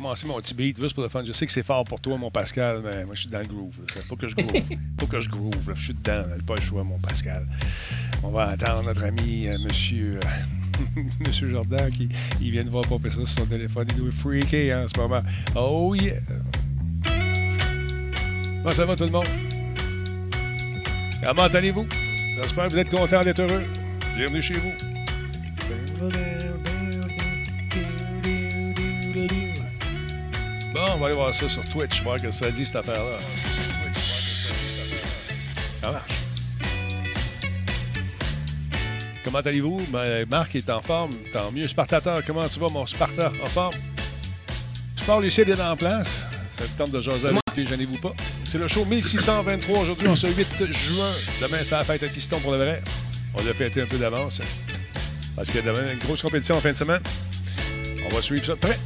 commencer mon petit beat juste pour le fun. Je sais que c'est fort pour toi, mon Pascal, mais moi, je suis dans le groove. Il faut que je groove. faut que je groove. Je suis dedans. J'ai pas le choix, mon Pascal. On va attendre notre ami, euh, monsieur, euh, monsieur Jordan, qui il vient de voir popper ça sur son téléphone. Il doit freaké hein, en ce moment. Oh yeah! Comment ça va, tout le monde? Comment allez-vous? J'espère que vous êtes contents d'être heureux. Bienvenue chez vous. On va aller voir ça sur Twitch, voir que ça dit cette affaire-là. Ça marche. Comment allez-vous? Ben, Marc est en forme, tant mieux. Spartateur, comment tu vas, mon Sparta? En forme? Sport Lucide est en place? Ça te tente de jaser avec lui, gênez-vous pas. C'est le show 1623 aujourd'hui, on se 8 juin. Demain, ça va fête à piston pour le vrai. On l'a fêté un peu d'avance. Parce que demain, une grosse compétition en fin de semaine. On va suivre ça de près.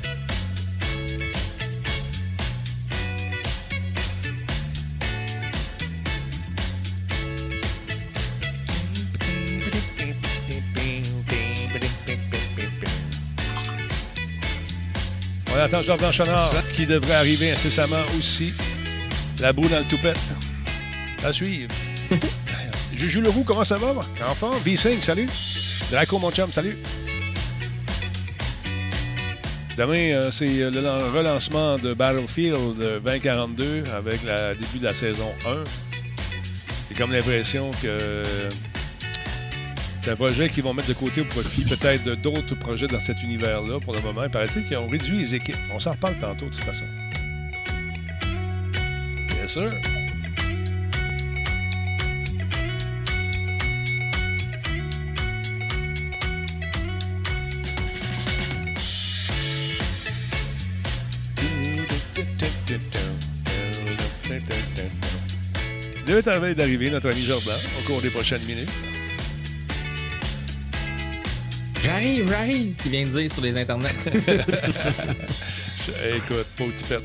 Attend Jordan Chenard qui devrait arriver incessamment aussi. La boue dans le toupette. À suivre. Juju Leroux, comment ça va? Enfant, B5, salut. Draco, mon chum, salut. Demain, euh, c'est le lan- relancement de Battlefield 2042 avec le début de la saison 1. J'ai comme l'impression que c'est un projet qu'ils vont mettre de côté au profit peut-être d'autres projets dans cet univers-là pour le moment. Il paraît-il qu'ils ont réduit les équipes. On s'en reparle tantôt, de toute façon. Bien sûr. Il en train d'arriver, notre ami Jordan, au cours des prochaines minutes. J'arrive, j'arrive, qui vient de dire sur les internets. Écoute, pauvre petit pète.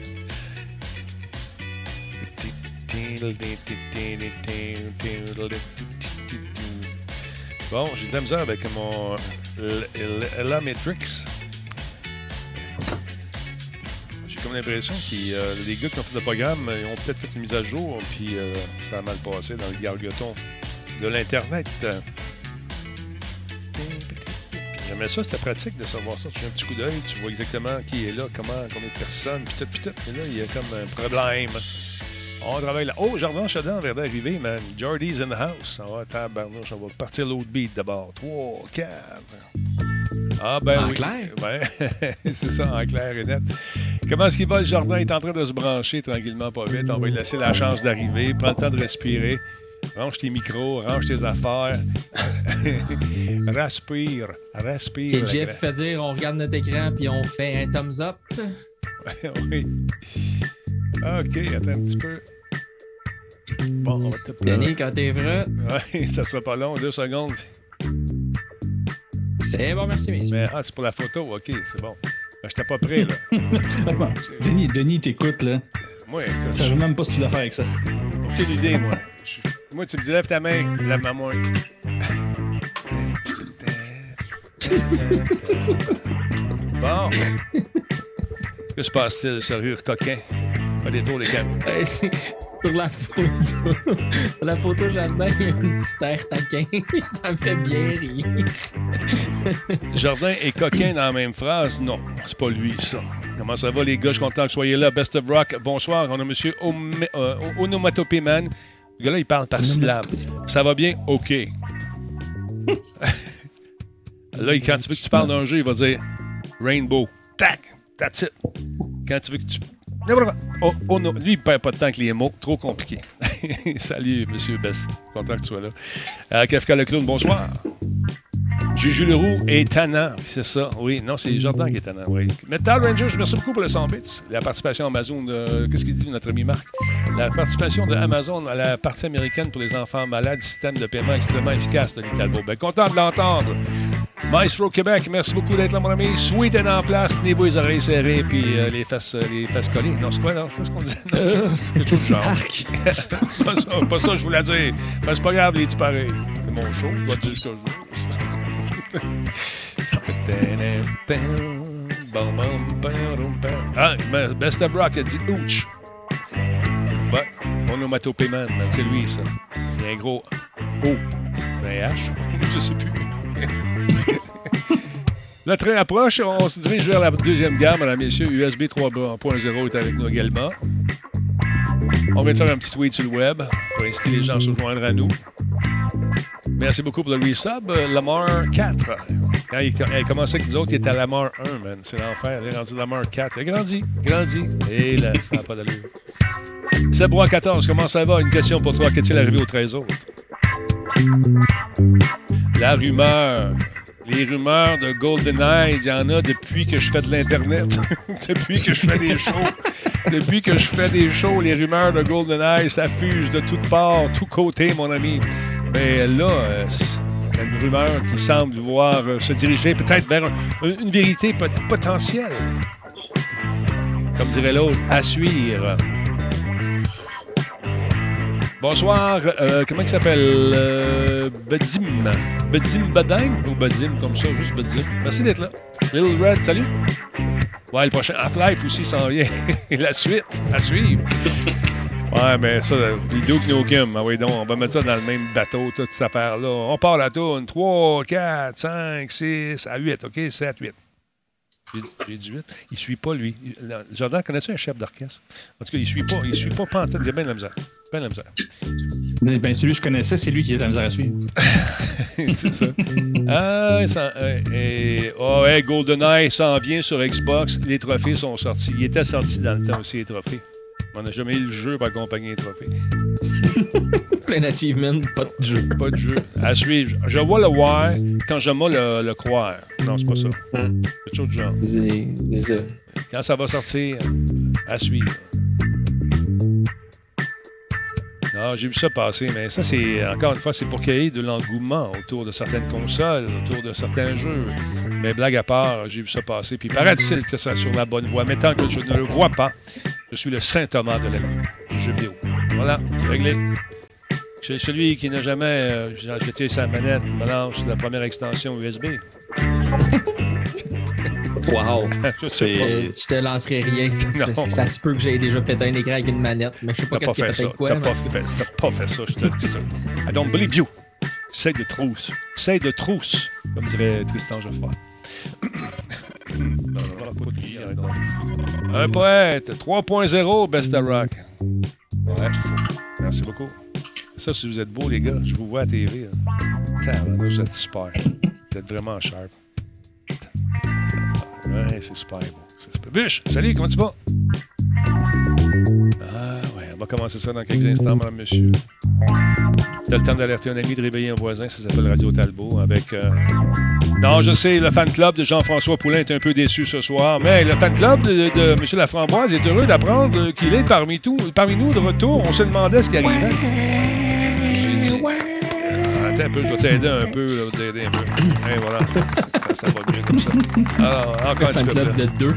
Bon, j'ai de la misère avec mon L- L- Ella Matrix. J'ai comme l'impression que euh, les gars qui ont fait le programme ils ont peut-être fait une mise à jour, puis euh, ça a mal passé dans le gargoton de l'Internet. J'aimais ça, c'était pratique de savoir ça. Tu fais un petit coup d'œil, tu vois exactement qui est là, comment, combien de personnes, puis tout, puis tout. Et là, il y a comme un problème. On travaille là. Oh, Jardin Chadan vient d'arriver, man. Jordy's in the house. On va, tabarnouche, on va partir l'autre beat d'abord. 3, 4. Ah, ben En oui. clair? Ouais, c'est ça, en clair et net. Comment est-ce qu'il va? Le jardin est en train de se brancher tranquillement, pas vite. On va lui laisser la chance d'arriver. Prends le temps de respirer. Range tes micros, range tes affaires. respire, respire. Et Jeff fait dire on regarde notre écran puis on fait un thumbs up. oui. OK, attends un petit peu. Bon, on va te Denis, quand t'es prêt, Oui, ça sera pas long, deux secondes. c'est bon, merci, messieurs. Mais, ah, c'est pour la photo, OK, c'est bon. Ben, j'étais pas prêt, là. Denis, Denis t'écoutes, là. Moi, Je écoute, savais même pas ce que tu dois faire avec ça. j'ai aucune idée, moi. Je- Moi, tu me dis, lève ta main, lève ma main. Bon. Que se passe-t-il, sérieux, coquin? Pas des tours, les gars. Euh, Sur la photo, sur la photo jardin, il y a un petit air taquin. Ça me fait bien rire. Jardin et coquin dans la même phrase? Non, c'est pas lui, ça. Comment ça va, les gars? Je suis content que vous soyez là. Best of Rock, bonsoir. On a M. Euh, Onomatopée Man. Le gars-là, il parle par syllabe. Ça va bien? OK. là, quand tu veux que tu parles d'un jeu, il va dire Rainbow. Tac! That's it. Quand tu veux que tu. Oh, oh non. Lui, il perd pas de temps avec les mots. Trop compliqué. Salut, monsieur Best. Content que tu sois là. Euh, Kafka le clown, bonsoir. Juju Leroux est tannant, c'est ça. Oui, non, c'est Jordan qui est tannant, oui. Metal Rangers, merci beaucoup pour le 100 bits. La participation Amazon, de- qu'est-ce qu'il dit notre ami Marc? La participation de Amazon à la partie américaine pour les enfants malades, système de paiement extrêmement efficace, Denis Talbot. Ben, content de l'entendre. Maestro Québec, merci beaucoup d'être là, mon ami. Sweet est en place, tenez-vous les oreilles serrées puis euh, les, fesses, euh, les fesses collées. Non, c'est quoi, non? C'est ce qu'on disait? Non, Quelque chose du genre. pas, ça, pas ça, je voulais dire. Ben, c'est pas grave, les petits pareils. C'est mon show, je dois dire ce que je veux. Ah, Best of Rock a dit Ouch. Bah, onomatopée man, c'est lui, ça. Il y a un gros O. Un H. Je sais plus. Le train approche. On se dirige vers la deuxième gamme, mesdames et messieurs. USB 3.0 est avec nous également. On vient de faire un petit tweet sur le web pour inciter les gens à se joindre à nous. Merci beaucoup pour le resub. Euh, Lamar 4. Quand il, a commencé avec nous autres, il était à Lamar 1, man. C'est l'enfer. Il est rendu Lamar 4. Il a grandi, grandi. Et là, ça n'a pas d'allure. Sebrois 14, comment ça va? Une question pour toi. Qu'est-il arrivé aux 13 autres? La rumeur. Les rumeurs de GoldenEye, il y en a depuis que je fais de l'Internet. depuis que je fais des shows. depuis que je fais des shows, les rumeurs de GoldenEye, ça fuse de toutes parts, tous côtés, mon ami. Mais là, euh, une rumeur qui semble voir euh, se diriger peut-être vers un- une vérité pot- potentielle. Comme dirait l'autre, à suivre. Bonsoir, euh, comment il s'appelle? Euh, Bedim. Bedim Badin ou Bedim comme ça, juste Bedim. Merci d'être là. Little Red, salut. Ouais, le prochain Half-Life aussi s'en vient. La suite, à suivre. Ouais, mais ça, les Duke Nukem, ah oui, donc, on va mettre ça dans le même bateau, toute cette affaire-là. On part la tourne 3, 4, 5, 6, à 8, OK? 7, 8. J'ai dit- J'ai dit 8. Il suit pas, lui. Il- Jordan, connais-tu un chef d'orchestre? En tout cas, il suit pas. Il suit pas pantoute. Il a bien de la misère. Bien de la misère. Ben, celui que je connaissais, c'est lui qui a de la misère à suivre. c'est ça. Ah, ça, et, oh, hey, GoldenEye s'en vient sur Xbox. Les trophées sont sortis. Il était sorti dans le temps aussi, les trophées. On n'a jamais eu le jeu pour accompagner les trophées. Plein d'achievements, pas de jeu. Pas de jeu. À suivre. Je vois le voir quand je le, le croire. Non, c'est pas ça. Hum. C'est autre genre. C'est c'est ça. Quand ça va sortir, à suivre. Non, j'ai vu ça passer, mais ça, c'est, encore une fois, c'est pour ait de l'engouement autour de certaines consoles, autour de certains jeux. Mais blague à part, j'ai vu ça passer. Puis paraît-il que ça sur la bonne voie. Mais tant que je ne le vois pas, je suis le saint Thomas de la jeu vidéo. Voilà, réglé. Suis celui qui n'a jamais euh, jeté sa manette, mélange la première extension USB. Wow. je te lancerai rien. Non. Ça, ça se peut que j'aie déjà pété un écran avec une manette, mais je sais pas qu'est-ce qu'il y a fait ça. peut-être quoi. T'as pas, fait, t'as pas fait ça. Je te, I don't believe you. C'est de trousse. C'est de trousse, comme dirait Tristan Geoffroy. Hein. Un poète, 3.0, Best of Rock. Ouais. Merci beaucoup. Ça, si vous êtes beaux, les gars, je vous vois à TV. là. Tabarnak, Vous êtes super. Vous êtes vraiment sharp. Ouais, c'est super beau. C'est super. Bûche, salut, comment tu vas? Ah, ouais, on va commencer ça dans quelques instants, madame, monsieur. T'as le temps d'alerter un ami, de réveiller un voisin, ça s'appelle Radio Talbot, avec... euh, Non, je sais, le fan club de Jean-François Poulain est un peu déçu ce soir, mais le fan club de, de M. Laframboise est heureux d'apprendre qu'il est parmi, tout, parmi nous de retour. On se demandait ce qui arrivait. J'ai dit... Ah, Attends un peu, je vais t'aider un peu, là, je vais t'aider un peu. Et voilà, ça, va mieux comme ça. Alors, encore un Un fan petit peu club plus. de deux.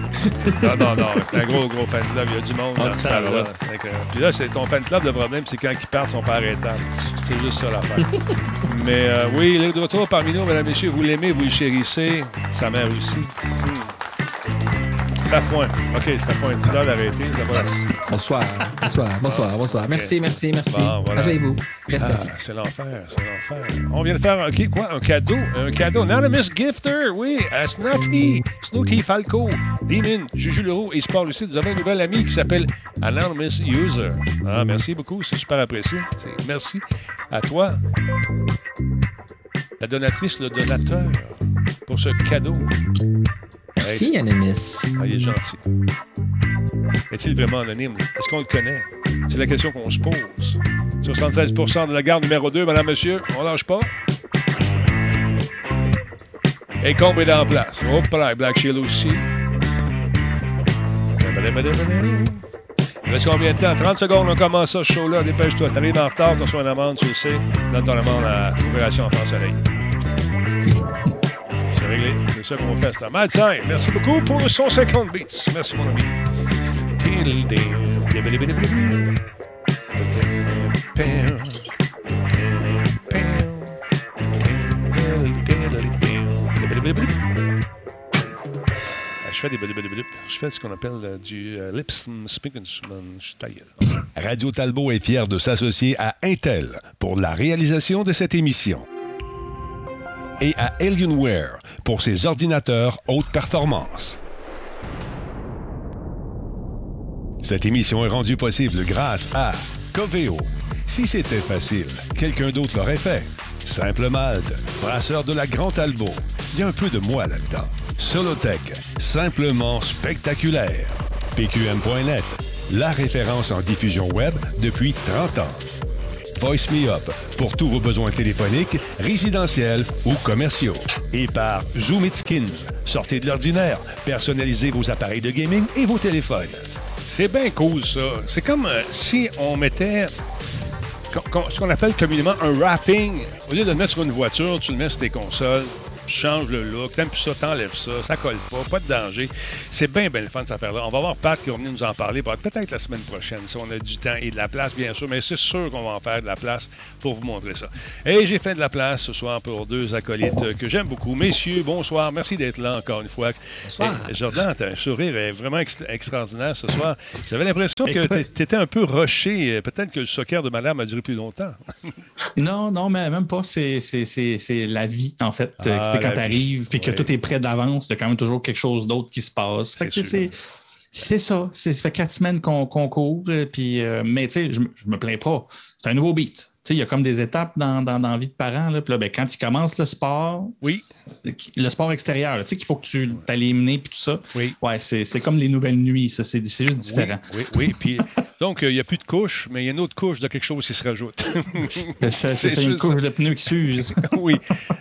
Non, non, non. C'est un gros, gros fan club. Il y a du monde Ah, dans. Là. que, Puis là, c'est ton fan club. Le problème, c'est quand ils partent, ils sont pas arrêtables. C'est juste ça l'affaire. Mais euh, oui, il est de retour parmi nous, mesdames et messieurs. Vous l'aimez, vous le chérissez. Sa mère aussi. Hmm. Fafouin. OK, Fafouin, tu dois l'arrêter. Bonsoir, bonsoir, bonsoir, bonsoir. Merci, merci, merci. Bon, voilà. Asseyez-vous. Restez Ah, assis. c'est l'enfer, c'est l'enfer. On vient de faire OK, quoi? Un cadeau? Un cadeau. Anonymous Gifter, oui, à Snooty, Snooty Falco, Demon, Juju Leroux et Sport Lucide. Nous avons un nouvel ami qui s'appelle Anonymous User. Ah, merci beaucoup, c'est super apprécié. Merci à toi, la donatrice, le donateur, pour ce cadeau. Merci, Anamis. Ah, il est gentil. Est-il vraiment anonyme? Est-ce qu'on le connaît? C'est la question qu'on se pose. 76 de la gare numéro 2, madame, monsieur. On lâche pas? Et Combe est en place. Hop là, Black Shield aussi. Il reste combien de temps? 30 secondes, on commence ça, ce show-là. Dépêche-toi. T'arrives en retard, t'as soit une amende, tu le sais. Donne ton amende à l'opération en soleil. Réglé. C'est ça qu'on fait. C'est Mad Time. Merci beaucoup pour le 150 beats. Merci, mon ami. À fais des Je fais ce qu'on appelle euh, du euh, lips Radio Talbot est fier de s'associer à Intel pour la réalisation de cette émission. Et à Alienware pour ses ordinateurs haute performance. Cette émission est rendue possible grâce à Coveo. Si c'était facile, quelqu'un d'autre l'aurait fait. Simple Malte, brasseur de la Grande Talbot. Il y a un peu de moi là-dedans. Solotech, simplement spectaculaire. PQM.net, la référence en diffusion web depuis 30 ans. Voice Me Up pour tous vos besoins téléphoniques, résidentiels ou commerciaux. Et par Zoom It Skins, sortez de l'ordinaire, personnalisez vos appareils de gaming et vos téléphones. C'est bien cool ça. C'est comme euh, si on mettait ce qu'on appelle communément un wrapping. Au lieu de le mettre sur une voiture, tu le mets sur tes consoles change le look, t'aimes plus ça, t'enlèves ça, ça colle pas, pas de danger. C'est bien, bien le fun, cette affaire-là. On va voir Pat qui va venir nous en parler, peut-être la semaine prochaine, si on a du temps et de la place, bien sûr, mais c'est sûr qu'on va en faire de la place pour vous montrer ça. Et j'ai fait de la place ce soir pour deux acolytes que j'aime beaucoup. Messieurs, bonsoir, merci d'être là encore une fois. Bonsoir. Jordan, t'as un sourire vraiment extraordinaire ce soir. J'avais l'impression que t'étais un peu rushé. Peut-être que le soccer de madame a duré plus longtemps. non, non, mais même pas. C'est la vie, en fait. Ah, quand tu arrives puis que tout est prêt d'avance, il y a quand même toujours quelque chose d'autre qui se passe. c'est ça. Ça fait quatre semaines qu'on court. Puis, euh, mais tu sais, je, je me plains pas. C'est un nouveau beat il y a comme des étapes dans, dans, la vie de parents. Là, puis là, ben, quand ils commencent le sport, oui. Le sport extérieur, tu sais qu'il faut que tu t'élimines puis tout ça. Oui. Ouais, c'est comme les nouvelles nuits, ça. C'est juste différent. Oui, oui. Puis, donc, euh, il n'y a plus de couche, mais il y a une autre couche de quelque chose qui se rajoute. c'est une couche de pneus qui s'use. oui.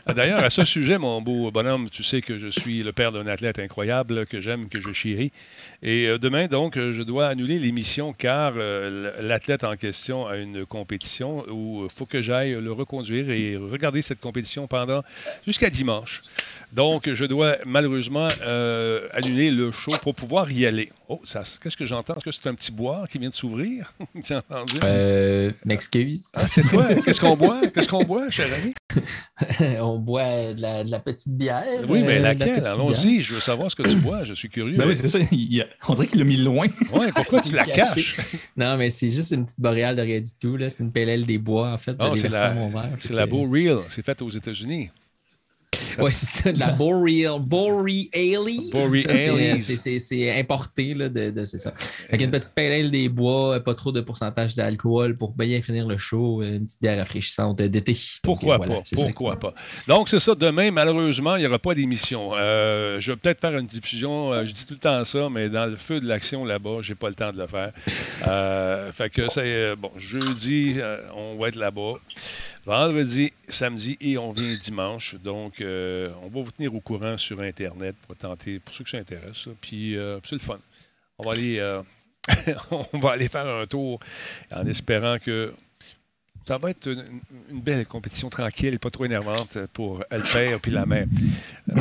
D'ailleurs, à ce sujet, mon beau bonhomme, tu sais que je suis le père d'un athlète incroyable que j'aime, que je chéris. Et euh, demain, donc, je dois annuler l'émission car euh, l'athlète en question a une compétition où il faut que j'aille le reconduire et regarder cette compétition pendant jusqu'à dimanche. Donc, je dois malheureusement euh, annuler le show pour pouvoir y aller. Oh, ça, qu'est-ce que j'entends? Est-ce que c'est un petit bois qui vient de s'ouvrir? tu entendu? Euh, m'excuse. Ah, c'est toi? Qu'est-ce qu'on boit? Qu'est-ce qu'on boit, cher ami? On boit de la, petite bière. Oui, mais euh, laquelle? Allons-y, je veux savoir ce que tu bois. Je suis curieux. Ben oui, c'est ça. on dirait qu'il l'a mis loin. Oui, pourquoi tu la caches? non, mais c'est juste une petite boréale de rien du tout. C'est une PLL des bois, en fait. Oh, c'est la, c'est la Beau Real. C'est fait aux États-Unis. Oui, c'est ça, de la Boreal, Borealis. C'est importé, là, de, de c'est ça. Avec une petite pale des bois, pas trop de pourcentage d'alcool pour bien finir le show, une petite bière rafraîchissante d'été. Pourquoi pas? Pourquoi pas? Donc, c'est ça. Demain, malheureusement, il n'y aura pas d'émission. Euh, je vais peut-être faire une diffusion. Euh, je dis tout le temps ça, mais dans le feu de l'action là-bas, j'ai pas le temps de le faire. Euh, fait que c'est bon. Jeudi, on va être là-bas vendredi, samedi et on vient dimanche. Donc, euh, on va vous tenir au courant sur Internet pour tenter, pour ceux qui s'intéressent. Puis, euh, c'est le fun. On va aller, euh, on va aller faire un tour en espérant que ça va être une, belle compétition tranquille et pas trop énervante pour le père puis la mère.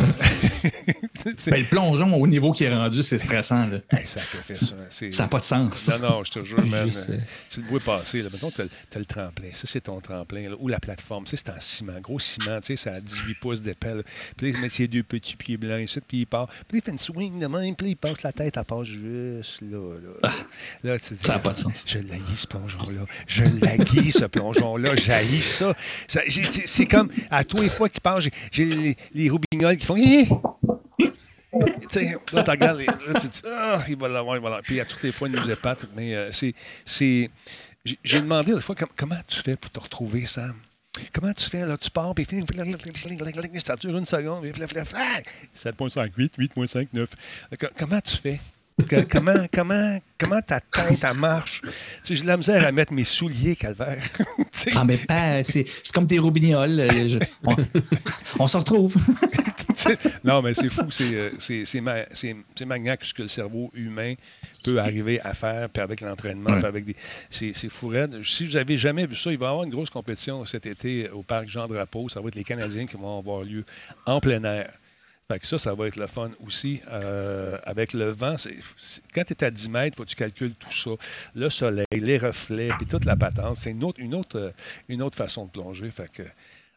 Ben, le plongeon au niveau qui est rendu, c'est stressant. Là. ça fait ça. Ça n'a pas de sens. Non, non, je te jure, man. Tu le vois passer. Là. Mettons, tu as, le tremplin. Ça, c'est ton tremplin. ou la plateforme. c'est en ciment. Gros ciment. Tu sais, ça a 18 pouces d'épelle. Puis là, il met ses deux petits pieds blancs ici, puis il part. Puis il fait une swing de même. Puis il passe la tête, à part juste là. là. là tu dis, ça n'a pas de sens. Je l'haïs, ce plongeon-là. Je l'haïs, ce plongeon-là. J'haïs ça. c'est comme, à tous les fois qu'il passe, j'ai les, les roubignoles qui font là, tu regardes, là, tu dis, ah, il va l'avoir, il va. Puis à toutes les fois, il nous épate. Mais euh, c'est j'ai demandé des fois comment tu fais pour te retrouver, Sam? Comment tu fais? Là, tu pars, puis ça dure une seconde, 7.5, 8, 8.5, 9. Comment tu fais? Comment, comment, comment ta tête, elle marche? j'ai de la misère à mettre mes souliers, calvaire. ah, mais pas, c'est, comme des robignoles. Euh, on, se retrouve. non, mais c'est fou. C'est, euh, c'est, c'est, c'est magnifique ce que le cerveau humain peut arriver à faire, puis avec l'entraînement, puis avec des. C'est, c'est fou Si vous n'avez jamais vu ça, il va y avoir une grosse compétition cet été au parc Jean-Drapeau. Ça va être les Canadiens qui vont avoir lieu en plein air ça, ça va être le fun aussi. Euh, avec le vent, quand tu es à 10 mètres, il faut que tu calcules tout ça. Le soleil, les reflets, puis toute la patente. C'est une autre, une, autre, une autre façon de plonger. Fait que,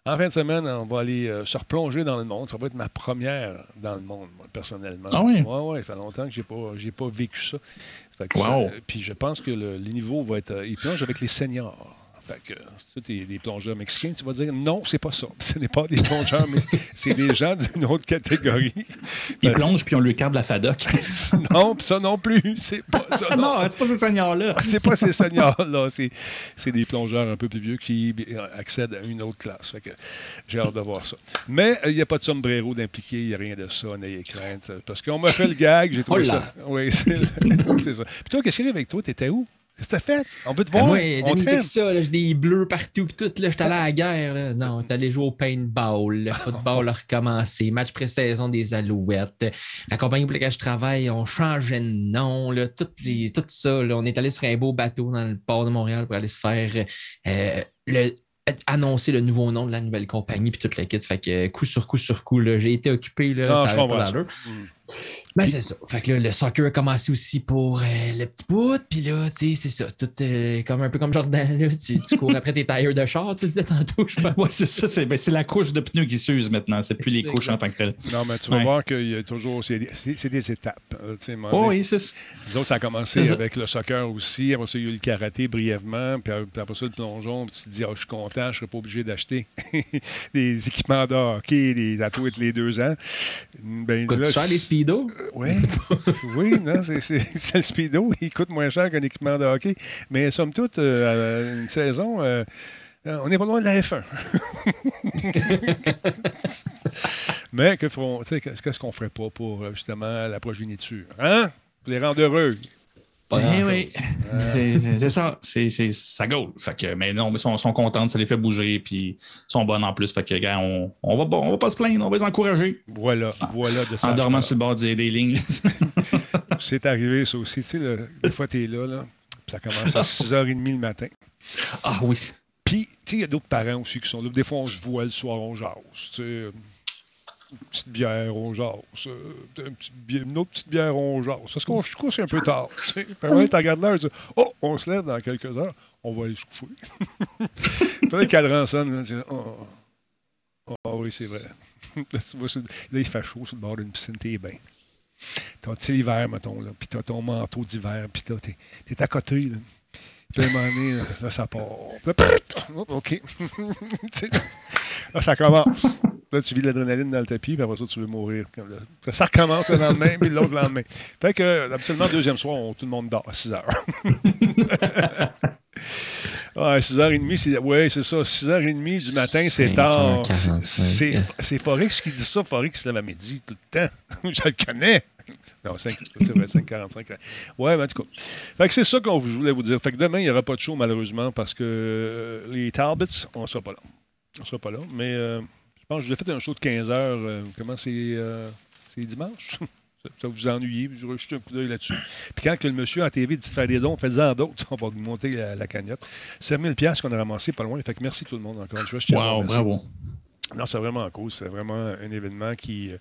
En fin de semaine, on va aller se replonger dans le monde. Ça va être ma première dans le monde, moi, personnellement. Ah oui? Oui, oui. Ça fait longtemps que je n'ai pas, pas vécu ça. wow. puis je pense que le, niveau va être. il plonge avec les seniors. Fait que ça, t'es des plongeurs mexicains, tu vas dire non, c'est pas ça. Ce n'est pas des plongeurs, mais c'est des gens d'une autre catégorie. Ils plongent puis on lui carte la FADOC. non, ça non plus. C'est pas ça. non, c'est pas ces seigneurs-là. c'est pas ces seigneurs-là. C'est des plongeurs un peu plus vieux qui accèdent à une autre classe. Fait que j'ai hâte de voir ça. Mais euh, il n'y a pas de sombrero d'impliqué, il n'y a rien de ça, n'ayez crainte. Parce qu'on m'a fait le gag, j'ai trouvé oh ça. Oui, c'est ça. Puis toi, qu'est-ce qui arrive avec toi? T'étais où? T'as fait? On peut te voir. moi, Denis, ça, j'ai des bleus partout. Tout, là, j'étais allé à la guerre. Là. Non, t'es allé jouer au paintball. Le football a recommencé. Match pré-saison des Alouettes. La compagnie pour laquelle je travaille, on changeait de nom. Là, tout, les, tout ça. Là, on est allé sur un beau bateau dans le port de Montréal pour aller se faire euh, le, annoncer le nouveau nom de la nouvelle compagnie puis toute la kit. Fait que coup sur coup sur coup, j'ai été occupé. Là, ça pas ben, c'est ça. Fait que là, le soccer a commencé aussi pour euh, le petit bout. Puis là, tu sais, c'est ça. Tout euh, comme un peu comme Jordan, là, tu, cours après tes tailleurs de char, tu disais tantôt, je pense. Ouais, c'est ça. C'est, ben, la couche de pneus qui s'use maintenant. C'est plus les couches en tant que telles. Non, mais tu vas voir qu'il y a toujours. C'est des, étapes. Hein, oh, oui, c'est ça. Nous autres, ça a commencé avec le soccer aussi. Après ça, il y a eu le karaté brièvement. Puis après ça, le plongeon. Puis tu te dis, oh, je suis content, je ne serais pas obligé d'acheter des équipements de hockey, des atouts les deux ans. Ben, là, cher les speedos? Oui, oui non, c'est le speedo. Il coûte moins cher qu'un équipement de hockey. Mais somme toute, euh, une saison, euh, on n'est pas loin de la F1. Mais qu'est-ce qu'on ferait pas pour justement la progéniture? Hein? Pour les rendre heureux. Eh oui, c'est ça. C'est ça gaule. Fait que, mais non, mais sont, sont contents, ça les fait bouger, puis sont bonnes en plus. Fait que, gars, on, on, va, on va pas se plaindre, on va les encourager. Voilà, voilà de ça. En dormant sur le bord des, lignes. c'est arrivé, ça aussi. Tu sais, une fois, tu es là, là ça commence à 6h30 le matin. Ah oui. Puis, tu sais, il y a d'autres parents aussi qui sont là. Des fois, on se voit le soir, on jase. Tu sais une petite bière, on jase. une autre petite bière, on jase. Parce qu'on se couche un peu tard. Tu regardes l'heure, tu dis Oh, on se lève dans quelques heures, on va aller se coucher. tu le cadran sonne, là, tu dis Oh, oh oui, c'est vrai. là, il fait chaud sur le bord d'une piscine, t'es bien. T'as l'hiver, mettons, là, puis t'as ton manteau d'hiver, puis t'es es à côté, là. Puis à un moment donné, là, ça part. OK. là, ça commence. Là, tu vis l'adrénaline dans le tapis, puis après ça, tu veux mourir. Ça recommence le lendemain, puis l'autre lendemain. Fait que, absolument, deuxième soir, tout le monde dort à 6 heures. Ouais, 6h30, c'est. Ouais, c'est ça. 6h30 du matin, c'est tard. C'est Forex qui dit ça. Forex se lève à midi tout le temps. Je le connais. Non, c'est vrai, 5,45. Ouais, mais en tout cas. Fait que c'est ça qu'on voulait vous dire. Fait que demain, il n'y aura pas de show, malheureusement, parce que euh, les Talbots, on ne sera pas là. On ne sera pas là. Mais euh, je pense que je vous ai fait un show de 15 heures. Euh, comment c'est C'est dimanche Ça vous ennuyer, vous aurez jeté un coup d'œil là-dessus. Puis quand que le monsieur en TV dit de faire des dons, faites-en d'autres, on va monter la, la cagnotte. C'est 1000 pièces qu'on a ramassé pas loin. Fait que merci tout le monde encore une fois. wow, bravo. Non, c'est vraiment cool. C'est vraiment un événement qui.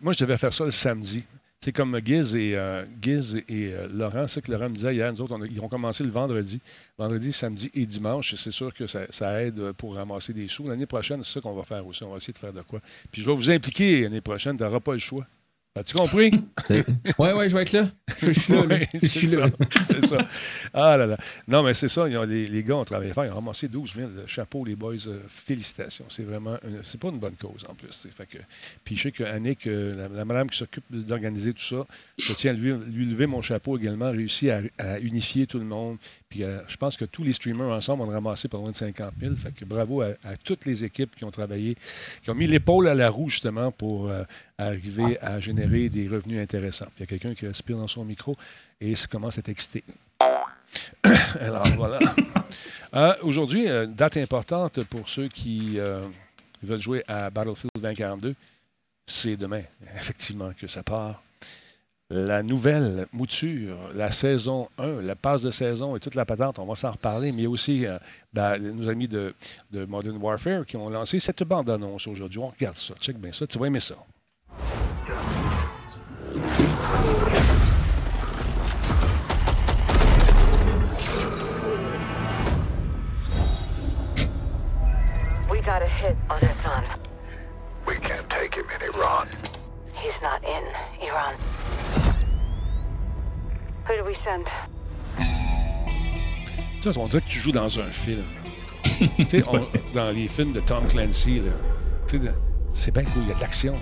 moi, je devais faire ça le samedi. C'est comme Giz et, euh, et euh, Laurent, c'est que Laurent me disait hier, nous autres, ils ont commencé le vendredi, vendredi, samedi et dimanche. C'est sûr que ça, aide pour ramasser des sous. L'année prochaine, c'est ça qu'on va faire aussi. On va essayer de faire de quoi. Puis je vais vous impliquer l'année prochaine, tu n'auras pas le choix. As-tu compris? Oui, oui, je vais être là. Je, suis là. c'est ça. c'est ça. Ah là là. Non, mais c'est ça. les, les, gars ont travaillé fort. Ils ont ramassé 12 000. Chapeau, les boys. Euh, félicitations. C'est vraiment. c'est pas une bonne cause en plus. Fait que, puis je sais qu'Annick, euh, la, madame qui s'occupe d'organiser tout ça, je tiens à lui, lui lever mon chapeau également, réussi à, à unifier tout le monde. Puis euh, je pense que tous les streamers ensemble ont ramassé pas loin de 50 000. Fait que bravo à, toutes les équipes qui ont travaillé, qui ont mis l'épaule à la roue justement pour arriver à générer des revenus intéressants. il y a quelqu'un qui respire dans son micro et ça commence à être excité. Alors voilà. Euh, aujourd'hui, euh, date importante pour ceux qui euh, veulent jouer à Battlefield 2042, c'est demain, effectivement, que ça part la nouvelle mouture, la saison 1, la passe de saison et toute la patente, on va s'en reparler, mais aussi euh, ben, nos amis de, Modern Warfare qui ont lancé cette bande-annonce aujourd'hui. On regarde ça, check bien ça, tu vas aimer ça. Hit Hassan he's not in Iran. Who do we send? on dirait que tu joues dans un film. on, dans les films de Tom Clancy, tu sais, c'est bien cool, il y a de l'action.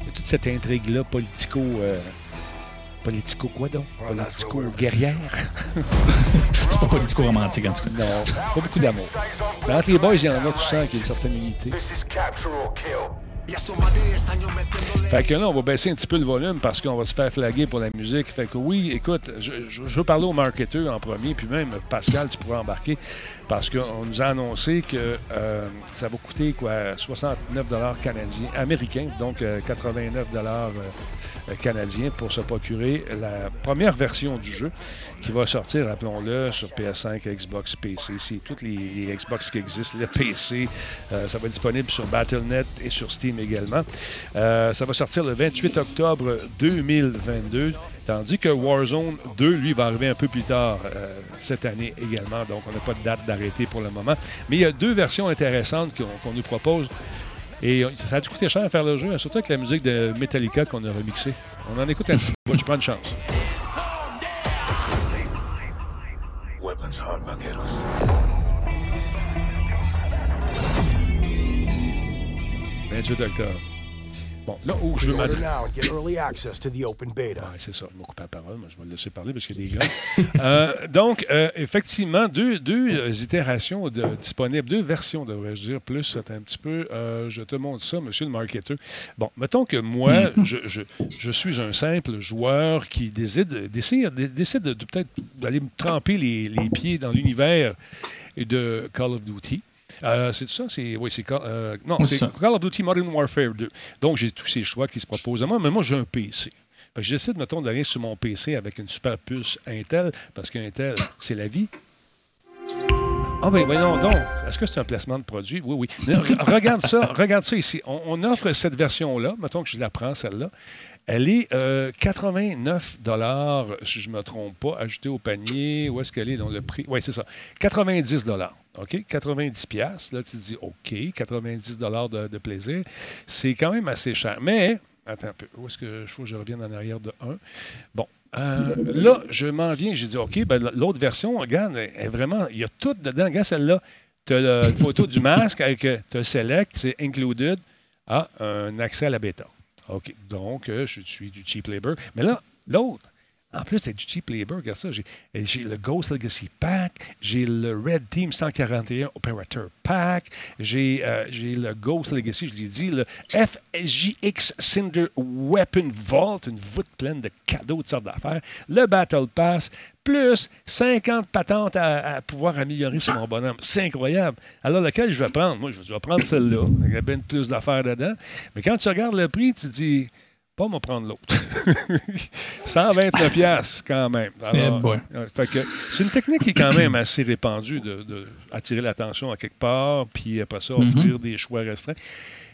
Il y a toute cette intrigue-là politico... Euh, politico quoi donc? Politico guerrière? c'est pas politico romantique en tout cas. Non, pas beaucoup d'amour. Ben, entre les boys, il y en a, tu sens qu'il y a une certaine unité. Fait que là, on va baisser un petit peu le volume parce qu'on va se faire flaguer pour la musique. Fait que oui, écoute, je, je, veux parler au marketeur en premier, puis même Pascal, tu pourrais embarquer parce qu'on nous a annoncé que euh, ça va coûter quoi 69 canadiens, américains, donc 89 euh, dollars euh, canadiens pour se procurer la première version du jeu qui va sortir, rappelons-le, sur PS5, Xbox, PC. C'est toutes les, Xbox qui existent, les PC. ça va être disponible sur Battle.net et sur Steam également. ça va sortir le 28 octobre 2022. Tandis que Warzone 2, lui, va arriver un peu plus tard euh, cette année également. Donc, on n'a pas de date d'arrêter pour le moment. Mais il y a deux versions intéressantes qu'on nous propose. Et ça a dû coûter cher à faire le jeu, surtout avec la musique de Metallica qu'on a remixée. On en écoute un petit peu. Je prends une chance. Weapons hard, 28 octobre. Bon, là où je c'est ça, je vais couper la parole, mais je vais le laisser parler parce qu'il y a des gars. Euh, donc, euh, effectivement, deux, deux euh, itérations disponibles, deux versions, devrais-je dire, plus, c'est un petit peu. je te montre ça, monsieur le marketeur. Bon, mettons que moi, je, je, suis un simple joueur qui décide, décide, décide de, peut-être d'aller me tremper les, les pieds dans l'univers de Call of Duty. Euh, c'est ça? C'est, oui, c'est, euh, non, c'est Call of Duty Modern Warfare 2. Donc, j'ai tous ces choix qui se proposent à moi, mais moi, j'ai un PC. Fait que j'essaie, mettons, d'aller sur mon PC avec une super puce Intel, parce qu'Intel, c'est la vie. Ah ben voyons donc. Est-ce que c'est un placement de produit? Oui, oui. regarde ça, regarde ça ici. On, offre cette version-là, mettons que je la prends, celle-là. Elle est 89 euh, dollars, si je ne me trompe pas, ajoutée au panier. Où est-ce qu'elle est dans le prix? Oui, c'est ça. 90 dollars. OK? 90 pièces. Là, tu te dis, OK, 90 dollars de, plaisir. C'est quand même assez cher. Mais, attends un peu. Où est-ce que faut que je revienne en arrière de 1? Bon. Euh, là, je m'en viens. J'ai dit, OK, ben, l'autre version, regarde, est vraiment, il y a tout dedans. Regarde celle-là. Tu as une photo du masque avec, euh, tu as Select, c'est Included. Ah, un accès à la bêta. OK. Donc, euh, je suis du cheap labor. Mais là, l'autre, en plus, c'est du cheap labor, regarde ça. J'ai le Ghost Legacy Pack, j'ai le Red Team 141 Operator Pack, j'ai euh, le Ghost Legacy, je l'ai dit, le FJX Cinder Weapon Vault, une voûte pleine de cadeaux, de sortes d'affaires, le Battle Pass, plus 50 patentes à, pouvoir améliorer sur mon bonhomme. C'est incroyable. Alors, lequel je vais prendre? Moi, je vais prendre celle-là. Il y a bien plus d'affaires dedans. Mais quand tu regardes le prix, tu dis pas me prendre l'autre. 129 pièces quand même. Euh, c'est une technique qui est quand même assez répandue de, attirer l'attention à quelque part, puis après ça, offrir mm-hmm. des choix restreints.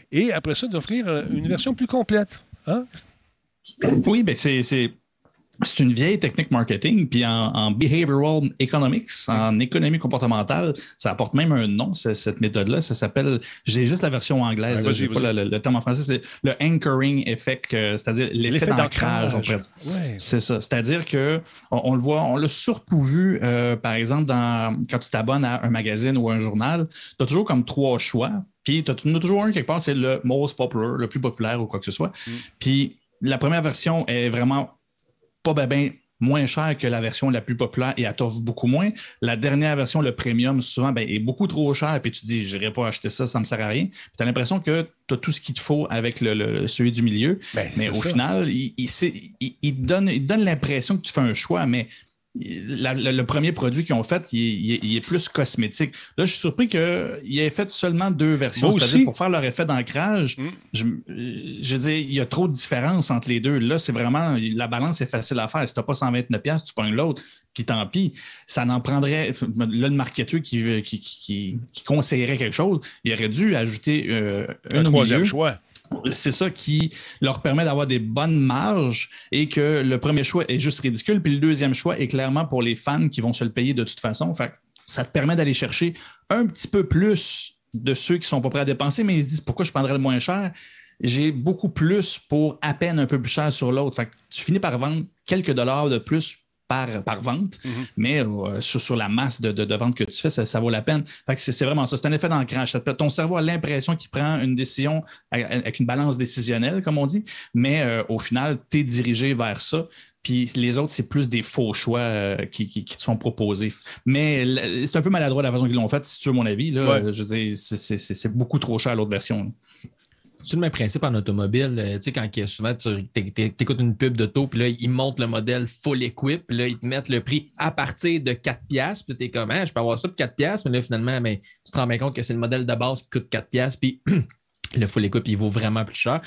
Et après ça, d'offrir euh, une version plus complète. Hein? Oui, ben c'est c'est une vieille technique marketing, puis en, behavioral economics, en économie comportementale, ça apporte même un nom, cette méthode-là. Ça s'appelle, j'ai juste la version anglaise, j'ai pas le, terme en français, c'est le anchoring effect, euh, c'est-à-dire l'effet d'ancrage, C'est ça. C'est-à-dire que on, le voit, on l'a surtout vu, euh, par exemple, dans, quand tu t'abonnes à un magazine ou un journal, tu as toujours comme trois choix. Puis tu as, toujours un quelque part, c'est le most popular, le plus populaire ou quoi que ce soit. Mm. Puis la première version est vraiment pas ben, moins cher que la version la plus populaire et elle t'offre beaucoup moins. La dernière version, le premium, souvent, ben, est beaucoup trop cher. Puis tu te dis, je n'irai pas acheter ça, ça ne me sert à rien. Tu as l'impression que tu as tout ce qu'il te faut avec le, celui du milieu. Ben, mais au final, il, il, donne, il donne l'impression que tu fais un choix, mais le premier produit qu'ils ont fait, il, est plus cosmétique. Là, je suis surpris qu'ils aient fait seulement deux versions. C'est-à-dire pour faire leur effet d'ancrage, mm. je, je veux il y a trop de différence entre les deux. Là, c'est vraiment, la balance est facile à faire. Si tu n'as pas 129$, tu prends l'autre, puis tant pis. Ça n'en prendrait. Là, le marketeur qui, qui, conseillerait quelque chose, il aurait dû ajouter euh, un troisième choix c'est ça qui leur permet d'avoir des bonnes marges et que le premier choix est juste ridicule, puis le deuxième choix est clairement pour les fans qui vont se le payer de toute façon. ça te permet d'aller chercher un petit peu plus de ceux qui ne sont pas prêts à dépenser, mais ils se disent pourquoi je prendrais le moins cher? J'ai beaucoup plus pour à peine un peu plus cher sur l'autre. tu finis par vendre quelques dollars de plus par, par vente, mhm. mais euh, sur, la masse de, de, vente que tu fais, ça, vaut la peine. c'est vraiment ça. C'est un effet d'ancrage. Ton cerveau a l'impression qu'il prend une décision avec une balance décisionnelle, comme on dit, mais euh, au final, tu es dirigé vers ça. Puis les autres, c'est plus des faux choix euh, qui, te sont proposés. Mais c'est un peu maladroit la façon qu'ils l'ont fait, si tu veux mon avis. Là, Je veux c'est beaucoup trop cher l'autre version. C'est le même principe en automobile. Euh, tu sais, quand souvent tu écoutes une pub d'auto, puis là, ils montent le modèle full equip, puis là, ils te mettent le prix à partir de 4 piastres, puis tu es comme, ah, je peux avoir ça pour 4 piastres, mais là, finalement, mais, tu te rends bien compte que c'est le modèle de base qui coûte 4 piastres, puis le full equip, il vaut vraiment plus cher.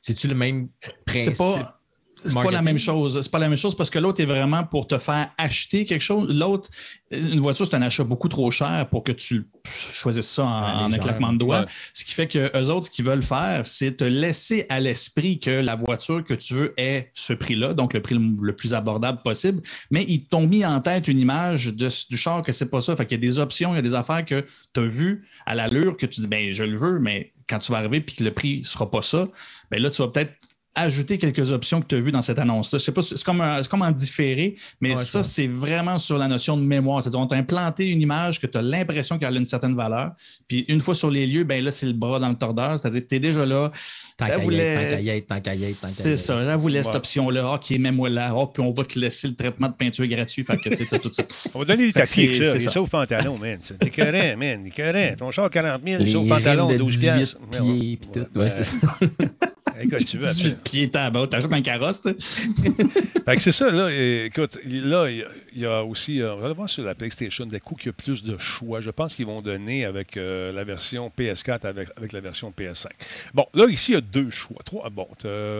C'est-tu le même principe? C'est pas la même chose. C'est pas la même chose parce que l'autre est vraiment pour te faire acheter quelque chose. L'autre, une voiture, c'est un achat beaucoup trop cher pour que tu choisisses ça en, un claquement de doigts. Ce qui fait que eux autres, ce qu'ils veulent faire, c'est te laisser à l'esprit que la voiture que tu veux est ce prix-là, donc le prix le, plus abordable possible. Mais ils t'ont mis en tête une image du char que c'est pas ça. Fait qu'il y a des options, il y a des affaires que tu as vues à l'allure que tu dis, ben je le veux, mais quand tu vas arriver et que le prix ne sera pas ça, ben là, tu vas peut-être ajouter quelques options que tu as vues dans cette annonce-là. sais pas, c'est comme, comme en différé, mais ça, c'est vraiment sur la notion de mémoire. C'est-à-dire, on t'a implanté une image que tu as l'impression qu'elle a une certaine valeur. Puis une fois sur les lieux, ben là, c'est le bras dans le tordeur. C'est-à-dire, tu es déjà là. Tant C'est ça. Là, voulait cette option-là. OK, mets-moi là. Oh, puis on va te laisser le traitement de peinture gratuit. Fait que, tu tout ça. On va donner des taxis ça. Les sauve pantalon, man. T'es carré, man. T'es Ton char 40 000, sauve pantalon, 12 piastres. Pieds. Ouais, c'est ça. Écoute, tu veux. 18 pieds bas, t'achètes un carrosse, fait que c'est ça, là. Écoute, là, il y, a aussi, euh, on va voir sur la PlayStation, des coups qu'il y a plus de choix. Je pense qu'ils vont donner avec euh, la version PS4 avec, avec la version PS5. Bon, là, ici, il y a deux choix. Trois. Bon,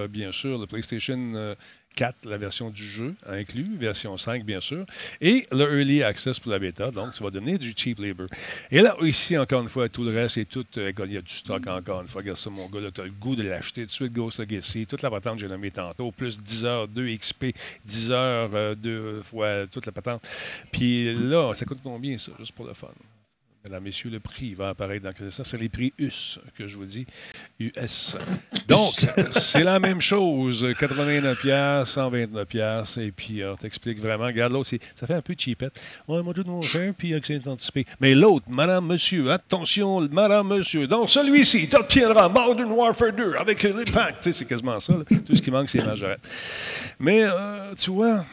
bien sûr, le PlayStation euh, 4, la version du jeu inclus, version 5, bien sûr, et le Early Access pour la bêta. Donc, ça va donner du cheap labor. Et là, ici, encore une fois, tout le reste, est tout. Euh, il y a du stock encore une fois. Regarde ça, mon gars, tu as le goût de l'acheter tout de suite, Ghost Legacy, toute la patente j'ai nommée tantôt, plus 10 heures, 2 XP, 10 heures, 2 euh, fois toute la patente. Puis là, ça coûte combien, ça, juste pour le fun? Mesdames, Messieurs, le prix va apparaître dans ça. C'est les prix US que je vous dis. US. Donc, c'est la même chose. 89$, 129$. Et puis, on t'explique vraiment. Regarde, l'autre, ça fait un peu cheapette. Ouais, moi, tout mon cher, puis accès anticipé. Mais l'autre, Madame, Monsieur, attention, Madame, Monsieur. Donc, celui-ci, tu obtiendras Modern Warfare 2 avec les packs. Tu sais, c'est quasiment ça. Tout ce qui manque, c'est majorette. Mais, euh, tu vois,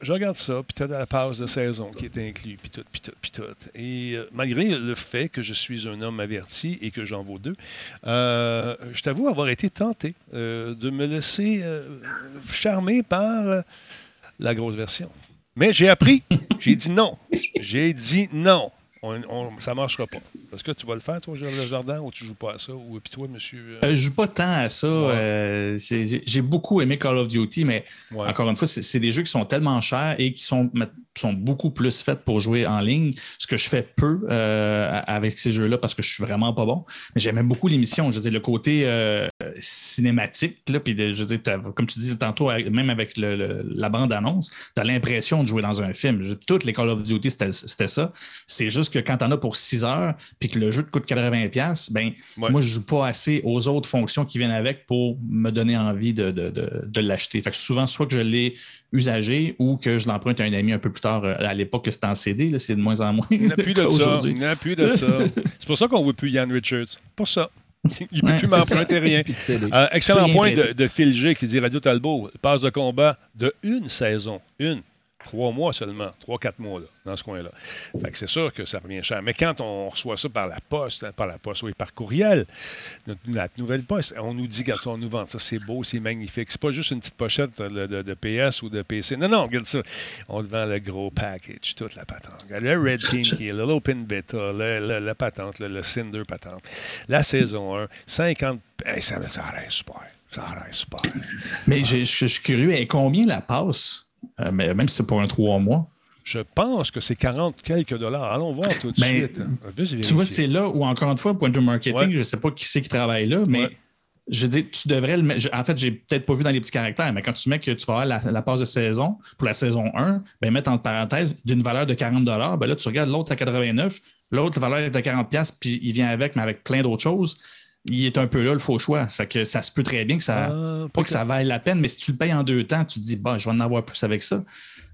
je regarde ça, puis tu as la passe de saison qui est inclus, puis tout, puis tout, puis tout. Et euh, malgré le fait que je suis un homme averti et que j'en vaux deux, euh, je t'avoue avoir été tenté euh, de me laisser charmer par la grosse version. Mais j'ai appris, j'ai dit non. J'ai dit non ça ne marchera pas. Est-ce que tu vas le faire, toi, le Jardin, ou tu ne joues pas à ça? Ou puis toi, monsieur. Euh? Euh, je ne joue pas tant à ça. Euh, j'ai beaucoup aimé Call of Duty, mais encore une fois, c'est des jeux qui sont tellement chers et qui sont sont beaucoup plus faites pour jouer en ligne, ce que je fais peu euh, avec ces jeux-là parce que je suis vraiment pas bon. Mais j'aimais beaucoup l'émission. Je veux dire, le côté euh, cinématique, là, puis je veux dire, comme tu dis tantôt, même avec la bande-annonce, tu as l'impression de jouer dans un film. toutes les Call of Duty, c'était ça. C'est juste que quand tu en as pour 6 heures, puis que le jeu te coûte 80$, ben, moi, je joue pas assez aux autres fonctions qui viennent avec pour me donner envie de, de l'acheter. Fait que souvent, soit que je l'ai usagé ou que je l'emprunte à un ami un peu plus Euh, à l'époque, c'était en CD, c'est de moins en moins. Il n'y a plus de ça. Il n'y a plus de ça. C'est pour ça qu'on ne voit plus Yann Richards. Pour ça. Il ne peut plus m'emprunter rien. Euh, excellent point de, de Phil G qui dit Radio Talbot, passe de combat de une saison. Une trois mois seulement, trois, quatre mois là, dans ce coin-là. Fait que c'est sûr que ça revient cher. Mais quand on reçoit ça par la poste, hein, par la poste, oui, par courriel, la nouvelle poste, on nous dit, quand on nous vend ça, c'est beau, c'est magnifique. C'est pas juste une petite pochette de, PS ou de PC. Non, non, regarde ça. On te vend le gros package, toute la patente. Le Red Team qui est l'Open Beta, la patente, le, Cinder patente. La saison 1, 50. ça, ça reste super. Ça reste super. Mais je suis curieux, combien la passe? Euh, mais même si c'est pour un trois mois. Je pense que c'est 40 quelques dollars. Allons voir tout de suite. Tu vois, c'est là où, encore une fois, point de marketing, je ne sais pas qui c'est qui travaille là, mais je dis, tu devrais le mettre. En fait, j'ai peut-être pas vu dans les petits caractères, mais quand tu mets que tu vas avoir la, la passe de saison pour la saison 1, ben, mettre entre parenthèses d'une valeur de 40 ben là, tu regardes l'autre à 89, l'autre valeur est de 40 puis il vient avec, mais avec plein d'autres choses il est un peu là le faux choix. Fait que ça se peut très bien que ça. Ah, pas que ça vaille la peine, mais si tu le payes en deux temps, tu te dis, bah, je vais en avoir plus avec ça.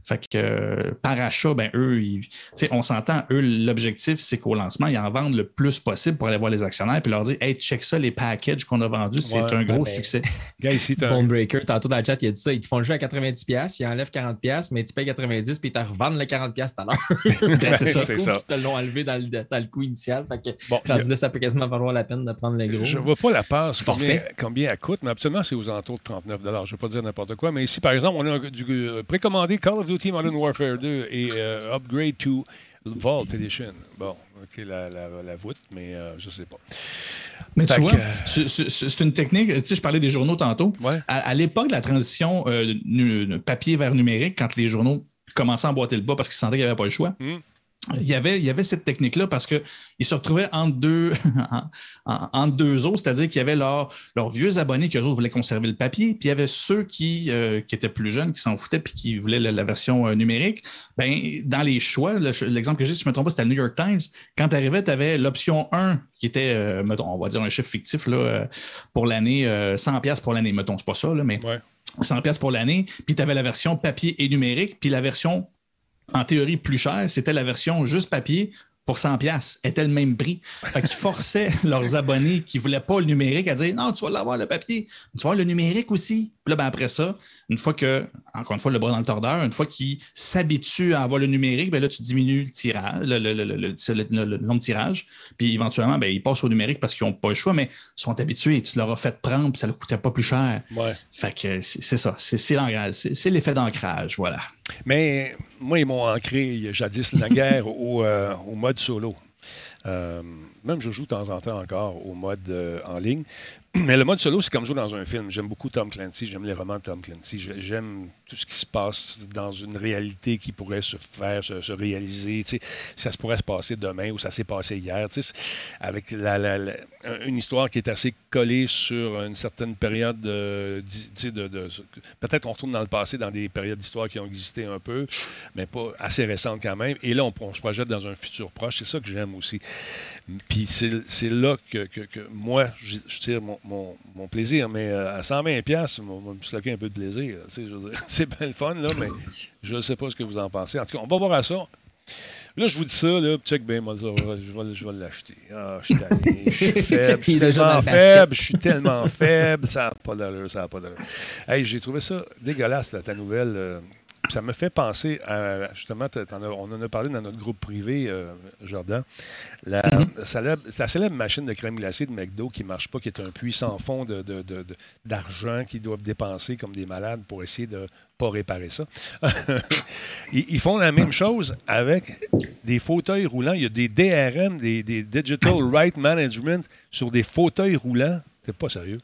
Fait que euh, par achat, ben, eux, on s'entend, eux, l'objectif, c'est qu'au lancement, ils en vendent le plus possible pour aller voir les actionnaires puis leur dire Hey, check ça, les packages qu'on a vendus, c'est un gros ben, succès. Gars, ici, Breaker, tantôt dans le chat, il a dit ça. Ils te font le jeu à 90$, ils enlèvent 40$, mais tu payes 90$ puis ils te revendent le 40$ tout à l'heure. Ben, c'est ça. C'est ça. Ils te l'ont enlevé dans le, dans le, coût initial. Fait que, bon, là, ça peut quasiment valoir la peine de prendre le gros. Je ne vois pas la passe, combien, combien, elle coûte, mais absolument, c'est aux alentours de 39$. Je ne vais pas dire n'importe quoi, mais ici, par exemple, on a du, euh, précommandé Call of Duty Modern Warfare 2 et euh, Upgrade to Vault Edition. Bon, OK, la, la, voûte, mais euh, je ne sais pas. Mais tu vois, c'est une technique. Tu sais, je parlais des journaux tantôt. À, l'époque de la transition papier vers numérique, quand les journaux commençaient à emboîter le bas parce qu'ils sentaient qu'il n'y avait pas le choix. Hmm il y avait, il y avait cette technique-là parce qu'ils se retrouvaient entre deux, en, deux eaux, c'est-à-dire qu'il y avait leurs vieux abonnés qui, eux autres, voulaient conserver le papier, puis il y avait ceux qui, euh, qui étaient plus jeunes, qui s'en foutaient, puis qui voulaient la, version euh, numérique. Ben, dans les choix, l'exemple que j'ai, si je me trompe pas, c'était le New York Times. Quand tu arrivais, tu avais l'option 1 qui était, euh, on va dire un chiffre fictif là, pour l'année, 100$ pour l'année. Mettons, c'est pas ça, là, mais. 100$ pour l'année, puis tu avais la version papier et numérique, puis la version en théorie plus cher, c'était la version juste papier pour 100 pièces était le même prix. Fait qu'ils forçaient leurs abonnés qui ne voulaient pas le numérique à dire non, tu vas l'avoir le papier, tu vas avoir le numérique aussi. Puis là, ben, après ça, une fois que, encore une fois, le bras dans le tordeur, une fois qu'ils s'habituent à avoir le numérique, ben là, tu diminues le tirage, le, nombre de tirages. Puis éventuellement, ben, ils passent au numérique parce qu'ils n'ont pas le choix, mais ils sont habitués. Tu leur as fait prendre, puis ça ne leur coûtait pas plus cher. Ouais. Fait que c'est ça. C'est l'effet d'ancrage, voilà. Mais moi, ils m'ont ancré jadis la guerre au, euh, mode solo. Euh, même je joue de temps en temps encore au mode euh, en ligne. Mais le mode solo, c'est comme jouer dans un film. J'aime beaucoup Tom Clancy, j'aime les romans de Tom Clancy. J'aime tout ce qui se passe dans une réalité qui pourrait se faire, se, réaliser. ça se pourrait se passer demain ou ça s'est passé hier. Avec une histoire qui est assez collée sur une certaine période de. Peut-être qu'on retourne dans le passé, dans des périodes d'histoire qui ont existé un peu, mais pas assez récentes quand même. Et là, on, se projette dans un futur proche. C'est ça que j'aime aussi. Puis c'est là que, moi, je, tire mon, plaisir. Mais euh, à 120$, on va me sloquer un peu de plaisir. C'est bien le fun, là, mais je ne sais pas ce que vous en pensez. En tout cas, on va voir à ça. Là, je vous dis ça, là, check bien, moi, je vais, je vais l'acheter. Ah, je suis je suis faible, je suis tellement faible, je suis tellement faible, ça n'a pas d'allure, ça n'a pas d'allure. Hey, j'ai trouvé ça dégueulasse, ta nouvelle. Ça me fait penser à, justement, on en a parlé dans notre groupe privé, euh, Jordan, la, mm-hmm. célèbre, machine de crème glacée de McDo qui ne marche pas, qui est un puissant fond d'argent qu'ils doivent dépenser comme des malades pour essayer de ne pas réparer ça. ils, font la même chose avec des fauteuils roulants. Il y a des DRM, des, des Digital Right Management sur des fauteuils roulants. C'est pas sérieux?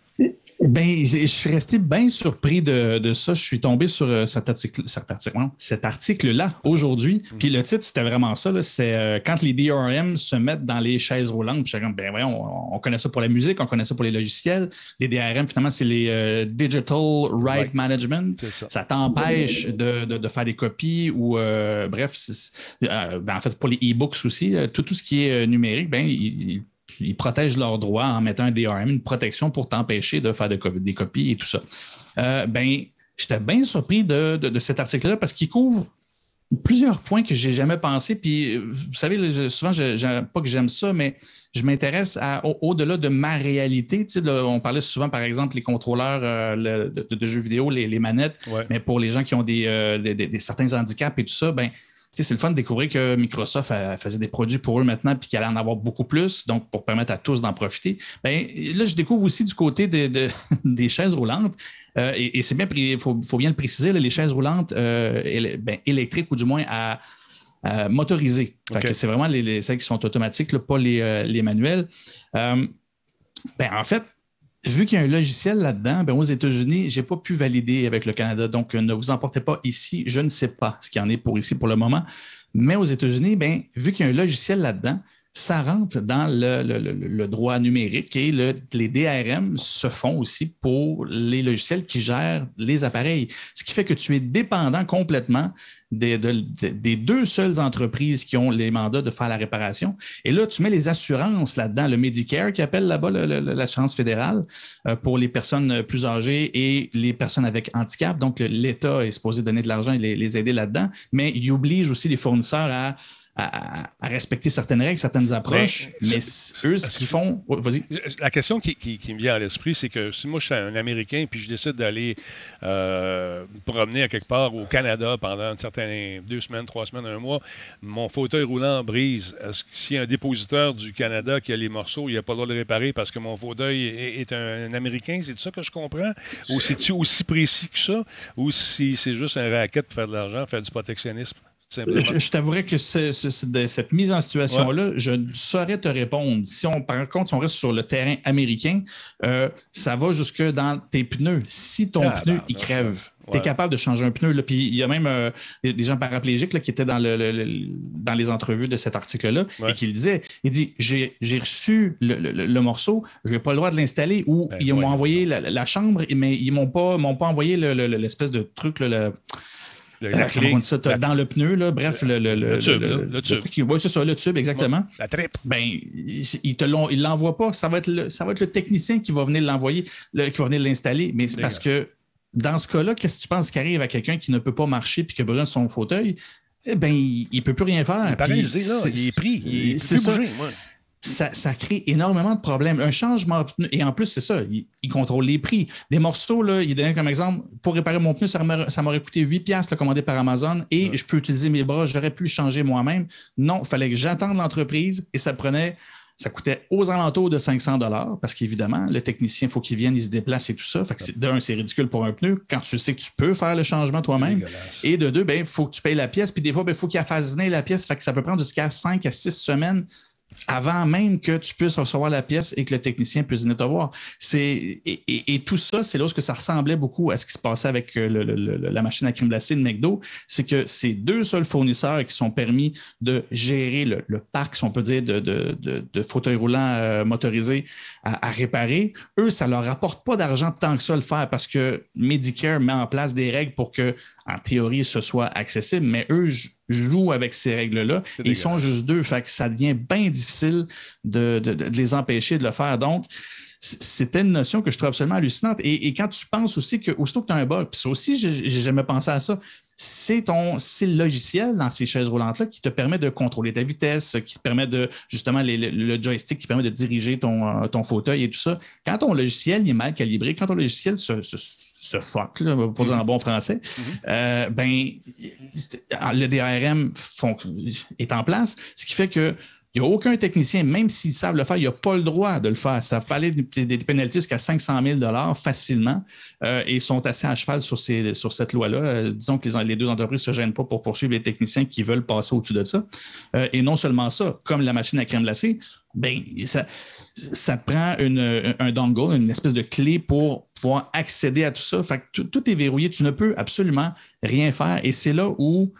Ben, je suis resté bien surpris de, ça. Je suis tombé sur euh, cet article, cet article, cet article-là aujourd'hui. Mm. Puis le titre, c'était vraiment ça. C'est euh, quand les DRM se mettent dans les chaises roulantes. Puis comme, ben on, connaît ça pour la musique, on connaît ça pour les logiciels. Les DRM, finalement, c'est les euh, Digital Right, Management. Ça, t'empêche de, faire des copies ou, bref, ben, en fait, pour les e-books aussi, tout, tout ce qui est numérique, ben, il ils protègent leurs droits en mettant un DRM, une protection pour t'empêcher de faire des copies et tout ça. Euh, ben, j'étais bien surpris de, cet article-là parce qu'il couvre plusieurs points que j'ai jamais pensé. Puis, vous savez, souvent, je, pas que j'aime ça, mais je m'intéresse au-delà de ma réalité. on parlait souvent, par exemple, les contrôleurs euh, de, jeux vidéo, les, manettes, mais pour les gens qui ont des, euh, certains handicaps et tout ça, ben, c'est le fun de découvrir que Microsoft faisait des produits pour eux maintenant, puis qu'il allait en avoir beaucoup plus, donc pour permettre à tous d'en profiter. Bien, là, je découvre aussi du côté des chaises roulantes, euh, et, c'est bien, il faut, bien le préciser, les chaises roulantes euh, ben, électriques ou du moins à, motoriser. C'est vraiment les, celles qui sont automatiques, pas les, euh, les manuels. ben, en fait, vu qu'il y a un logiciel là-dedans, ben aux États-Unis, je n'ai pas pu valider avec le Canada. Donc, ne vous emportez pas ici. Je ne sais pas ce qu'il y en est pour ici pour le moment. Mais aux États-Unis, ben, vu qu'il y a un logiciel là-dedans, ça rentre dans le, droit numérique et les DRM se font aussi pour les logiciels qui gèrent les appareils. Ce qui fait que tu es dépendant complètement des, des, deux seules entreprises qui ont les mandats de faire la réparation. Et là, tu mets les assurances là-dedans, le Medicare qui appelle là-bas l'assurance fédérale euh, pour les personnes plus âgées et les personnes avec handicap. Donc, l'État est supposé donner de l'argent et les aider là-dedans, mais il oblige aussi les fournisseurs à à, respecter certaines règles, certaines approches, mais, eux, ce qu'ils font. Vas-y. La question qui, me vient à l'esprit, c'est que si moi je suis un Américain puis je décide d'aller euh, me promener à quelque part au Canada pendant une certaine deux semaines, trois semaines, un mois, mon fauteuil roulant brise. Est-ce que s'il y a un dépositeur du Canada qui a les morceaux, il n'a pas le droit de les réparer parce que mon fauteuil est, un, Américain? C'est ça que je comprends? Ou c'est-tu aussi précis que ça? Ou si c'est juste un racket pour faire de l'argent, faire du protectionnisme? Je, t'avouerais que cette mise en situation-là, je ne saurais te répondre. Si on, par contre, si on reste sur le terrain américain, euh, ça va jusque dans tes pneus. Si ton ah, pneu, il crève, tu es capable de changer un pneu. Là. Puis il y a même euh, des gens paraplégiques qui étaient dans, le, dans les entrevues de cet article-là et qui le disaient. Il dit J'ai reçu le, morceau, je n'ai pas le droit de l'installer ou ben, ils m'ont envoyé la, chambre, mais ils ne m'ont pas, pas envoyé l'espèce de truc. Le, dans le pneu, là, bref, le, le, le, tube. Le, tube. Oui, c'est ça, le tube, exactement. la tripe. Ben, ils ne l'envoient pas. Ça va, être le, ça va être le technicien qui va venir l'envoyer, qui va venir l'installer. Mais c'est parce que dans ce cas-là, qu'est-ce que tu penses qui arrive à quelqu'un qui ne peut pas marcher puis qui a besoin de son fauteuil? Eh ben, il ne peut plus rien faire. Il est paralysé, là. Il est pris. Il est plus bouger, ça, crée énormément de problèmes. Un changement de pneu, et en plus, c'est ça, il, contrôle les prix. Des morceaux, là, il donne comme exemple, pour réparer mon pneu, ça m'aurait coûté 8 piastres commandé par Amazon et je peux utiliser mes bras, j'aurais pu le changer moi-même. Non, il fallait que j'attende l'entreprise et ça prenait, ça coûtait aux alentours de 500 dollars parce qu'évidemment, le technicien, il faut qu'il vienne, il se déplace et tout ça. Fait d'un, c'est ridicule pour un pneu quand tu sais que tu peux faire le changement toi-même. Et de deux, il ben, faut que tu payes la pièce. Puis des fois, il ben, faut qu'il fasse venir la pièce. Fait que ça peut prendre jusqu'à 5 à 6 semaines avant même que tu puisses recevoir la pièce et que le technicien puisse venir te voir. Et, tout ça, c'est où ça ressemblait beaucoup à ce qui se passait avec euh, la machine à crème glacée de McDo. C'est que ces deux seuls fournisseurs qui sont permis de gérer le, parc, si on peut dire, de, fauteuils roulants euh, motorisés à, réparer, eux, ça ne leur rapporte pas d'argent tant que ça le faire parce que Medicare met en place des règles pour que, en théorie, ce soit accessible, mais eux, jouent avec ces règles-là. Ils sont juste deux. Fait que ça devient bien difficile de, les empêcher de le faire. Donc, c'était une notion que je trouve absolument hallucinante. Et, quand tu penses aussi que, aussitôt que tu as un bug, puis ça aussi, j'ai jamais pensé à ça, c'est ton le logiciel dans ces chaises roulantes-là qui te permet de contrôler ta vitesse, qui te permet de, justement, le joystick qui permet de diriger ton, euh, ton fauteuil et tout ça. Quand ton logiciel est mal calibré, quand ton logiciel se ce fuck, là, pour dire en bon français, mhm. euh, ben, le DRM est en place, ce qui fait que il n'y a aucun technicien, même s'ils savent le faire, il n'a pas le droit de le faire. Ça va aller des, pénalités jusqu'à 500 000 facilement euh, et sont assez à cheval sur, cette loi-là. Euh, disons que les, deux entreprises ne se gênent pas pour poursuivre les techniciens qui veulent passer au-dessus de ça. et non seulement ça, comme la machine à crème glacée, ben, ça, te prend un dongle, une espèce de clé pour pouvoir accéder à tout ça. Fait que tout, est verrouillé. Tu ne peux absolument rien faire. Et c'est là où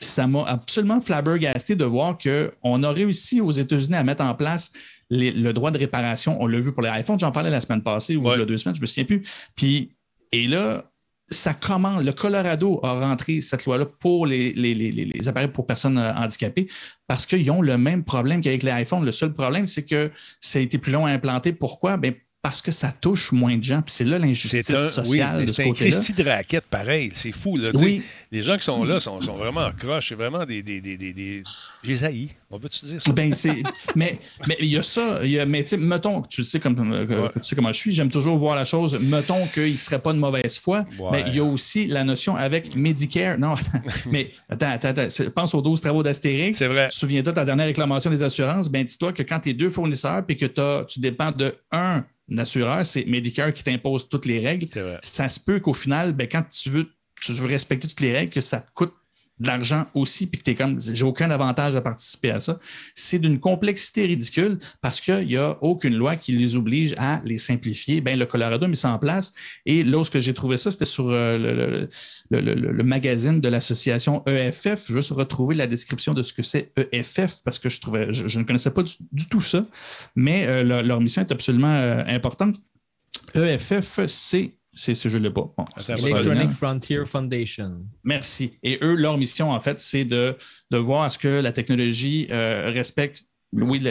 ça m'a absolument flabbergasté de voir qu'on a réussi aux États-Unis à mettre en place le droit de réparation. On l'a vu pour les iPhones, j'en parlais la semaine passée ou il y a deux semaines, je ne me souviens plus. Puis, et là, ça commence. Le Colorado a rentré cette loi-là pour les, les, appareils pour personnes euh, handicapées parce qu'ils ont le même problème qu'avec les iPhones. Le seul problème, c'est que ça a été plus long à implanter. Pourquoi? Bien, parce que ça touche moins de gens. Puis c'est là l'injustice sociale de ce côté-là. C'est un Christy de raquette pareil. C'est fou. Là, oui. Les gens qui sont là sont, sont vraiment croches. C'est vraiment des... des, des, des, des... J'ai On peut-tu dire ça? Ben, mais, mais il y a ça. Il y a, mais mettons, tu sais, comme, euh, tu sais comment je suis, j'aime toujours voir la chose. Mettons qu'il ne serait pas de mauvaise foi. Mais il y a aussi la notion avec Medicare. Non, mais attends, attends, attends, pense aux 12 travaux d'Astérix. C'est vrai. Souviens-toi de ta dernière réclamation des assurances. Ben, dis-toi que quand tu es deux fournisseurs et que tu dépends de un assureur, c'est Medicare qui t'impose toutes les règles. Ça se peut qu'au final, ben, quand tu veux, tu veux respecter toutes les règles, que ça te coûte de l'argent aussi, puis que tu es comme, j'ai aucun avantage à participer à ça, c'est d'une complexité ridicule parce qu'il n'y a aucune loi qui les oblige à les simplifier. Ben, le Colorado a mis ça en place. Et là où j'ai trouvé ça, c'était sur euh, le, magazine de l'association EFF. Je vais juste retrouver la description de ce que c'est EFF parce que je, trouvais, je, ne connaissais pas du, tout ça, mais euh, leur, mission est absolument euh, importante. EFF, c'est c'est ce jeu-là pas. Electronic Frontier Foundation. Merci. Et eux, leur mission, en fait, c'est de, de voir à ce que la technologie euh, respecte oui,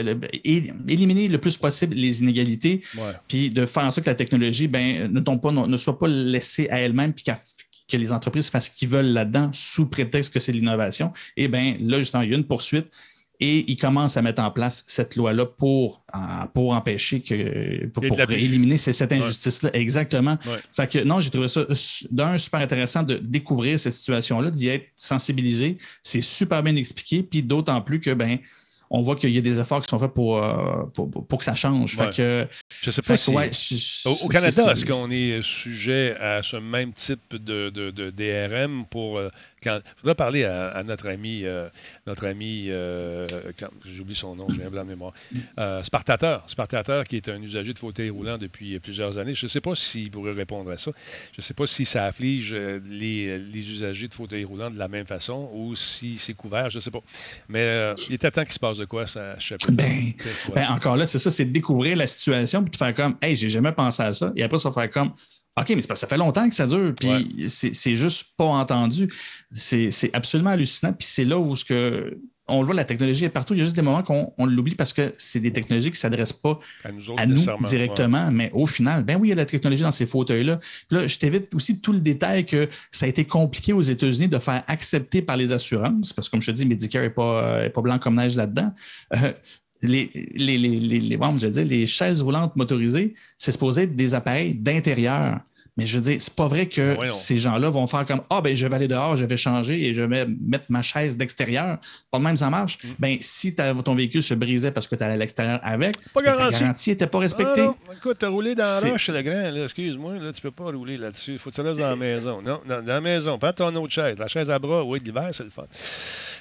éliminer le plus possible les inégalités, puis de faire en sorte que la technologie ben, ne, tombe pas, ne, soit pas laissée à elle-même, puis que les entreprises fassent ce qu'ils veulent là-dedans sous prétexte que c'est de l'innovation. Et bien là, justement, il y a une poursuite et ils commencent à mettre en place cette loi-là pour, euh, pour empêcher que, pour, éliminer cette injustice-là. Exactement. Fait que non, j'ai trouvé ça d'un super intéressant de découvrir cette situation-là, d'y être sensibilisé. C'est super bien expliqué. Puis d'autant plus que, ben, on voit qu'il y a des efforts qui sont faits pour, euh, pour, que ça change. Fait que, je sais pas si. au, Canada, est-ce qu'on est sujet à ce même type de, de, DRM pour euh, il faudrait parler à, notre ami, euh, notre ami, euh, j'oublie son nom, j'ai un blanc de mémoire, Spartateur, Spartateur, qui est un usager de fauteuil roulant depuis plusieurs années. Je ne sais pas s'il pourrait répondre à ça. Je ne sais pas si ça afflige les, usagers de fauteuil roulant de la même façon ou si c'est couvert, je ne sais pas. Mais il était temps qu'il se passe de quoi, ça chapitre. Ben, ben, encore là, c'est ça, c'est de découvrir la situation et de faire comme, hey, j'ai jamais pensé à ça. Et après, ça faire comme, OK, mais ça fait longtemps que ça dure, puis c'est juste pas entendu. C'est absolument hallucinant, puis c'est là où ce que on le voit, la technologie est partout. Il y a juste des moments qu'on l'oublie parce que c'est des technologies qui ne s'adressent pas à nous, directement, mais au final, ben oui, il y a la technologie dans ces fauteuils-là. Là, je t'évite aussi tout le détail que ça a été compliqué aux États-Unis de faire accepter par les assurances, parce que comme je te dis, Medicare n'est pas, pas blanc comme neige là-dedans. Euh, les, les, les, les, je dire, les chaises roulantes motorisées, c'est supposé être des appareils d'intérieur. Mais je veux dire, c'est pas vrai que ces gens-là vont faire comme Ah, ben, je vais aller dehors, je vais changer et je vais mettre ma chaise d'extérieur. Pas de même, ça marche. Mm. Ben, si ton véhicule se brisait parce que tu allais à l'extérieur avec, pas ben, ta garantie n'était pas respectée. Non, Écoute, tu as roulé dans la roche, le grand. Excuse-moi, là, tu peux pas rouler là-dessus. Il faut que tu restes dans la maison. Non, dans, la maison. Prends ton autre chaise. La chaise à bras, oui, l'hiver, c'est le fun.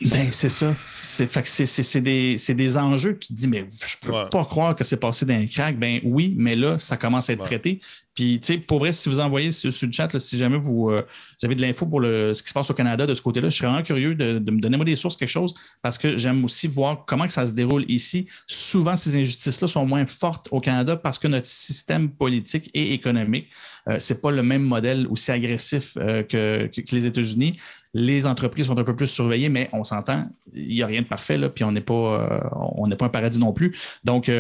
Ben, c'est ça. C'est des, des, enjeux qui te disent, mais je peux pas croire que c'est passé d'un crack. Ben oui, mais là, ça commence à être traité. Puis, tu sais, pour vrai, si vous envoyez sur, le chat, si jamais vous, euh, vous, avez de l'info pour le, ce qui se passe au Canada de ce côté-là, je serais vraiment curieux de, me donner des sources, quelque chose, parce que j'aime aussi voir comment ça se déroule ici. Souvent, ces injustices-là sont moins fortes au Canada parce que notre système politique et économique, euh, c'est pas le même modèle aussi agressif euh, que, les États-Unis. Les entreprises sont un peu plus surveillées, mais on s'entend, il n'y a rien de parfait, là, puis on n'est pas, on n'est pas un paradis non plus. Donc,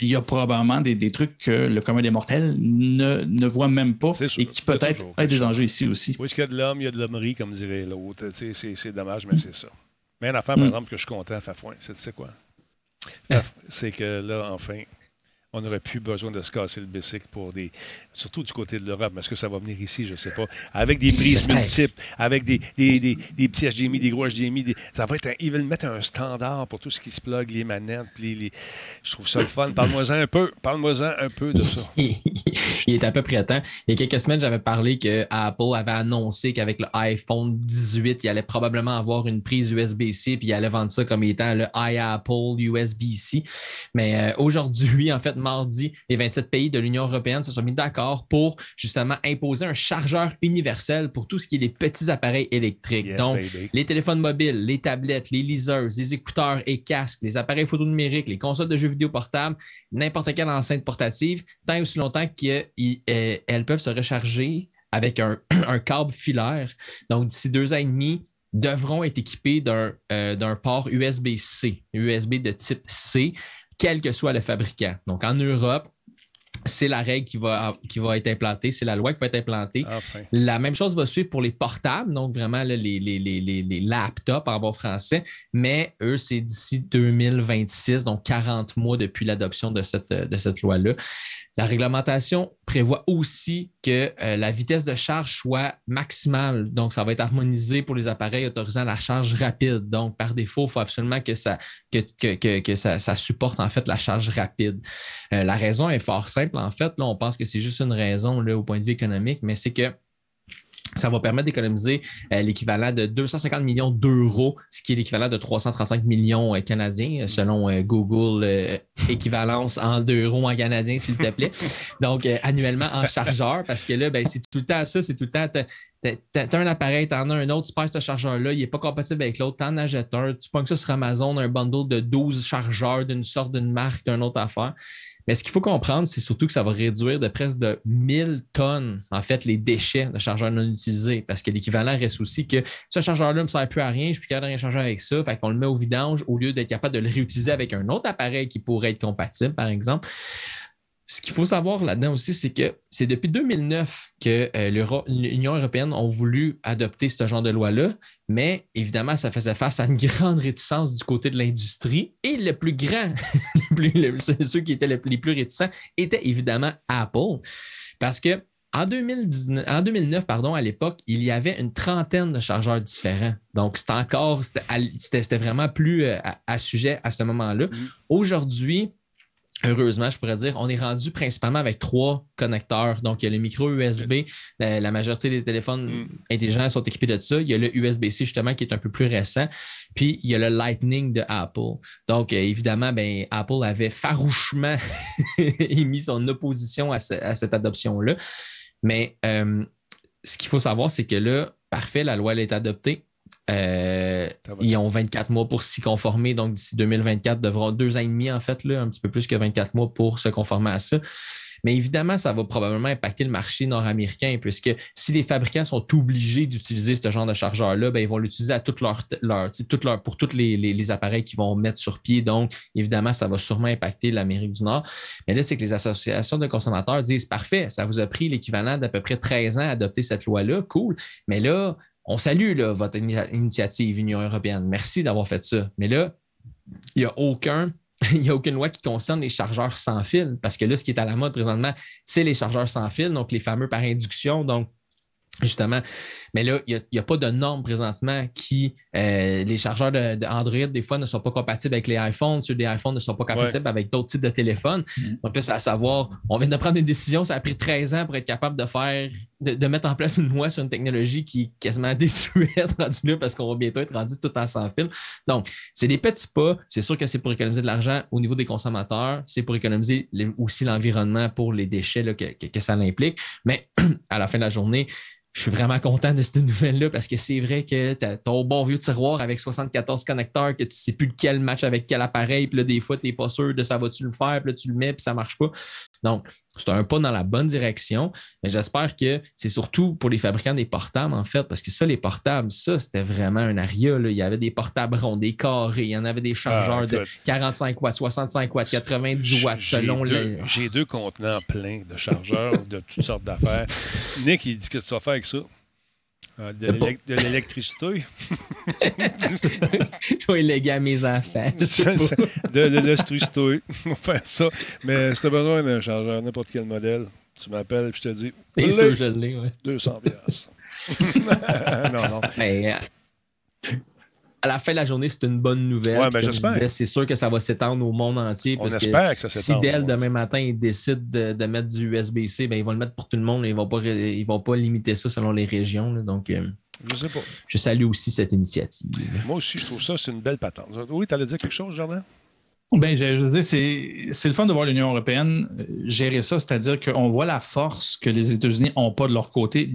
il y a probablement des, trucs que le commun des mortels ne, ne voit même pas et qui peut-être être des enjeux ici aussi. Oui, qu'il y a de l'homme, il y a de l'hommerie, comme dirait l'autre. C'est dommage, mais c'est ça. Mais une affaire, par mm. exemple, que je suis content, Fafouin, c'est quoi? Ah. C'est que là, enfin, on n'aurait plus besoin de se casser le bicycle pour des. Surtout du côté de l'Europe. Est-ce que ça va venir ici? Je ne sais pas. Avec des prises multiples, avec des, des, des, des, petits HDMI, des gros HDMI. Ça va être ils veulent mettre un standard pour tout ce qui se plug, les manettes. Les, Je trouve ça le fun. Parle-moi-en un peu. Parle-moi-en un peu de ça. il est à peu près temps. Il y a quelques semaines, j'avais parlé que Apple avait annoncé qu'avec le iPhone 18, il allait probablement avoir une prise USB-C, puis il allait vendre ça comme étant le iApple USB-C. Mais euh, aujourd'hui, en fait, mardi, les 27 pays de l'Union européenne se sont mis d'accord pour justement imposer un chargeur universel pour tout ce qui est les petits appareils électriques. Donc, les téléphones mobiles, les tablettes, les liseuses, les écouteurs et casques, les appareils photo numériques, les consoles de jeux vidéo portables, n'importe quelle enceinte portative, tant et aussi longtemps qu'elles peuvent se recharger avec un, câble filaire. Donc, d'ici deux ans et demi, devront être équipés d'un euh, port USB-C, USB de type C, quel que soit le fabricant. Donc, en Europe, c'est la règle qui va, qui va être implantée, c'est la loi qui va être implantée. La même chose va suivre pour les portables, donc vraiment les, les, les, laptops en bon français, mais eux, c'est d'ici 2026, donc 40 mois depuis l'adoption de cette, de cette loi-là. La réglementation prévoit aussi que euh, la vitesse de charge soit maximale. Donc, ça va être harmonisé pour les appareils autorisant la charge rapide. Donc, par défaut, il faut absolument que ça, que, que, ça, supporte en fait la charge rapide. Euh, la raison est fort simple. En fait, là, on pense que c'est juste une raison là, au point de vue économique, mais c'est que ça va permettre d'économiser euh, l'équivalent de 250 millions d'euros, ce qui est l'équivalent de 335 millions euh, canadiens, euh, selon Google, équivalence en d'euros en canadien, s'il te plaît. Donc, annuellement en chargeur, parce que là, ben, c'est tout le temps ça, c'est tout le temps, tu as, un appareil, tu en as un autre, tu passes ce chargeur-là, il n'est pas compatible avec l'autre, tu en achètes un, tu pognes ça sur Amazon, un bundle de 12 chargeurs d'une sorte, d'une marque, d'une autre affaire. Mais ce qu'il faut comprendre, c'est surtout que ça va réduire de presque de 1000 tonnes, en fait, les déchets de chargeurs non utilisés. Parce que l'équivalent reste aussi que ce chargeur-là ne me sert plus à rien, je suis capable de rien changer avec ça. Fait qu'on le met au vidange au lieu d'être capable de le réutiliser avec un autre appareil qui pourrait être compatible, par exemple ce qu'il faut savoir là-dedans aussi, c'est que c'est depuis 2009 que euh, l'Union européenne a voulu adopter ce genre de loi-là, mais évidemment, ça faisait face à une grande réticence du côté de l'industrie. Et le plus grand, ceux qui étaient les plus réticents, étaient évidemment Apple. Parce que en, 2009, pardon, à l'époque, il y avait une trentaine de chargeurs différents. Donc, c'était encore, c'était vraiment plus euh, à, sujet à ce moment-là. Mm-hmm. Aujourd'hui, Heureusement, je pourrais dire, on est rendu principalement avec trois connecteurs. Donc, il y a le micro USB. La, majorité des téléphones mm. intelligents sont équipés de ça. Il y a le USB-C, justement, qui est un peu plus récent. Puis, il y a le Lightning de Apple. Donc, euh, évidemment, ben, Apple avait farouchement émis son opposition à, cette adoption-là. Mais euh, ce qu'il faut savoir, c'est que là, parfait, la loi elle est adoptée. Euh, ils ont 24 mois pour s'y conformer. Donc, d'ici 2024, devront deux ans et demi, en fait, là, un petit peu plus que 24 mois pour se conformer à ça. Mais évidemment, ça va probablement impacter le marché nord-américain, puisque si les fabricants sont obligés d'utiliser ce genre de chargeur-là, ben, ils vont l'utiliser à toute leur, leur, pour tous les, appareils qu'ils vont mettre sur pied. Donc, évidemment, ça va sûrement impacter l'Amérique du Nord. Mais là, c'est que les associations de consommateurs disent parfait, ça vous a pris l'équivalent d'à peu près 13 ans à adopter cette loi-là, cool. Mais là, on salue votre initiative Union européenne. Merci d'avoir fait ça. Mais là, il n'y a aucun. Il n'y a aucune loi qui concerne les chargeurs sans fil, parce que là, ce qui est à la mode présentement, c'est les chargeurs sans fil, donc les fameux par induction. Donc, Justement. Mais là, il n'y a, pas de normes présentement qui, euh, les chargeurs d'Android, des fois, ne sont pas compatibles avec les iPhones. Ceux des iPhones ne sont pas compatibles avec d'autres types de téléphones. Mm-hmm. Donc là, c'est à savoir, on vient de prendre une décision, ça a pris 13 ans pour être capable de faire, de, mettre en place une loi sur une technologie qui est quasiment désuète rendue là parce qu'on va bientôt être rendu tout en sans fil. Donc, c'est des petits pas. C'est sûr que c'est pour économiser de l'argent au niveau des consommateurs. C'est pour économiser aussi l'environnement pour les déchets que, que ça implique. Mais à la fin de la journée, je suis vraiment content de cette nouvelle-là parce que c'est vrai que ton bon vieux tiroir avec 74 connecteurs que tu sais plus lequel match avec quel appareil. Puis là, des fois, tu n'es pas sûr de ça va-tu le faire. Puis là, tu le mets, puis ça marche pas. Donc, c'est un pas dans la bonne direction. Mais j'espère que c'est surtout pour les fabricants des portables, en fait, parce que ça, les portables, ça, c'était vraiment un aria. Il y avait des portables ronds, des carrés, il y en avait des chargeurs ah, de 45 watts, 65 watts, 90 watts, selon les. J'ai deux contenants pleins de chargeurs de toutes sortes d'affaires. Nick, il dit que tu vas faire avec ça? Ah, de l'électricité. Je vais léguer à mes enfants. de l'électricité. On va faire ça. Mais si tu as besoin d'un chargeur, n'importe quel modèle, tu m'appelles et je te dis. C'est sûr, je l'ai, ouais. 200 non, non. Mais, euh, à la fin de la journée, c'est une bonne nouvelle. Ouais, ben, c'est sûr que ça va s'étendre au monde entier. On espère que, ça s'étend. Si Dell, demain matin, il décide de, mettre du USB-C, ben, ils vont le mettre pour tout le monde. Ils ne vont, pas, vont pas limiter ça selon les régions. donc, euh, je sais pas. Je salue aussi cette initiative. Moi aussi, je trouve ça, c'est une belle patente. Oui, tu allais dire quelque chose, Jardin? Ben, je, je c'est le fun de voir l'Union européenne euh, gérer ça, c'est-à-dire qu'on voit la force que les États-Unis n'ont pas de leur côté,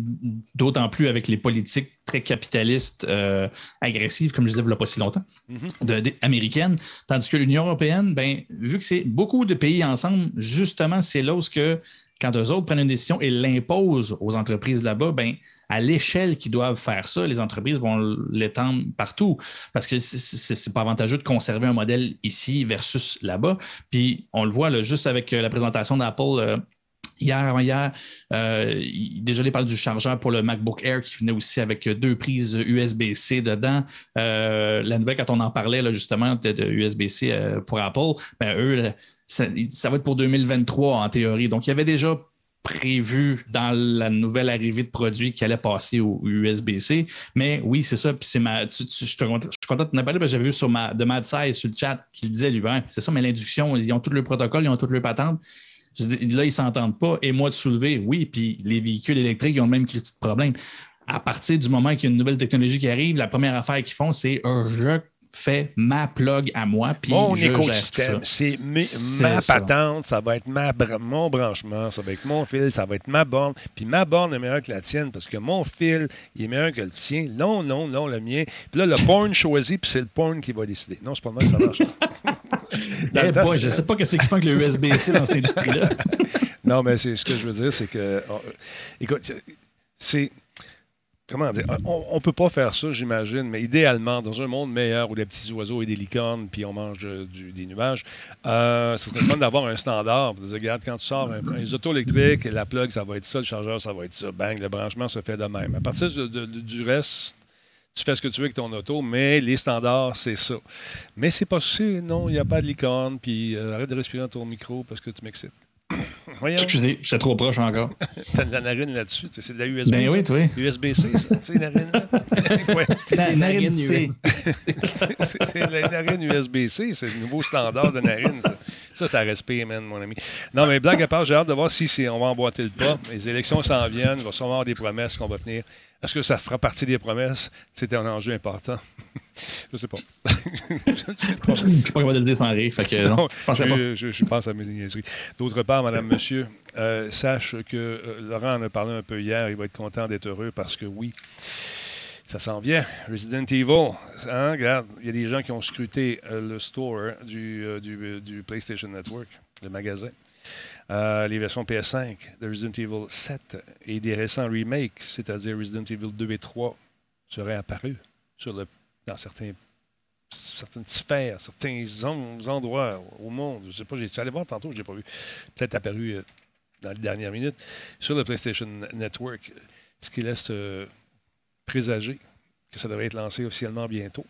d'autant plus avec les politiques très capitalistes euh, agressives, comme je disais il n'y a pas si longtemps, mm-hmm. américaines. Tandis que l'Union européenne, ben, vu que c'est beaucoup de pays ensemble, justement, c'est là où que quand eux autres prennent une décision et l'imposent aux entreprises là-bas, ben, à l'échelle qu'ils doivent faire ça, les entreprises vont l'étendre partout parce que c'est n'est pas avantageux de conserver un modèle ici versus là-bas. Puis on le voit juste avec euh, la présentation d'Apple. Euh, hier, avant-hier, euh, déjà, il parle du chargeur pour le MacBook Air qui venait aussi avec deux prises USB-C dedans. la nouvelle, quand on en parlait justement de, USB-C pour Apple, ben, eux, ça, va être pour 2023 en théorie. Donc, il y avait déjà prévu dans la nouvelle arrivée de produits qui allait passer au USB-C. Mais oui, c'est ça. Puis ma. je, suis content de t'en parler parce que j'avais vu sur ma, de sur le chat qu'il disait lui, ben, c'est ça, mais l'induction, ils ont tout le protocole, ils ont toutes les patentes. Là, ils ne s'entendent pas. Et moi, de soulever, oui, puis les véhicules électriques, ils ont le même critique de problème. à partir du moment qu'il y a une nouvelle technologie qui arrive, la première affaire qu'ils font, c'est un je fais ma plug à moi. Puis mon je écosystème, c'est ma patente, ça va être ma, mon branchement, ça va être mon fil, ça va être ma borne. Puis ma borne est meilleure que la tienne parce que mon fil, il est meilleur que le tien. Non, non, non, le mien. Puis là, le porn choisi, puis c'est le porn qui va décider. Non, c'est pas mal que ça marche. je ne sais pas ce qu'ils font avec le USB-C dans cette industrie-là. non, mais ce que je veux dire, c'est que. Oh, écoute, c'est comment dire, on ne peut pas faire ça, j'imagine, mais idéalement, dans un monde meilleur où les petits oiseaux et des licornes, puis on mange des nuages, euh, c'est fun d'avoir un standard. Regarde, quand tu sors un, les autos électriques, la plug, ça va être ça, le chargeur, ça va être ça. Bang, le branchement se fait de même. À partir du reste, tu fais ce que tu veux avec ton auto, mais les standards, c'est ça. Mais c'est pas ça, non, il n'y a pas de licorne, puis euh, arrête de respirer dans ton micro parce que tu m'excites. Voyons. Excusez, j'étais trop proche encore. T'as de la narine là-dessus. C'est de la USB. Ben oui, toi. USB-C, ça. C'est une narine. ouais. La narine C. c'est la narine USB-C. C'est le nouveau standard de narine, ça. Ça, ça respire, man, mon ami. Non, mais blague à part, j'ai hâte de voir si, si on va emboîter le pas. Les élections s'en viennent. Il va sûrement avoir des promesses qu'on va tenir. Est-ce que ça fera partie des promesses? C'était un enjeu important. je ne sais pas. je ne sais pas. Je ne suis pas capable de le dire sans rire. Fait que, non, je, je, pense à mes niaiseries. D'autre part, Madame, Monsieur, euh, sache que euh, Laurent en a parlé un peu hier. Il va être content d'être heureux parce que oui, ça s'en vient. Resident Evil. Hein, regarde, il y a des gens qui ont scruté euh, le store du, du, du PlayStation Network, le magasin. Euh, les versions PS5 de Resident Evil 7 et des récents remakes, c'est-à-dire Resident Evil 2 et 3, seraient apparus sur le, dans certains, certaines sphères, certains endroits au monde. Je ne sais pas, j'ai allé voir tantôt, je n'ai pas vu. Peut-être apparu euh, dans les dernières minutes sur le PlayStation Network, ce qui laisse euh, présager que ça devrait être lancé officiellement bientôt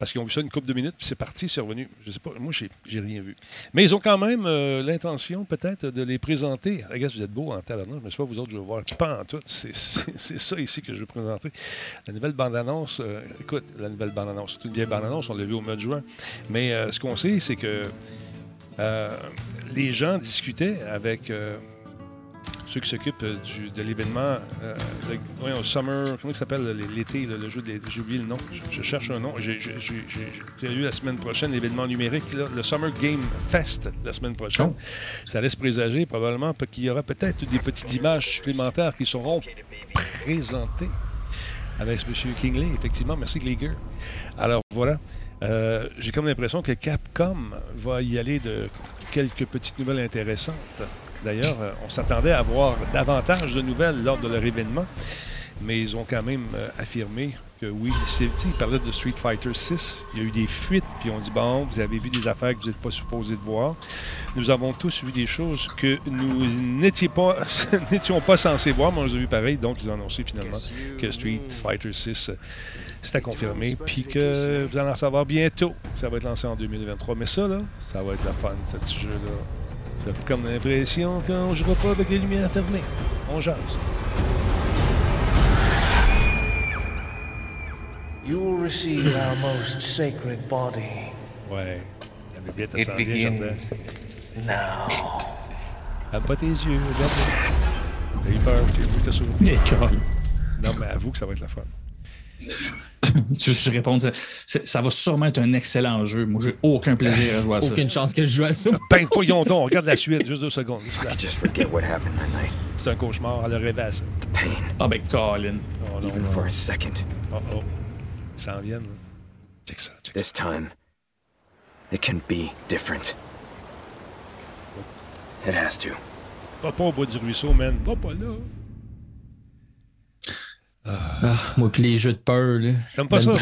parce qu'ils ont vu ça une couple de minutes, puis c'est parti, c'est revenu. Je sais pas, moi, j'ai rien vu. Mais ils ont quand même euh, l'intention, peut-être, de les présenter. Regarde, vous êtes beau en taverneuse, mais sais pas vous autres, je veux voir pas en tout. C'est ça ici que je veux présenter. La nouvelle bande-annonce, euh, écoute, la nouvelle bande-annonce, c'est une vieille bande-annonce, on l'a vu au mois de juin. Mais euh, ce qu'on sait, c'est que les gens discutaient avec ceux qui s'occupent euh, de l'événement, euh, Summer, comment il s'appelle l'été, le, jeu de j'ai oublié le nom, je, cherche un nom. J'ai eu la semaine prochaine l'événement numérique, le Summer Game Fest la semaine prochaine. Oh. Ça laisse présager probablement qu'il y aura peut-être des petites images supplémentaires qui seront présentées avec M. Kingley, effectivement. Merci, Gleager. Alors voilà. Euh, j'ai comme l'impression que Capcom va y aller de quelques petites nouvelles intéressantes. D'ailleurs, euh, on s'attendait à avoir davantage de nouvelles lors de leur événement, mais ils ont quand même euh, affirmé que oui, ils parlaient de Street Fighter 6. Il y a eu des fuites, puis on dit bon, vous avez vu des affaires que vous n'êtes pas supposés de voir. Nous avons tous vu des choses que nous n'étions pas, censés voir, mais on les a vu pareil. Donc, ils ont annoncé finalement que Street Fighter 6 c'était confirmé, puis que vous allez en savoir bientôt. Ça va être lancé en 2023. Mais ça, là, ça va être la fun, ce petit jeu-là. J'ai comme l'impression qu'on ne jouera pas avec les lumières fermées. On jase. You will receive our most sacred body. Ouais. La bibliothèque, ça sent bien, Jardin. Now. Aime pas tes yeux, regarde. J'ai eu peur, j'ai vu ta souris. Non, mais avoue que ça va être la fun. Tu veux que je réponde? Ça, va sûrement être un excellent jeu. Moi, j'ai aucun plaisir à jouer à ça. Aucune chance que je joue à ça. Ben, voyons donc, regarde la suite, juste deux secondes. C'est un cauchemar, à le rêver à ça. Ah ben, Colin. Oh, non, Even for a second. Oh oh. Ça en vient. Check ça, check This time, it can be different. It has to. Va pas au bout du ruisseau, man. Va pas là. Ah, moi, puis les jeux de peur, là. J'aime pas ça.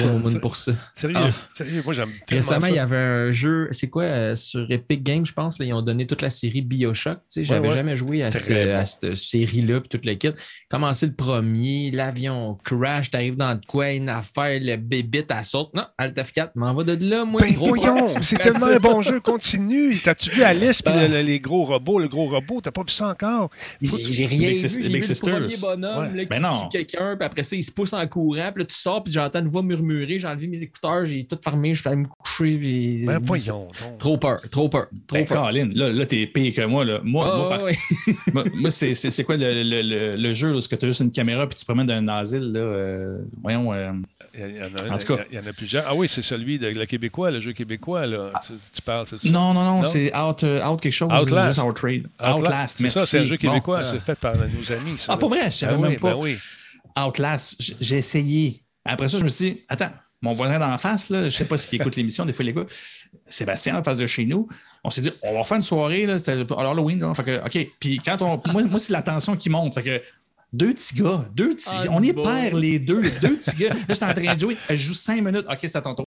pour ça. Sérieux, ah. sérieux, moi j'aime Récemment, il y avait un jeu, c'est quoi, euh, sur Epic Games, je pense, là, ils ont donné toute la série Bioshock. Tu sais, j'avais jamais joué à, cette série-là, puis toute l'équipe. Commencer le premier, l'avion crash, t'arrives dans le coin, une affaire, le bébé, à saute. Non, Alt F4, m'en va de là, moi. Ben voyons, c'est tellement un bon jeu, continue. T'as-tu vu Alice, puis ah. les gros robots, le gros robot, t'as pas vu ça encore? J'ai rien vu, j'ai vu le premier bonhomme, là, qui ben tue quelqu'un, puis après ça, il se pousse en courant, puis là, tu sors, puis j'entends une voix murmurer, j'ai enlevé mes écouteurs, j'ai tout fermé, je suis allé me coucher. Puis... Ben, voyons. Trop peur, trop peur, trop ben, peur. Caroline, là, là t'es pire que moi. Là. Moi, moi, moi, c'est quoi le, le, le, jeu, là, ce que tu as juste une caméra, puis tu te promènes d'un asile, là, euh, voyons. Euh, il y, en a, en tout cas, il y en a plusieurs. Ah oui, c'est celui de le Québécois, le jeu québécois, là. Tu, parles, c'est ça? Non, non, non, c'est out, euh, out quelque chose. Outlast. Trade. Outlast, c'est ça, c'est un jeu québécois, c'est fait par nos amis. Ça, ah, pas vrai, je savais ben même pas. Ben oui. Outlast, j'ai essayé. Après ça, je me suis dit, attends, mon voisin d'en face, là, je ne sais pas s'il écoute l'émission, des fois il écoute. Sébastien en face de chez nous, on s'est dit, on va faire une soirée, là, c'était Halloween. Là, fait que, OK. Puis quand on. Moi, moi c'est la tension qui monte. Fait que deux petits gars, deux petits ah, On est père les deux, deux petits gars. Là, j'étais en train de jouer. Elle joue cinq minutes. OK, c'est à ton tour.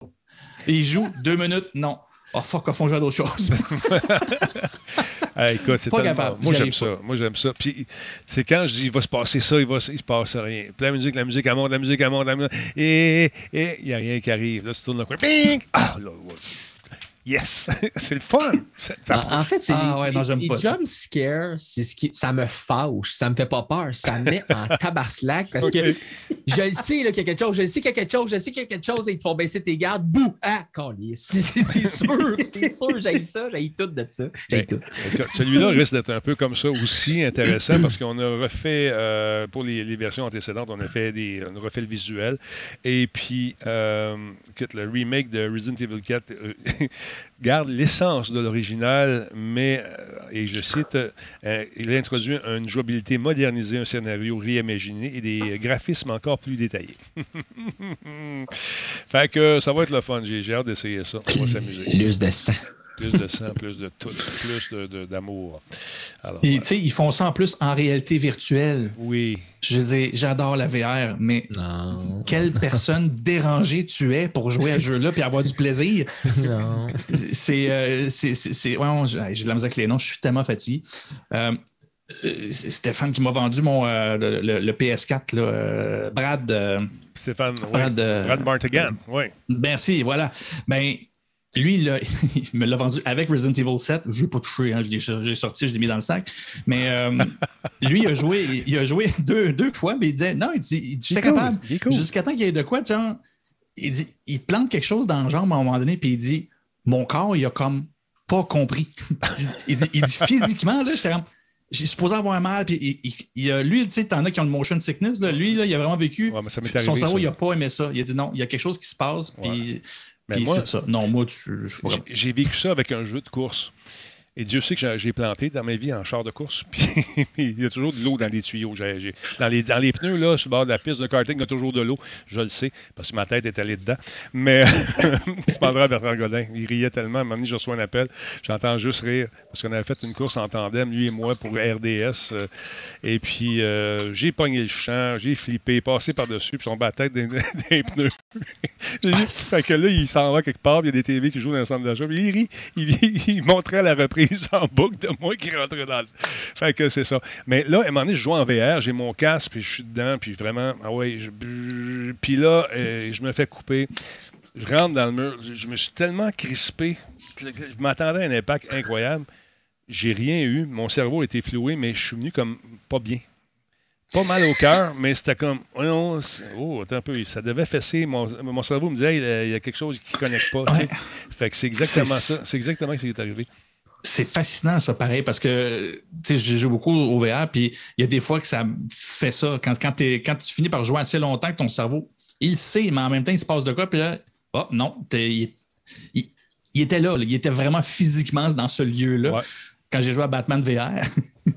Et il joue deux minutes. Non. Oh fuck, il faut jouer à d'autres choses. écoute, c'est pas capable. Moi, j'aime ça. Moi, j'aime ça. Puis, c'est quand je dis, il va se passer ça, il va il se passe rien. Puis la musique, la musique, elle monte, la musique, elle monte, la musique. Et il n'y a rien qui arrive. Là, tu tournes le coin. Ping! Ah, là, Yes! c'est le fun! En, fait, c'est ah, les, jump scares, c'est ce qui, ça me fâche, ça me fait pas peur, ça me met en tabarslac parce que je le sais qu'il y a quelque chose, je le sais qu'il y a quelque chose, je sais qu'il y a quelque chose, ils te font baisser tes gardes, bouh! Ah, c'est sûr, c'est sûr, j'ai ça, j'ai tout de ça. Ben, tout. Celui-là risque d'être un peu comme ça aussi intéressant parce qu'on a refait, euh, pour les, les, versions antécédentes, on a fait des, on a refait le visuel et puis euh, le remake de Resident Evil 4 garde l'essence de l'original, mais, euh, et je cite, euh, il introduit une jouabilité modernisée, un scénario réimaginé et des graphismes encore plus détaillés. fait que ça va être le fun. J'ai hâte d'essayer ça. On va s'amuser. De sang plus de sang, plus de tout, plus d'amour. tu sais, ils font ça en plus en réalité virtuelle. Oui. Je dis, j'adore la VR, mais quelle personne dérangée tu es pour jouer à ce jeu-là et avoir du plaisir? Non. C'est. Euh, ouais, j'ai de la musique avec les noms, je suis tellement fatigué. Euh, euh, Stéphane qui m'a vendu mon, le, PS4, là, Brad. Stéphane, Brad, Brad Martigan, oui. Merci, voilà. Ben, lui, il, me l'a vendu avec Resident Evil 7. Je ne l'ai pas touché, hein. j'ai sorti, je l'ai mis dans le sac. Mais euh, lui, il a joué, il a joué deux, deux fois, mais il disait non, il dit, il j'étais capable. Jusqu'à temps qu'il y ait de quoi, genre, il dit, il plante quelque chose dans le jambe à un moment donné, puis il dit Mon corps, il a comme pas compris. il, dit, il, dit, physiquement, là, j'étais comme. J'ai supposé avoir mal, puis il, a, lui, tu sais, t'en as qui ont le motion sickness, là, lui, là, il a vraiment vécu. son cerveau, il n'a pas aimé ça. Il a dit non, il y a quelque chose qui se passe, puis mais moi, ça. Non, moi, j'ai vécu ça avec un jeu de course. Et Dieu sait que j'ai planté dans ma vie en char de course. Puis il y a toujours de l'eau dans les tuyaux. dans, les, dans les pneus, là, sur le bord de la piste de karting, il y a toujours de l'eau. Je le sais, parce que ma tête est allée dedans. Mais je parlerai à Bertrand Godin. Il riait tellement. À un moment donné, je reçois un appel. J'entends juste rire. Parce qu'on avait fait une course en tandem, lui et moi, pour RDS. Euh, et puis, euh, j'ai pogné le champ, j'ai flippé, passé par-dessus, puis son bat tête des, pneus. fait que là, il s'en va quelque part, il y a des TV qui jouent dans le centre d'achat. Il rit. il montrait la reprise en boucle de moi qui rentrait dans le. Fait que c'est ça. Mais là, à un moment donné, je joue en VR, j'ai mon casque, puis je suis dedans, puis vraiment, ah ouais, puis là, euh, je me fais couper. Je rentre dans le mur. Je me suis tellement crispé. Je m'attendais à un impact incroyable. J'ai rien eu. Mon cerveau était floué, mais je suis venu comme pas bien pas mal au cœur, mais c'était comme, oh, non, oh, attends un peu, ça devait fesser. Mon, mon cerveau me disait, il y a quelque chose qui ne connecte pas. Fait que c'est exactement ça. C'est exactement ce qui est arrivé c'est fascinant, ça, pareil, parce que j'ai joué beaucoup au VR, puis il y a des fois que ça fait ça. Quand, quand, quand, tu finis par jouer assez longtemps que ton cerveau, il sait, mais en même temps, il se passe de quoi, puis là, oh non, il, était là, il était vraiment physiquement dans ce lieu-là. Quand j'ai joué à Batman VR,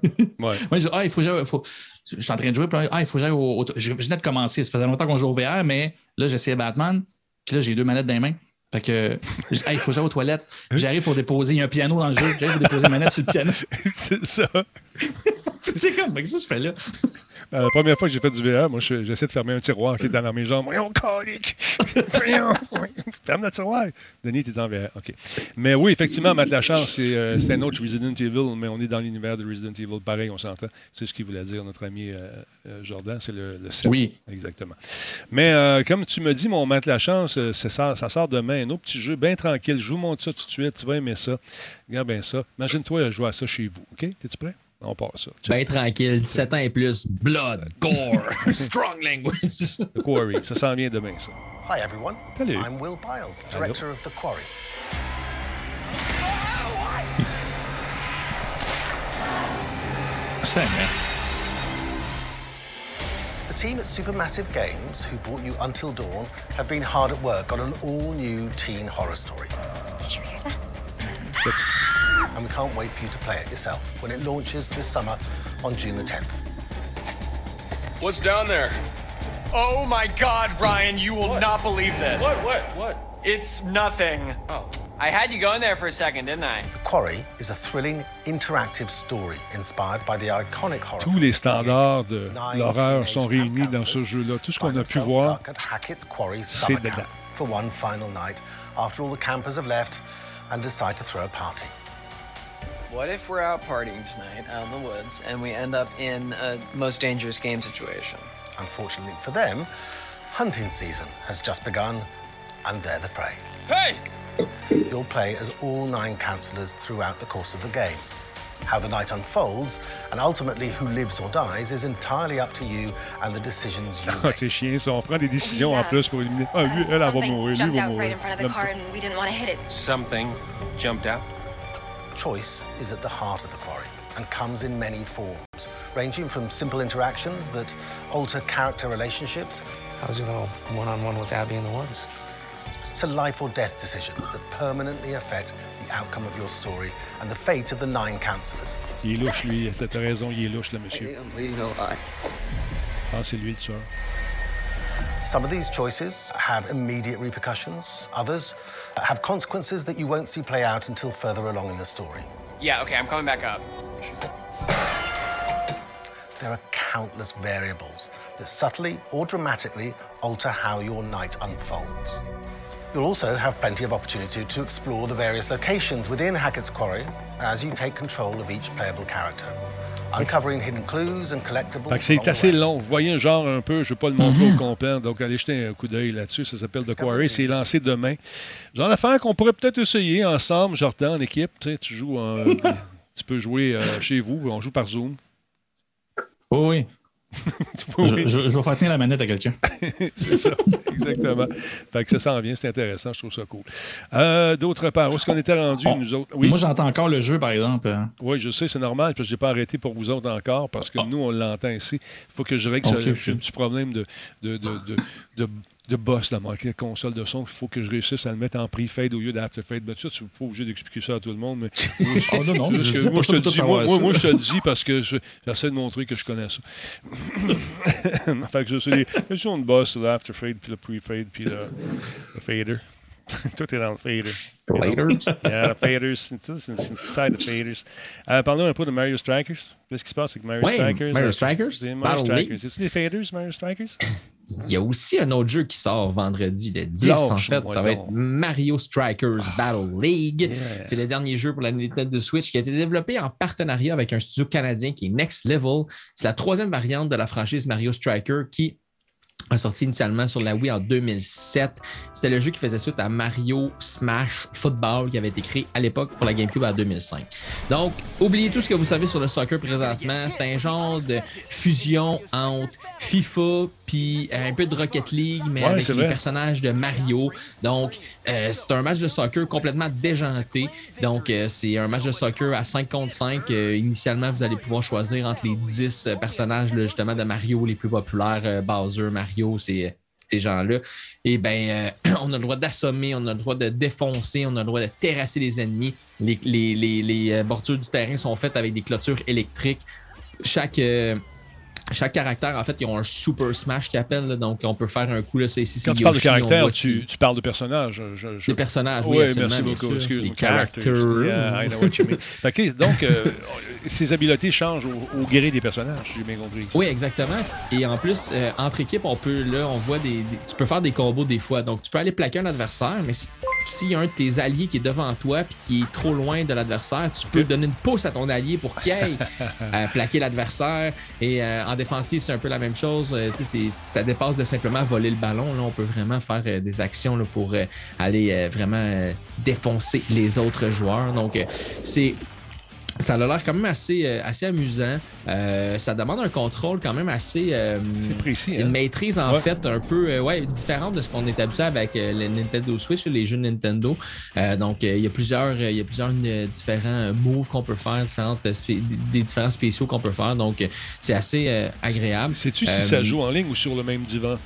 Moi, je dis, ah, il faut, faut, je suis en train de jouer, puis ah, il faut que au, Je venais de commencer, ça faisait longtemps qu'on joue au VR, mais là, j'essayais Batman, puis là, j'ai deux manettes dans les mains. Fait que, il faut que j'aille aux toilettes. Hein? J'arrive pour déposer, il y a un piano dans le jeu, j'arrive pour déposer une manette sur le piano. C'est ça. c'est comme, qu'est-ce que je fais là? Euh, la première fois que j'ai fait du VR, moi, j'essaie de fermer un tiroir qui est dans mes jambes. Voyons, colique! Ferme le tiroir! Denis, t'es en VR. OK. Mais oui, effectivement, Matt Lachance, c'est euh, un autre Resident Evil, mais on est dans l'univers de Resident Evil. Pareil, on s'entend. C'est ce qu'il voulait dire, notre ami euh, Jordan. C'est le, le 7. Oui. Exactement. Mais comme tu me dis, mon Matt Lachance, ça, ça sort demain. Un autre petit jeu bien tranquille. Je vous montre ça tout de suite. Tu vas aimer ça. Regarde bien ça. Imagine-toi jouer à ça chez vous. OK? T'es-tu prêt? On passe ça. Ben tranquille, 17 ans et plus, blood, gore, strong language. The Quarry, ça s'en vient demain, ça. Hi everyone. Salut. I'm Will Piles, director of The Quarry. C'est vrai. The team at Supermassive Games, who brought you Until Dawn, have been hard at work on an all-new teen horror story. Did you hear that? And we can't wait for you to play it yourself when it launches this summer on June the 10th. What's down there? Oh my god, Ryan, you will not believe this. What? What? What? It's nothing. Oh. I had you going there for a second, didn't I? The Quarry is a thrilling, interactive story inspired by the iconic horror. Tous les standards de l'horreur sont réunis dans ce jeu-là. Tout ce qu'on a pu voir, c'est dedans. For one final night, after all the campers have left and decide to throw a party. What if we're out partying tonight out in the woods and we end up in a most dangerous game situation? Unfortunately for them, hunting season has just begun and they're the prey. Hey! You'll play as all nine counselors throughout the course of the game. How the night unfolds and ultimately who lives or dies is entirely up to you and the decisions you Ah, make. c'est chiant, ça. On prend des décisions en plus pour éliminer. Ah, lui, elle, elle va Something mourir. Lui, jumped out right in front of the car and we didn't want to hit it. Something jumped out. Choice is at the heart of the quarry and comes in many forms, ranging from simple interactions that alter character relationships How's your little one-on-one with Abby in the woods? to life or death decisions that permanently affect the outcome of your story and the fate of the nine counselors. Il est louche, lui. T'as raison, il est louche, le monsieur. Ah, c'est lui, le tueur. Some of these choices have immediate repercussions, others have consequences that you won't see play out until further along in the story. Yeah, okay, I'm coming back up. There are countless variables that subtly or dramatically alter how your night unfolds. You'll also have plenty of opportunity to explore the various locations within Hackett's Quarry as you take control of each playable character, uncovering hidden clues and collectibles. Fait que c'est the assez long. Vous voyez un genre un peu, je ne vais pas le montrer au complet, donc allez jeter un coup d'œil là-dessus. Ça s'appelle The Quarry. C'est lancé demain. Genre d'affaires qu'on pourrait peut-être essayer ensemble, Jordan, en équipe. Tu, sais, tu joues, en- tu peux jouer euh, chez vous, on joue par Zoom. Oui, oui. Je, je- je vais faire tenir la manette à quelqu'un. c'est ça, exactement. Fait que ça s'en vient, c'est intéressant, je trouve ça cool. Euh, D'autre part, où est-ce qu'on était rendu, Oh, nous autres? Oui, Moi, j'entends encore le jeu, par exemple. hein. oui, je sais, c'est normal, parce que je n'ai pas arrêté pour vous autres encore, parce que nous, on l'entend ici. Il faut que je règle ça. Ok, ok. J'ai un petit problème de, de, de, de, de- de boss dans ma console de son. Il faut que je réussisse à le mettre en pre-fade au lieu d'after-fade. Ça, tu n'es pas obligé d'expliquer ça à tout le monde. Mais moi, je- Oh, non, non, c'est je moi, je te le dis, tout moi, savoir moi, ça. moi, je te le dis parce que je- j'essaie de montrer que je connais ça. fait que je sais, je suis une boss, l'after-fade, puis le pre-fade, puis le, le fader. Tout est dans le fader. Faders? Yeah, faders. C'est c'est c'est inside the faders. Euh, parlons un peu de Mario Strikers. Qu'est-ce qui se passe avec Mario Ouais, Strikers? Mario Euh, Strikers, c'est Mario Strikers. C'est-tu des faders, Mario Strikers? Il y a aussi un autre jeu qui sort vendredi, le 10 en fait. Ça va donc. être Mario Strikers Battle League. Yeah. C'est le dernier jeu pour la Nintendo Switch qui a été développé en partenariat avec un studio canadien qui est Next Level. C'est la troisième variante de la franchise Mario Striker qui sorti initialement sur la Wii en 2007. C'était le jeu qui faisait suite à Mario Smash Football qui avait été créé à l'époque pour la GameCube en 2005. Donc, oubliez tout ce que vous savez sur le soccer présentement. C'est un genre de fusion entre FIFA puis un peu de Rocket League, mais Ouais, avec les vrai. personnages de Mario. Donc, euh, c'est un match de soccer complètement déjanté. Donc, euh, c'est un match de soccer à 5 contre 5. Euh, initialement, vous allez pouvoir choisir entre les 10 euh, personnages là, justement de Mario les plus populaires, euh, Bowser, Mario, ces gens-là. Et ben, euh, on a le droit d'assommer, on a le droit de défoncer, on a le droit de terrasser les ennemis. Les, euh, bordures du terrain sont faites avec des clôtures électriques. Chaque, euh, chaque caractère, en fait, ils ont un super smash qu'ils appellent. là. donc, on peut faire un coup là, c'est ici. Quand tu parles de caractère, tu, parles de personnages. Je, je- Des personnages, oui, Oui, absolument, merci beaucoup. Excuse-moi. Des Characters. characters. Yeah, I know what you mean. Fait que, donc, euh, ces habiletés changent au, au gré des personnages, j'ai bien compris. Oui, exactement. Et en plus, euh, entre équipes, on peut, là, on voit des, des- Tu peux faire des combos des fois. Donc, tu peux aller plaquer un adversaire, mais si- s'il y a un de tes alliés qui est devant toi puis qui est trop loin de l'adversaire, tu peux donner une pouce à ton allié pour qu'il aille euh, plaquer l'adversaire. Et euh, en c'est un peu la même chose. Euh, ça dépasse de simplement voler le ballon. Là, on peut vraiment faire euh, des actions pour euh, aller vraiment défoncer les autres joueurs. Donc, c'est ça a l'air quand même assez, euh, assez amusant. Euh, ça demande un contrôle quand même assez. Euh, précis. Une hein? maîtrise en fait un peu ouais, différente de ce qu'on est habitué avec le Nintendo Switch, les jeux Nintendo. donc il y a plusieurs, il y a plusieurs différents moves qu'on peut faire, différentes, des différents spéciaux qu'on peut faire. Donc c'est assez agréable. Sais-tu si ça joue en ligne ou sur le même divan?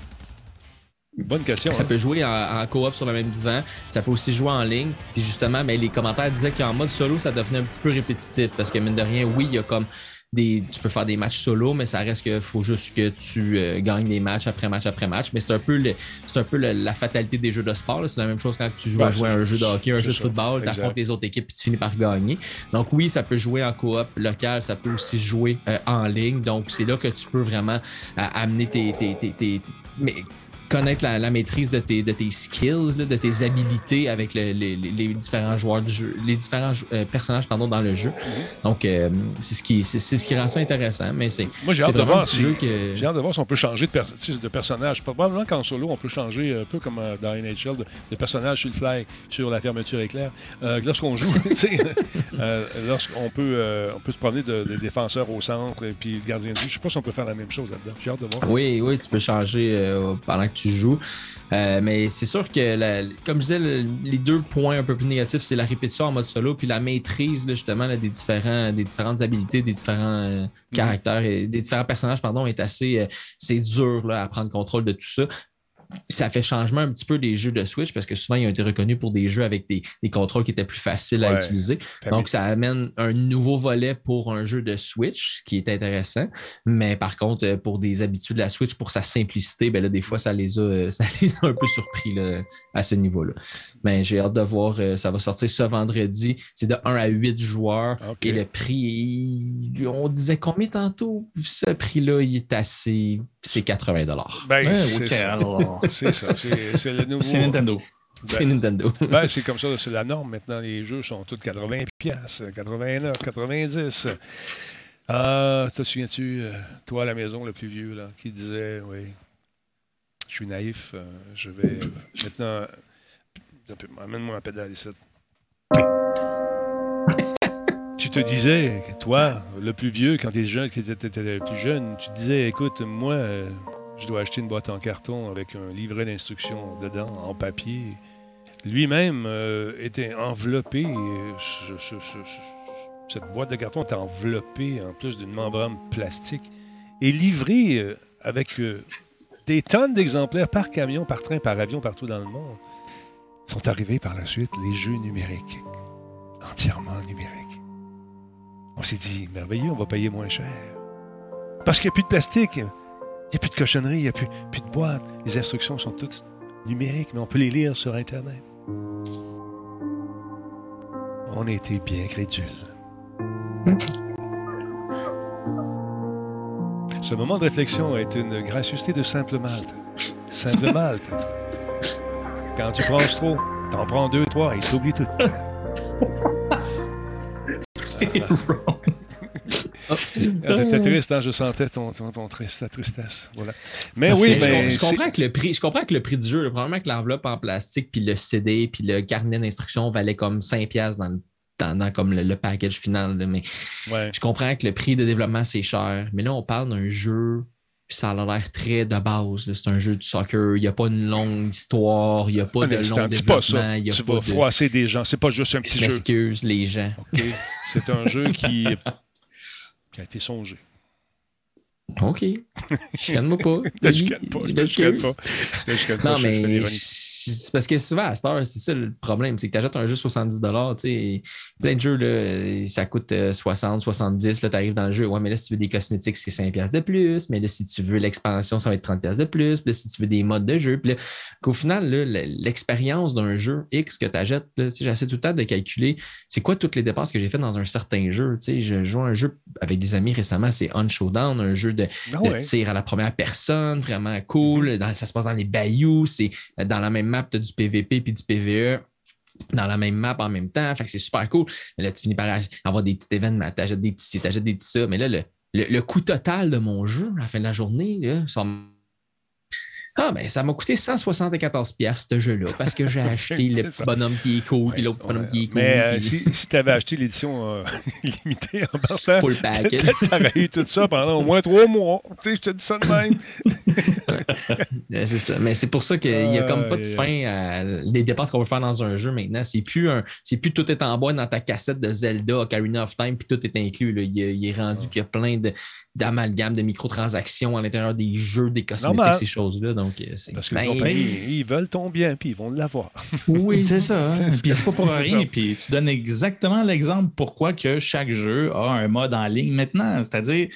Bonne question. Ça hein? peut jouer en, coop sur le même divan. Ça peut aussi jouer en ligne. Puis justement, mais les commentaires disaient qu'en mode solo, ça devenait un petit peu répétitif. Parce que mine de rien, oui, il y a comme des. Tu peux faire des matchs solo, mais ça reste qu'il faut juste que tu euh, gagnes des matchs après match après match. Mais c'est un peu, c'est un peu la fatalité des jeux de sport. C'est la même chose quand tu joues à jouer un jeu de hockey, un jeu de football, tu affrontes les autres équipes et tu finis par gagner. Donc oui, ça peut jouer en coop local, ça peut aussi jouer euh, en ligne. Donc c'est là que tu peux vraiment euh, amener tes, tes, tes, tes mais connaître la, maîtrise de tes, de tes skills, de tes habilités avec les, différents joueurs du jeu, les différents euh, personnages pardon, dans le jeu. Donc, euh, c'est ce qui c'est, ce qui rend ça intéressant. Mais c'est, Moi, j'ai hâte, de voir si, j'ai hâte de voir si on peut changer de, de personnage. Probablement qu'en solo, on peut changer un peu comme euh, dans NHL, de, personnage sur le fly, sur la fermeture éclair. lorsqu'on joue, lorsqu'on peut, on peut se promener de, défenseurs au centre et puis le gardien de but. Je ne sais pas si on peut faire la même chose là-dedans. J'ai hâte de voir. Oui, oui, tu peux changer pendant que tu joues. Euh, mais c'est sûr que, comme je disais, les deux points un peu plus négatifs, c'est la répétition en mode solo, puis la maîtrise justement des, différents, des différentes habilités, des différents euh, mhm. caractères et des différents personnages, pardon, est assez euh, c'est dur à prendre contrôle de tout ça ça fait changement un petit peu des jeux de Switch parce que souvent, ils ont été reconnus pour des jeux avec des, contrôles qui étaient plus faciles à utiliser. Donc, ça amène un nouveau volet pour un jeu de Switch, ce qui est intéressant. Mais par contre, euh, pour des habitudes de la Switch, pour sa simplicité, ben là, des fois, ça les a, euh, ça les a un peu surpris là, à ce niveau-là. Mais j'ai hâte de voir. Euh, ça va sortir ce vendredi. C'est de 1 à 8 joueurs. Et le prix, on disait combien tantôt? Ce prix-là, il est assez. C'est 80 ben, c'est ça. C'est le nouveau. C'est Nintendo. c'est Nintendo. Ben, c'est comme ça, c'est la norme. Maintenant, les jeux sont tous 80 pièces, 89, 90. Ah, te souviens-tu, euh, toi à la maison, le plus vieux, là, qui disait, oui, je suis naïf, euh, je vais maintenant... Amène-moi un pédale ici. tu te disais, toi, le plus vieux, quand tu étais plus jeune, tu te disais, écoute, moi, euh, je dois acheter une boîte en carton avec un livret d'instructions dedans, en papier. Lui-même euh, était enveloppé. cette boîte de carton était enveloppée en plus d'une membrane plastique et livrée euh, avec euh, des tonnes d'exemplaires par camion, par train, par avion partout dans le monde. Sont arrivés par la suite les jeux numériques, entièrement numériques. On s'est dit, merveilleux, on va payer moins cher. Parce qu'il n'y a plus de plastique. Il n'y a plus de cochonnerie, il n'y a plus, plus de boîtes. Les instructions sont toutes numériques, mais on peut les lire sur Internet. On a été bien crédules. Ce moment de réflexion est une gracieuseté de simple malte. Simple malte. Quand tu prends trop, t'en prends deux, trois et t'oublies tout. C'est Oh, T'étais triste, hein? je sentais ton, ton, triste, ta tristesse. Voilà. Mais oui, je, ben, je, comprends que le prix, je comprends que le prix du jeu, probablement que l'enveloppe en plastique, puis le CD, puis le carnet d'instructions valait comme 5$ dans le dans, comme le, package final. mais je comprends que le prix de développement, c'est cher. Mais là, on parle d'un jeu puis ça a l'air très de base. C'est un jeu de soccer. Il n'y a pas une longue histoire. Il n'y a pas de long développement. Pas ça. tu vas froisser des gens. C'est pas juste un petit jeu. Excuse les gens. C'est un jeu qui qui a été songé. OK. Je calme pas. je calme pas. Je calme pas. Je pas. Non, mais parce que souvent, à cette heure, c'est ça le problème, c'est que tu achètes un jeu 70 tu plein de jeux, là, ça coûte 60, 70, là, tu arrives dans le jeu. Ouais, mais là, si tu veux des cosmétiques, c'est 5 de plus. Mais là, si tu veux l'expansion, ça va être 30 de plus. Puis là, si tu veux des modes de jeu, puis là, qu'au final, l'expérience d'un jeu X que tu achètes, j'essaie tout le temps de calculer c'est quoi toutes les dépenses que j'ai faites dans un certain jeu. sais je joue un jeu avec des amis récemment, c'est On Showdown, un jeu de, ah tir à la première personne, vraiment cool. ça se passe dans les bayous, c'est dans la même map, du PVP puis du PVE dans la même map en même temps. Fait que c'est super cool. Mais là, tu finis par avoir des petits événements, t'achètes des petits t'achètes des petits ça. Mais là, le, coût total de mon jeu à la fin de la journée, là, Ah, ben ça m'a coûté 174$ ce jeu-là parce que j'ai acheté le petit bonhomme qui est cool, puis l'autre petit bonhomme qui est cool. Mais euh, puis- si, si tu avais acheté l'édition euh, limitée en partant, Full package. eu tout ça pendant au moins trois mois. Tu sais, je te dis ça de même. C'est ça. Mais c'est pour ça qu'il n'y a comme pas de fin à les dépenses qu'on veut faire dans un jeu maintenant. C'est plus un, c'est plus tout est en bois dans ta cassette de Zelda, Ocarina of Time, puis tout est inclus. là. Il, est- il est rendu qu'il y a plein de, d'amalgames, de microtransactions à l'intérieur des jeux, des cosmétiques, Normal. ces choses-là. Donc, euh, c'est Parce que ben, les compagnies, ils veulent ton bien, puis ils vont l'avoir. Oui, C'est ça. hein. Puis c'est pas pour rien. Puis tu donnes exactement l'exemple pourquoi que chaque jeu a un mode en ligne maintenant. C'est-à-dire,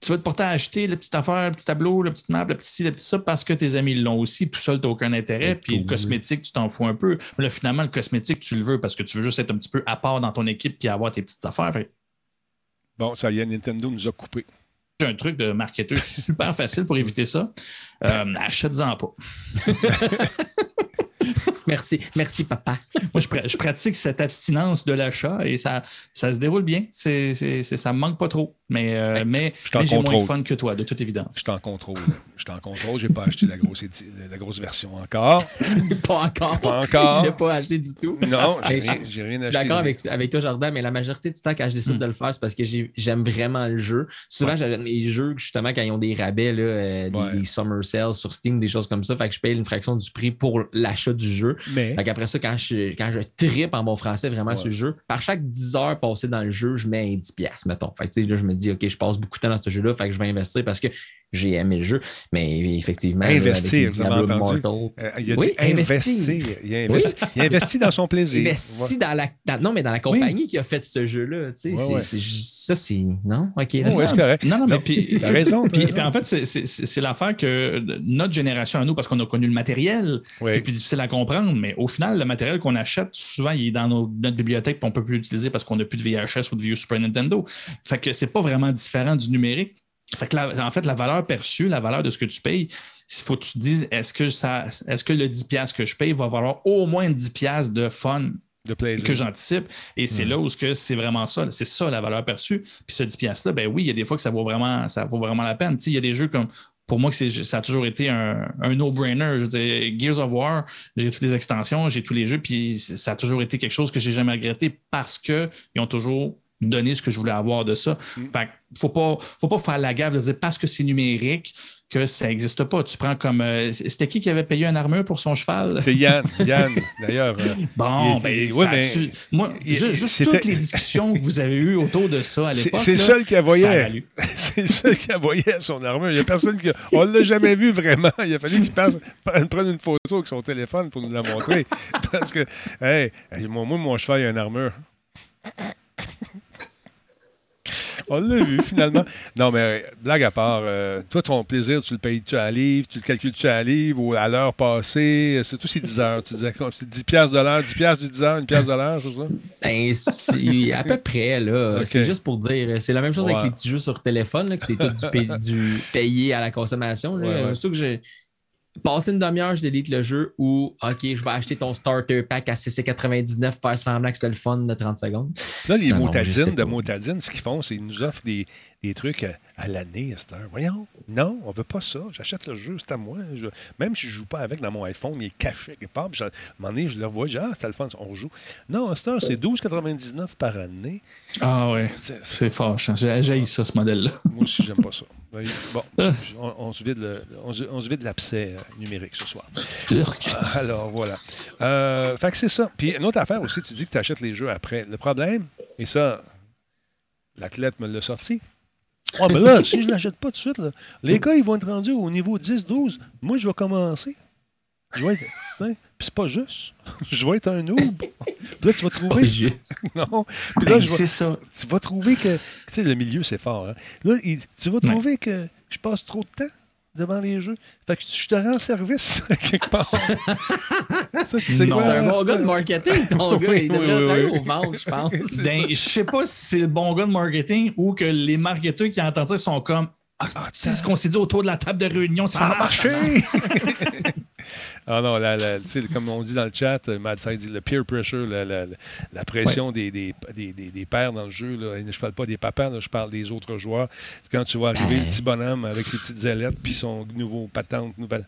tu vas te porter à acheter la petite affaire, le petit tableau, le petit map, le petit ci, le petit ça, parce que tes amis l'ont aussi. Tout seul, tu n'as aucun intérêt. Puis le cosmétique, tu t'en fous un peu. Mais là, finalement, le cosmétique, tu le veux parce que tu veux juste être un petit peu à part dans ton équipe puis avoir tes petites affaires. Fait Bon, ça y est, Nintendo nous a coupé. Un truc de marketeur super facile pour éviter ça. Euh, Achète-en pas. Merci, merci, papa. Moi, je, je pratique cette abstinence de l'achat et ça, ça se déroule bien. C'est, ça me manque pas trop. Mais, euh, mais, t'en mais j'ai moins de fun que toi, de toute évidence. Je suis en contrôle. Je suis en contrôle. J'ai pas acheté la grosse, la grosse version encore. pas encore. Pas encore. N'a pas acheté du tout. Non, j'ai rien, Je acheté. d'accord avec, avec toi, Jordan, mais la majorité du temps, quand je décide Hmm. de le faire, c'est parce que j'ai- j'aime vraiment le jeu. Souvent, Ouais. j'achète mes jeux, justement, quand ils ont des rabais, là, euh, des, Ouais. des summer sales sur Steam, des choses comme ça. Fait que je paye une fraction du prix pour l'achat du jeu. Mais, Fait qu'après ça, quand je, quand je tripe en bon français vraiment Ouais. sur le jeu, par chaque 10 heures passées dans le jeu, je mets un 10$, piastres, mettons. Fait que, là, je me dis, OK, je passe beaucoup de temps dans ce jeu-là, fait que je vais investir parce que j'ai aimé le jeu. Mais effectivement, investir, vous avez entendu? Immortal, Euh, il a Oui, dit investir. Il a investi, il a investi dans son plaisir. investi Ouais. dans la. dans- non, mais dans la compagnie qui a fait ce jeu-là. Tu sais, Ouais, c'est- ouais. c'est juste- ça, c'est. Non? OK. C'est correct. Non, non, mais puis. t'as raison, t'as Puis, raison. puis en fait, c'est- c'est c'est l'affaire que notre génération à nous, parce qu'on a connu le matériel, Oui. c'est plus difficile à comprendre, mais au final, le matériel qu'on achète, souvent, il est dans nos- notre bibliothèque et on ne peut plus l'utiliser parce qu'on n'a plus de VHS ou de vieux Super Nintendo. Fait que c'est pas vraiment différent du numérique. Fait que la- en fait, la valeur perçue, la valeur de ce que tu payes, il faut que tu te dises, est-ce que, ça, est-ce que le 10$ que je paye va valoir au moins 10$ de fun De que j'anticipe? Et c'est là où ce que c'est vraiment ça. C'est ça la valeur perçue. Puis ce 10$-là, ben oui, il y a des fois que ça vaut vraiment, ça vaut vraiment la peine. Il y a des jeux comme. Pour moi, que ça a toujours été un, un no-brainer. Je veux dire, Gears of War, j'ai toutes les extensions, j'ai tous les jeux, puis ça a toujours été quelque chose que j'ai jamais regretté parce qu'ils ont toujours donné ce que je voulais avoir de ça. Fait que faut pas, faut pas faire la gaffe de dire parce que c'est numérique que ça n'existe pas. Tu prends comme. euh, C'était qui qui avait payé une armure pour son cheval? C'est Yann. Yann, d'ailleurs. euh, Bon, ben, ouais, mais- moi, il- juste toutes les discussions que vous avez eues autour de ça à C'est l'époque. c'est le seul qui la ça a voyait. valu. C'est le seul qui la voyait à son armure. Il n'y a personne qui. On ne l'a jamais vu vraiment. Il a fallu qu'il passe, prenne une photo avec son téléphone pour nous la montrer. Parce que, hey, moi, mon cheval, il a une armure. On l'a vu finalement. Non, mais blague à part, euh, toi, ton plaisir, tu le payes-tu à livre, tu le calcules-tu à livre ou à l'heure passée? C'est tout, c'est 10 heures. Tu disais quoi? C'est 10 piastres de l'heure, 10 piastres du 10 heures, une pièce de l'heure, c'est ça? Ben, c'est à peu près, là. C'est juste pour dire. C'est la même chose Ouais. avec les petits jeux sur téléphone, là, que c'est tout du, pay- du payé à la consommation. Là. Ouais, ouais. Surtout que j'ai passé une demi-heure, je délite le jeu ou OK, je vais acheter ton starter pack à 6,99, faire semblant que c'était le fun de 30 secondes. Là, les Non, non, motadines de motadines, ce qu'ils font, c'est qu'ils nous offrent des, des trucs à, l'année à cette heure. Voyons, non, on veut pas ça. J'achète le jeu, c'est à moi. Je- même si je joue pas avec dans mon iPhone, il est caché quelque part. Je- à un moment donné, je le vois, je dis, ah, c'est le fun, on joue. Non, à cette heure, c'est 12,99 par année. Ah ouais, C'est- fâche. J'ai ça, ce modèle-là. Moi aussi, j'aime pas ça. Bon, on, on se vide le- on se- on se vide l'abcès euh, numérique ce soir. Urk. Alors, voilà. Euh, fait que c'est ça. Puis, une autre affaire aussi, tu dis que tu achètes les jeux après. Le problème, et ça, l'athlète me l'a sorti. Ah, mais là, si je ne l'achète pas tout de suite, là, les gars, ils vont être rendus au niveau 10-12. Moi, je vais commencer. Je vais être. hein, Puis c'est pas juste. je vais être un noob. Puis là, tu vas Pas trouver. juste. Non. Puis là, Ben, je vais- c'est ça. tu vas trouver que. Tu sais, le milieu, c'est fort. Hein? Là, il- tu vas trouver que je passe trop de temps devant les jeux. Fait que je te rends service quelque part. Quoi? C'est un bon gars de marketing, ton gars. Il devrait oui, travailler oui. aux ventes, je pense. Ben, je sais pas si c'est le bon gars de marketing ou que les marketeurs qui entendent ça sont comme Ah, tu sais ce qu'on s'est dit autour de la table de réunion, ça, Ça a marché! Ah non, la- la- tu sais, comme on dit dans le chat, euh, Mad dit le peer pressure, la, la- pression des, des, des, des- des pères dans le jeu. Là. Je parle pas des papas, là, je parle des autres joueurs. Quand tu vois arriver le petit bonhomme avec ses petites ailettes puis son nouveau patente, nouvelle.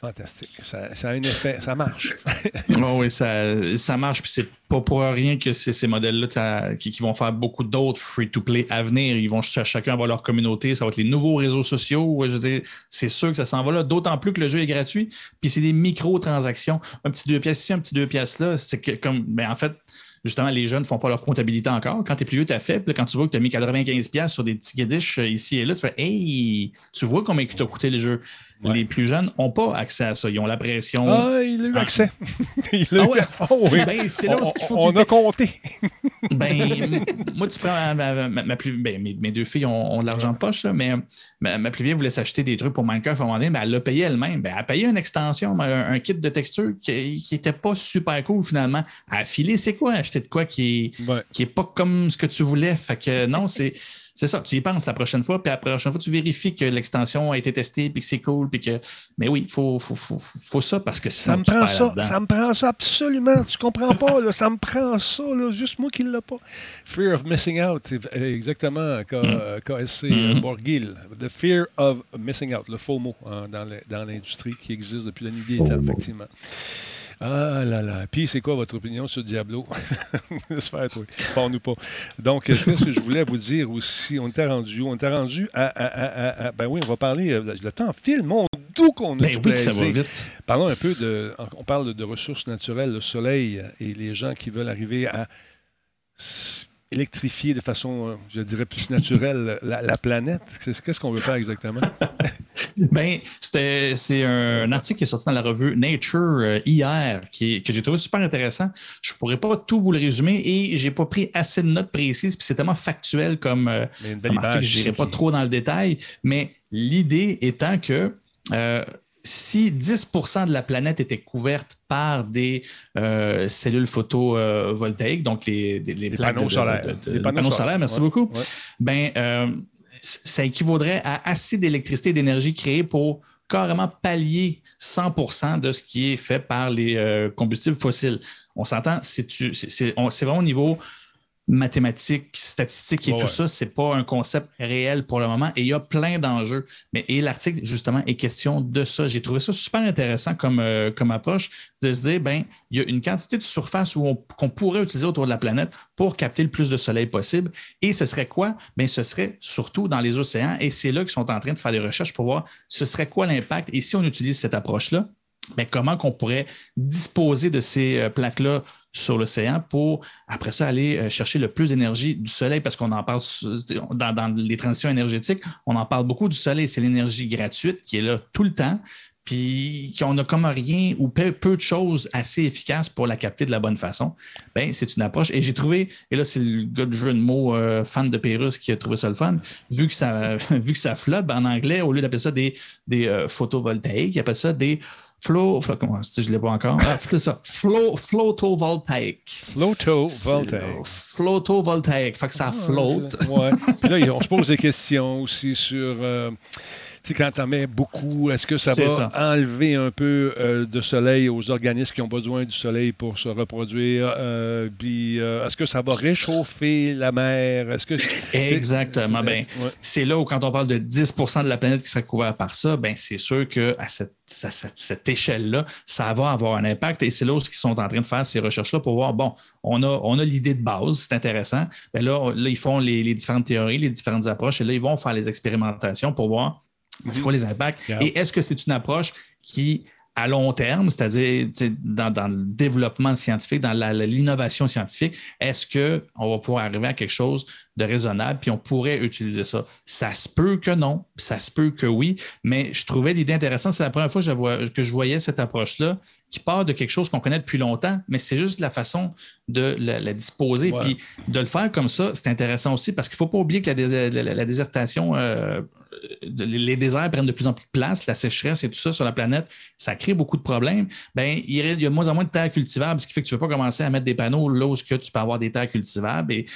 Fantastique. Ça, a un effet, ça marche. oh oui, ça, ça marche. Puis c'est pas pour rien que ces modèles-là qui, vont faire beaucoup d'autres free-to-play à venir. Ils vont chacun avoir leur communauté. Ça va être les nouveaux réseaux sociaux. Je c'est sûr que ça s'en va là. D'autant plus que le jeu est gratuit. Puis c'est des micro-transactions. Un petit deux pièces ici, un petit deux pièces là. C'est que comme ben en fait, justement, les jeunes ne font pas leur comptabilité encore. Quand tu es plus vieux, tu as fait. Puis quand tu vois que tu as mis 95$ sur des petits dish euh, ici et là, tu fais Hey, tu vois combien il t'a coûté le jeu? Les plus jeunes n'ont pas accès à ça. Ils ont la pression. Ah, il a eu accès. il a ah ouais? Oh, oui. ben, c'est là on, qu'il faut on a compté. ben, moi, tu prends ma, plus. Ben, mes, deux filles ont, de l'argent de poche, mais ma, plus vieille voulait s'acheter des trucs pour Minecraft à un moment donné, mais elle l'a payé elle-même. Ben, elle a payé une extension, un, kit de texture qui n'était pas super cool finalement. A filé, c'est quoi? Acheter de quoi qui n'est qui est pas comme ce que tu voulais. Fait que non, c'est c'est ça, tu y penses la prochaine fois, puis la prochaine fois, tu vérifies que l'extension a été testée, puis que c'est cool, puis que. Mais oui, il faut, faut, faut, faut, ça parce que ça me prend ça, ça me prend ça absolument. Tu comprends pas, là, ça me prend ça, là, juste moi qui ne l'ai pas. Fear of missing out, exactement, KSC mm. mm. Borgil. The fear of missing out, le faux mot hein, dans l'industrie qui existe depuis la nuit des temps, effectivement. Ah là là. Puis, c'est quoi votre opinion sur Diablo? Laisse faire, toi. Parle-nous pas. Donc, ce que je voulais vous dire aussi, on était rendu, on était rendu à, ben oui, on va parler, euh, le temps file, mon doux qu'on a ben oui, ça va vite. Parlons un peu de, on parle de ressources naturelles, le soleil et les gens qui veulent arriver à électrifier de façon, euh, je dirais, plus naturelle la, planète? Qu'est-ce qu'on veut faire exactement? ben, c'est un article qui est sorti dans la revue Nature euh, hier qui, que j'ai trouvé super intéressant. Je ne pourrais pas tout vous le résumer et j'ai pas pris assez de notes précises, puis c'est tellement factuel comme, euh, article, je n'irai pas trop dans le détail, mais l'idée étant que si 10% de la planète était couverte par des euh, cellules photovoltaïques, donc les, panneaux solaires. les panneaux, solaires, merci beaucoup, ben, euh, ça équivaudrait à assez d'électricité et d'énergie créée pour carrément pallier 100% de ce qui est fait par les euh, combustibles fossiles. On s'entend, c'est vraiment au niveau mathématiques, statistiques et tout ça, c'est pas un concept réel pour le moment et il y a plein d'enjeux. Mais et l'article, justement, est question de ça. J'ai trouvé ça super intéressant comme, euh, comme approche de se dire, ben, il y a une quantité de surface où qu'on pourrait utiliser autour de la planète pour capter le plus de soleil possible. Et ce serait quoi? Ben, ce serait surtout dans les océans et c'est là qu'ils sont en train de faire des recherches pour voir ce serait quoi l'impact. Et si on utilise cette approche-là, ben, comment qu'on pourrait disposer de ces euh, plaques-là sur l'océan pour, après ça, aller euh, chercher le plus d'énergie du soleil, parce qu'on en parle dans, les transitions énergétiques, on en parle beaucoup du soleil. C'est l'énergie gratuite qui est là tout le temps, puis qu'on n'a comme rien ou peu, de choses assez efficaces pour la capter de la bonne façon. Ben, c'est une approche. Et j'ai trouvé, et là, c'est le gars de jeu de mots euh, fan de Pérus qui a trouvé ça le fun, vu que ça, vu que ça flotte, ben, en anglais, au lieu d'appeler ça des, des photovoltaïques, il appelle ça des Flow, comment je ne l'ai pas encore? Ah, c'est ça. Flow, photovoltaïque. Photovoltaïque. Photovoltaïque. Fait que ça ah, flotte. Ouais. Puis là, on se pose des questions aussi sur. Euh, quand tu en mets beaucoup, est-ce que ça va enlever un peu euh, de soleil aux organismes qui ont besoin du soleil pour se reproduire? Euh, puis, euh, est-ce que ça va réchauffer la mer? Est-ce que Exactement. Ben, C'est là où, quand on parle de 10% de la planète qui serait couverte par ça, ben, c'est sûr qu'à cette, cette, échelle-là, ça va avoir un impact. Et c'est là où ils sont en train de faire ces recherches-là pour voir, bon, on a, on a l'idée de base, c'est intéressant. Ben là, là, ils font les, les différentes théories, les différentes approches, et là, ils vont faire les expérimentations pour voir c'est quoi les impacts? Et est-ce que c'est une approche qui, à long terme, c'est-à-dire dans, le développement scientifique, dans l'innovation scientifique, est-ce qu'on va pouvoir arriver à quelque chose de raisonnable, puis on pourrait utiliser ça? Ça se peut que non, ça se peut que oui, mais je trouvais l'idée intéressante. C'est la première fois que je voyais cette approche-là qui part de quelque chose qu'on connaît depuis longtemps, mais c'est juste la façon de la, disposer. Puis de le faire comme ça, c'est intéressant aussi parce qu'il ne faut pas oublier que la, désertation euh, les déserts prennent de plus en plus de place, la sécheresse et tout ça sur la planète, ça crée beaucoup de problèmes. Ben, il y a de moins en moins de terres cultivables, ce qui fait que tu ne veux pas commencer à mettre des panneaux là où tu peux avoir des terres cultivables. Et,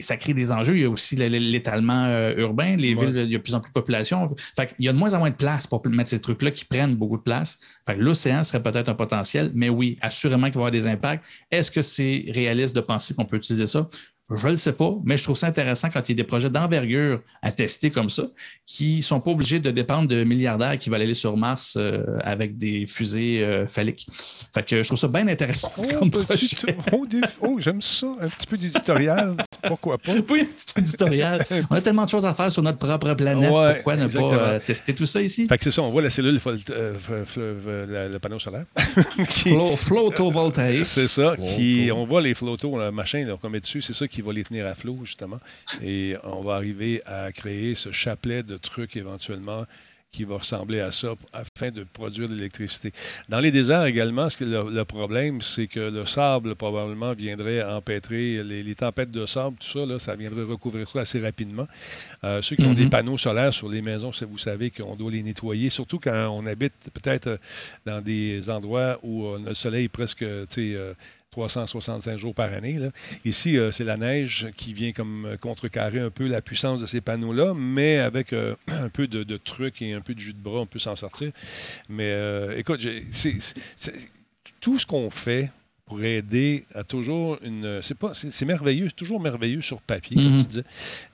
ça crée des enjeux. Il y a aussi l'étalement euh, urbain. Les villes, il y a de plus en plus de population. Fait il y a de moins en moins de place pour mettre ces trucs-là qui prennent beaucoup de place. L'océan serait peut-être un potentiel, mais oui, assurément qu'il va y avoir des impacts. Est-ce que c'est réaliste de penser qu'on peut utiliser ça? Je ne le sais pas, mais je trouve ça intéressant quand il y a des projets d'envergure à tester comme ça, qui ne sont pas obligés de dépendre de milliardaires qui veulent aller sur Mars euh, avec des fusées euh, phalliques. Fait que je trouve ça bien intéressant. Oh, oh, oh, j'aime ça. Un petit peu d'éditorial. Pourquoi pas? Oui, un petit éditorial. On a tellement de choses à faire sur notre propre planète. Pourquoi ne pas euh, tester tout ça ici? Fait que c'est ça, on voit la cellule, le, panneau solaire. qui... Photovoltaïque. C'est ça. Qui, on voit les flottons, le machin qu'on met dessus, c'est ça qui va les tenir à flot, justement. Et on va arriver à créer ce chapelet de trucs éventuellement qui va ressembler à ça afin de produire de l'électricité. Dans les déserts également, ce que le, problème, c'est que le sable probablement viendrait empêtrer les, tempêtes de sable, tout ça, là, ça viendrait recouvrir ça assez rapidement. Euh, ceux qui ont des mm-hmm. panneaux solaires sur les maisons, vous savez qu'on doit les nettoyer, surtout quand on habite peut-être dans des endroits où le soleil est presque, euh, 365 jours par année. Ici, euh, c'est la neige qui vient comme euh, contrecarrer un peu la puissance de ces panneaux-là, mais avec euh, un peu de, de, truc et un peu de jus de bras, on peut s'en sortir. Mais écoute, c'est, tout ce qu'on fait pour aider à toujours une. C'est pas, c'est, merveilleux, c'est toujours merveilleux sur papier, comme tu disais,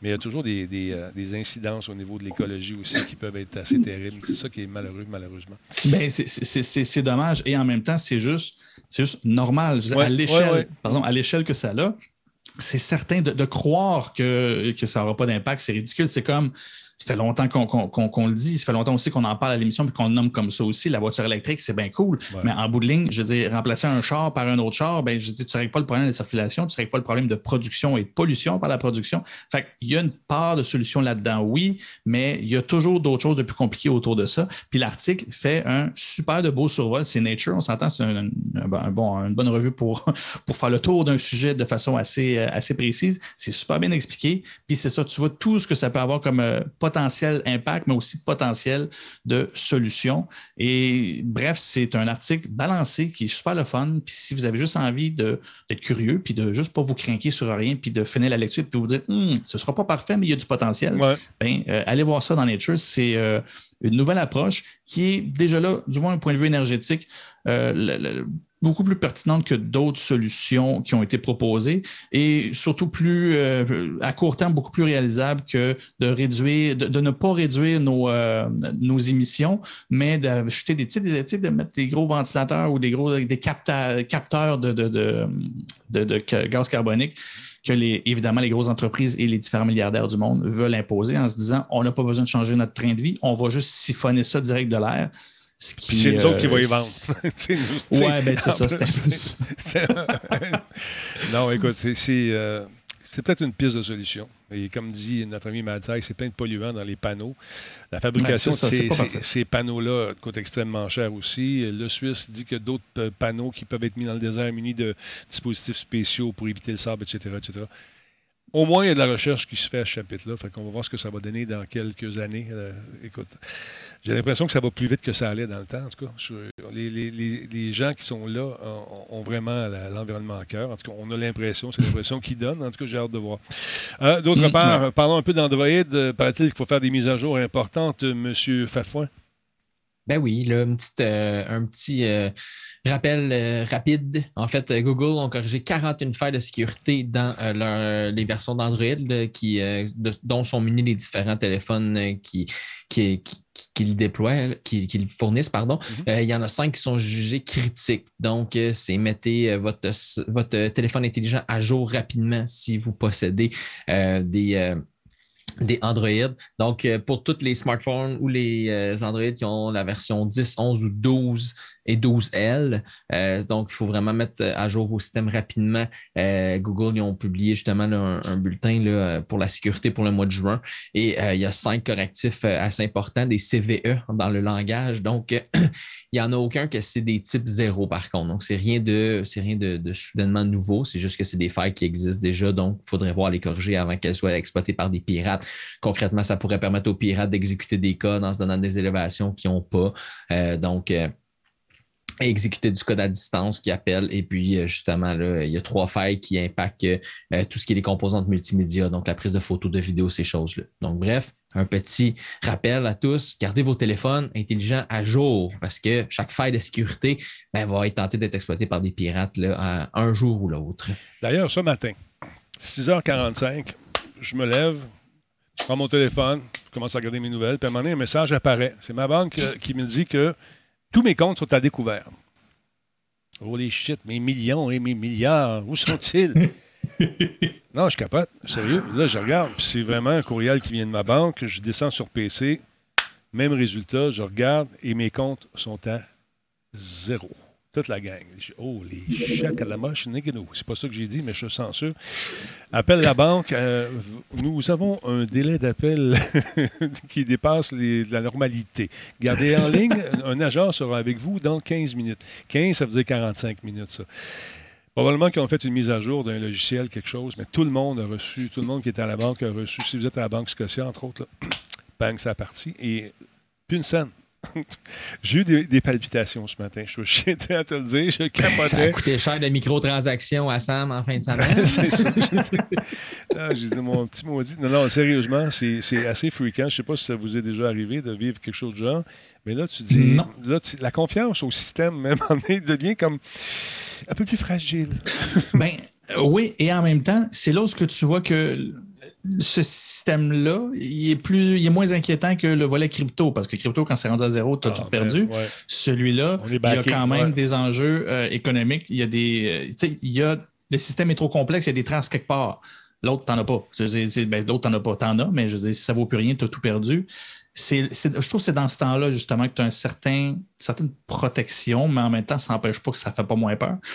mais il y a toujours des, des, incidences au niveau de l'écologie aussi qui peuvent être assez terribles. C'est ça qui est malheureux, malheureusement. Ben, c'est, dommage et en même temps, c'est juste c'est juste normal. à l'échelle, pardon, à l'échelle que ça a, c'est certain de, croire que, que ça n'aura pas d'impact. C'est ridicule. C'est comme ça fait longtemps qu'on le dit, ça fait longtemps aussi qu'on en parle à l'émission puis qu'on nomme comme ça aussi. La voiture électrique, c'est bien cool. Mais en bout de ligne, je veux dire, remplacer un char par un autre char, ben, je dis, tu ne règles pas le problème de circulation, tu ne règles pas le problème de production et de pollution par la production. Fait il y a une part de solution là-dedans, oui, mais il y a toujours d'autres choses de plus compliquées autour de ça. Puis l'article fait un super de beau survol. C'est Nature, on s'entend, c'est un, bon, une bonne revue pour, pour faire le tour d'un sujet de façon assez, assez précise. C'est super bien expliqué. Puis c'est ça, tu vois tout ce que ça peut avoir comme euh, potentiel impact, mais aussi potentiel de solution. Et bref, c'est un article balancé qui est super le fun. Puis si vous avez juste envie d'être curieux, puis de juste pas vous craquer sur rien, puis de finir la lecture, puis vous dire, hum, ce ne sera pas parfait, mais il y a du potentiel, ben, euh, allez voir ça dans Nature. C'est euh, une nouvelle approche qui est déjà là, du moins d'un point de vue énergétique, euh, beaucoup plus pertinente que d'autres solutions qui ont été proposées et surtout plus euh, à court terme beaucoup plus réalisable que de réduire de, ne pas réduire nos, euh, nos émissions mais d'acheter des, des de mettre des gros ventilateurs ou des gros des capteurs de, de, gaz carbonique que les, évidemment les grosses entreprises et les différents milliardaires du monde veulent imposer en se disant on n'a pas besoin de changer notre train de vie, on va juste siphonner ça direct de l'air puis c'est nous autres qui va y euh, vendre. ouais, ben c'est ça, c'était Non, écoute, euh, c'est peut-être une piste de solution. Et comme dit notre ami Madzak, c'est plein de polluants dans les panneaux. La fabrication de ces, panneaux-là coûte extrêmement cher aussi. Le Suisse dit que d'autres euh, panneaux qui peuvent être mis dans le désert munis de dispositifs spéciaux pour éviter le sable, etc., etc au moins, il y a de la recherche qui se fait à ce chapitre-là. Fait qu'on va voir ce que ça va donner dans quelques années. Euh, écoute, j'ai l'impression que ça va plus vite que ça allait dans le temps. En tout cas, les, gens qui sont là ont, vraiment l'environnement à cœur. En tout cas, on a l'impression, c'est l'impression qu'ils donnent. En tout cas, j'ai hâte de voir. Euh, d'autre mm, part, parlons un peu d'Android. Euh, paraît-il qu'il faut faire des mises à jour importantes, M. Fafouin? Ben oui, là, un petit Rappel euh, rapide, en fait, Google ont corrigé 41 failles de sécurité dans euh, les versions d'Android qui, euh, dont sont munis les différents téléphones qui, qui, qui, déploient, qui, fournissent, pardon. Mm-hmm. il y en a cinq qui sont jugés critiques. Donc, c'est mettez votre, votre téléphone intelligent à jour rapidement si vous possédez des des Android. Donc, pour tous les smartphones ou les Android qui ont la version 10, 11 ou 12, et 12L. Euh, donc, il faut vraiment mettre à jour vos systèmes rapidement. Euh, Google, ils ont publié justement un, bulletin pour la sécurité pour le mois de juin. Et euh, il y a cinq correctifs assez importants, des CVE dans le langage. Donc, il n'y en a aucun que c'est des types zéro, par contre. Donc, c'est rien de rien de, de soudainement nouveau. C'est juste que c'est des failles qui existent déjà. Donc, il faudrait voir les corriger avant qu'elles soient exploitées par des pirates. Concrètement, ça pourrait permettre aux pirates d'exécuter des codes en se donnant des élévations qu'ils n'ont pas. donc, exécuter du code à distance qui appelle. Et puis, euh, justement, là, il y a trois failles qui impactent euh, tout ce qui est les composantes multimédia, donc la prise de photos, de vidéos, ces choses-là. Donc, bref, un petit rappel à tous, gardez vos téléphones intelligents à jour parce que chaque faille de sécurité ben, va être tentée d'être exploitée par des pirates là, un jour ou l'autre. D'ailleurs, ce matin, 6h45, je me lève, je prends mon téléphone, je commence à regarder mes nouvelles, puis à un moment donné, un message apparaît. C'est ma banque euh, qui me dit que tous mes comptes sont à découvert. Holy shit, mes millions et mes milliards, où sont-ils? non, je capote, sérieux. Là, je regarde, puis c'est vraiment un courriel qui vient de ma banque. Je descends sur PC, même résultat, je regarde et mes comptes sont à zéro. Toute la gang. Oh, les chèques à la moche, c'est pas ça que j'ai dit, mais je suis censure. Appelle la banque. Euh, nous avons un délai d'appel qui dépasse la normalité. Gardez en ligne, un agent sera avec vous dans 15 minutes. 15, ça veut dire 45 minutes, ça. Probablement qu'ils ont fait une mise à jour d'un logiciel, quelque chose, mais tout le monde a reçu, tout le monde qui était à la banque a reçu. Si vous êtes à la Banque Scotia, entre autres, là, bang, ça a parti. Et plus une scène. J'ai eu des, palpitations ce matin. Je suis à te le dire. Je capotais. Ça a coûté cher de microtransactions à Sam en fin de semaine. c'est ça. J'ai dit mon petit maudit. Non, non, sérieusement, c'est assez fréquent. Je ne sais pas si ça vous est déjà arrivé de vivre quelque chose de genre. Mais là, tu dis. Là, la confiance au système, même, devient comme un peu plus fragile. ben, oui, et en même temps, c'est là où tu vois que ce système-là, il est plus, il est moins inquiétant que le volet crypto, parce que crypto, quand c'est rendu à zéro, tu as ah, tout perdu. Celui-là, il y a quand même des enjeux euh, économiques. Il y a des, euh, il y a, le système est trop complexe, il y a des traces quelque part. L'autre, t'en as pas. Ben, L'autre, t'en as pas. T'en as, mais je veux dire, si ça vaut plus rien, tu as tout perdu je trouve que c'est dans ce temps-là, justement, que tu as un certain, une certaine protection, mais en même temps, ça n'empêche pas que ça ne fait pas moins peur.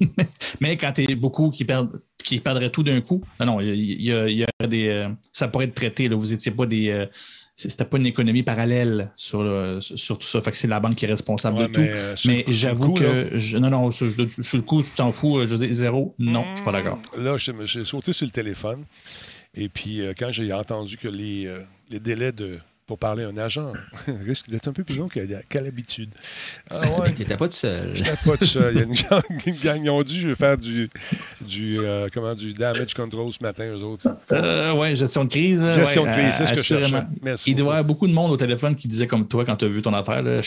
Mhm. mais quand tu es beaucoup qui perdent qui perdraient tout d'un coup, non, non, il y, a, des. Euh, ça pourrait être traité. Là, vous n'étiez pas des. Euh, c'était pas une économie parallèle sur, sur tout ça. Fait que c'est la banque qui est responsable de tout. Euh, mais j'avoue que. non, non, sur, le coup, tu t'en fous, je dis zéro. Non, je suis pas d'accord. Là, j'ai sauté sur le téléphone. Et puis, quand j'ai entendu que les, les délais de pour parler à un agent risque d'être un peu plus long qu'à l'habitude. Ah ouais. T'étais pas tout seul. J'étais pas tout seul. Il y a une gang, ils ont dû faire du, du, euh, comment, du damage control ce matin, eux autres. Euh, oui, gestion de crise. Gestion de crise, c'est ce que je cherchais. Merci Il doit y avoir beaucoup de monde au téléphone qui disait comme toi quand tu as vu ton affaire, là,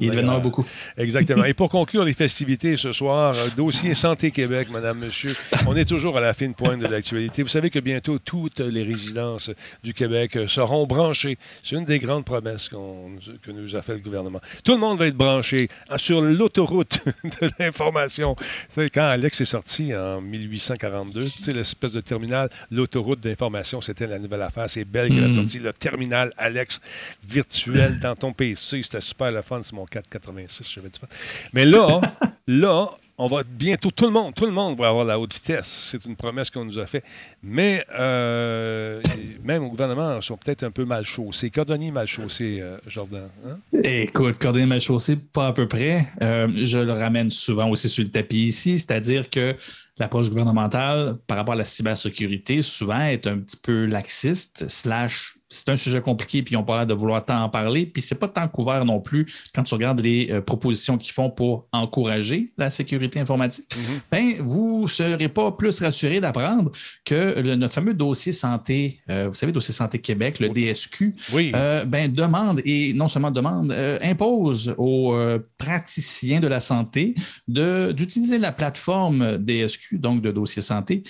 Il devait en avoir beaucoup. Exactement. Et pour conclure les festivités ce soir, euh, dossier Santé Québec, madame, monsieur, on est toujours à la fine pointe de l'actualité. Vous savez que bientôt toutes les résidences du Québec euh, seront branchés. C'est une des grandes promesses que nous a fait le gouvernement. Tout le monde va être branché hein, sur l'autoroute de l'information. Quand Alex est sorti en 1842, l'espèce de terminal, l'autoroute d'information, c'était la nouvelle affaire. C'est Belle qui a hmm. sorti le terminal Alex virtuel dans ton PC. C'était super le fun. C'est mon 486, je vais du fun. Mais là, là, on va bientôt, tout le monde, tout le monde va avoir la haute vitesse. C'est une promesse qu'on nous a faite. Mais euh, même au gouvernement, ils sont peut-être un peu mal chaussés. Cordonnier mal chaussé, euh, Jordan. Hein? Écoute, cordonnier mal chaussé, pas à peu près. Euh, je le ramène souvent aussi sur le tapis ici, c'est-à-dire que l'approche gouvernementale par rapport à la cybersécurité souvent est un petit peu laxiste, slash c'est un sujet compliqué, puis ils n'ont pas l'air de vouloir tant en parler. Puis c'est pas tant couvert non plus quand tu regardes les euh, propositions qu'ils font pour encourager la sécurité informatique. Ben, vous ne serez pas plus rassuré d'apprendre que notre fameux dossier santé, euh, vous savez, dossier santé Québec, le DSQ, euh, ben, demande, et non seulement demande, impose aux praticiens de la santé d'utiliser la plateforme DSQ, donc de dossier santé,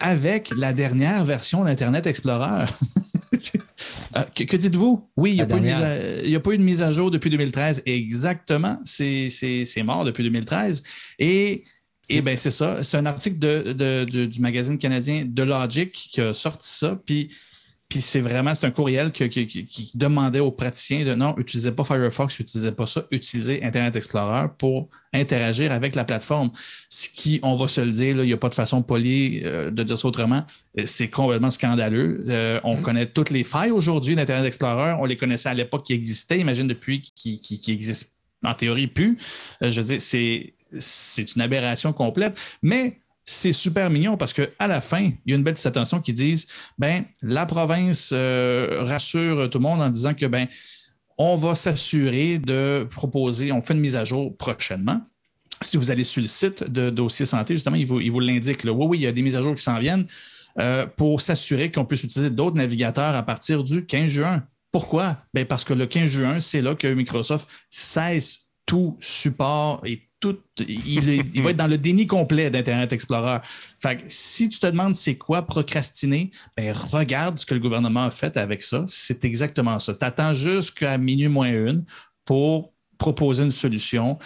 avec la dernière version d'Internet Explorer. Euh, que, dites-vous? Oui, il n'y a, pas eu de mise à jour depuis 2013. Exactement. C'est mort depuis 2013. Et, et ben, c'est ça. C'est un article de, du magazine canadien The Logic qui a sorti ça. Puis puis c'est vraiment, c'est un courriel qui, demandait aux praticiens de non, utilisez pas Firefox, utilisez pas ça, utilisez Internet Explorer pour interagir avec la plateforme. Ce qui, on va se le dire, il n'y a pas de façon polie euh, de dire ça autrement, euh, c'est complètement scandaleux. Euh, on connaît toutes les failles aujourd'hui d'Internet Explorer. On les connaissait à l'époque qui existaient, imagine depuis qui, qui, existent en théorie plus. je veux dire, c'est, c'est une aberration complète. Mais c'est super mignon parce qu'à la fin, il y a une belle petite attention qui disent ben, la province euh, rassure tout le monde en disant que ben, on va s'assurer de proposer, on fait une mise à jour prochainement. Si vous allez sur le site de Dossier Santé, justement, il vous, il vous l'indique. Oui, oui, il y a des mises à jour qui s'en viennent euh, pour s'assurer qu'on puisse utiliser d'autres navigateurs à partir du 15 juin. Pourquoi? Ben parce que le 15 juin, c'est là que Microsoft cesse tout support et tout. Il, va être dans le déni complet d'Internet Explorer. Fait si tu te demandes c'est quoi procrastiner, ben regarde ce que le gouvernement a fait avec ça. C'est exactement ça. Tu attends jusqu'à minuit moins une pour proposer une solution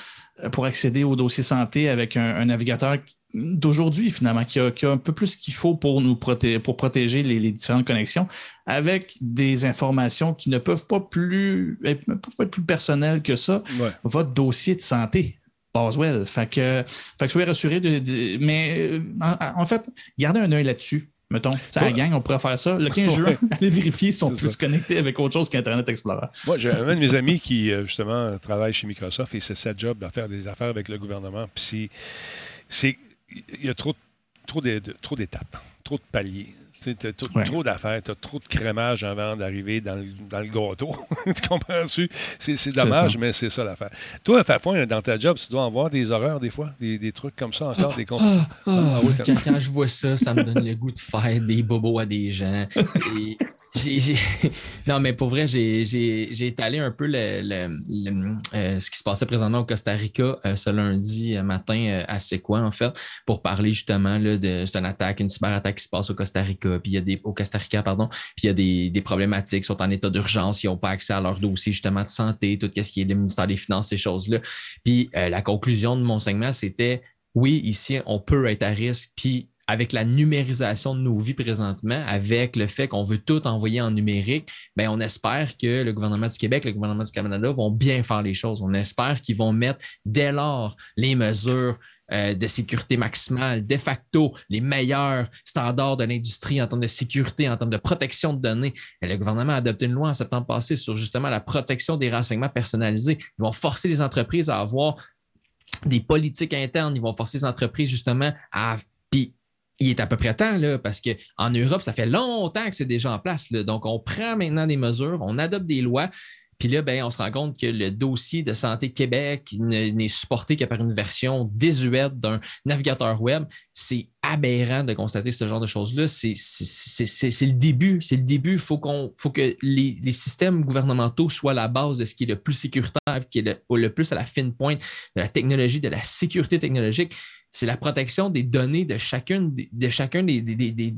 euh, pour accéder au dossier santé avec un, navigateur d'aujourd'hui, finalement, qui a, un peu plus qu'il faut pour nous protéger, pour protéger les, différentes connexions, avec des informations qui ne peuvent pas plus être, plus personnelles que ça. Votre dossier de santé. Boswell. Fait que, fait que soyez rassurés. De, mais euh, en, fait, gardez un œil là-dessus. Mettons, ça la gang, on pourrait faire ça. Le 15 juin, allez vérifier si on sont plus connectés avec autre chose qu'Internet Explorer. Moi, j'ai un de mes amis qui, euh, justement, travaille chez Microsoft et c'est sa job de faire des affaires avec le gouvernement. Puis c'est. Il y a trop, trop d'étapes, trop de paliers. Tu as trop d'affaires, tu as trop de crémage avant d'arriver dans le, dans le gâteau. tu comprends-tu? C'est dommage, mais c'est ça l'affaire. Toi, Fafouin, dans ta job, tu dois avoir des horreurs des fois, des, des trucs comme ça encore, des ah, ah, ah, quand, je vois ça, ça me donne le goût de faire des bobos à des gens. Et Non, mais pour vrai, j'ai étalé un peu le, euh, ce qui se passait présentement au Costa Rica euh, ce lundi matin à C'est en fait, pour parler justement d'une attaque, une cyberattaque qui se passe au Costa Rica, puis il y a des, au Costa Rica, pardon, puis il y a des, des problématiques, sont en état d'urgence, ils n'ont pas accès à leur dossier justement de santé, tout ce qui est le ministère des Finances, ces choses-là. Puis euh, la conclusion de mon segment, c'était oui, ici, on peut être à risque, puis avec la numérisation de nos vies présentement, avec le fait qu'on veut tout envoyer en numérique, ben on espère que le gouvernement du Québec, le gouvernement du Canada vont bien faire les choses. On espère qu'ils vont mettre dès lors les mesures euh, de sécurité maximale, de facto, les meilleurs standards de l'industrie en termes de sécurité, en termes de protection de données. Et le gouvernement a adopté une loi en septembre passé sur justement la protection des renseignements personnalisés. Ils vont forcer les entreprises à avoir des politiques internes. Ils vont forcer les entreprises justement à il est à peu près temps, là, parce qu'en Europe, ça fait longtemps que c'est déjà en place. Donc, on prend maintenant des mesures, on adopte des lois. Puis là, ben, on se rend compte que le dossier de Santé Québec n'est supporté que par une version désuète d'un navigateur web. C'est aberrant de constater ce genre de choses-là. C'est le début. C'est le début. Il faut, faut que les, systèmes gouvernementaux soient la base de ce qui est le plus sécuritaire, qui est le, le plus à la fine pointe de la technologie, de la sécurité technologique c'est la protection des données de chacun, de chacun des,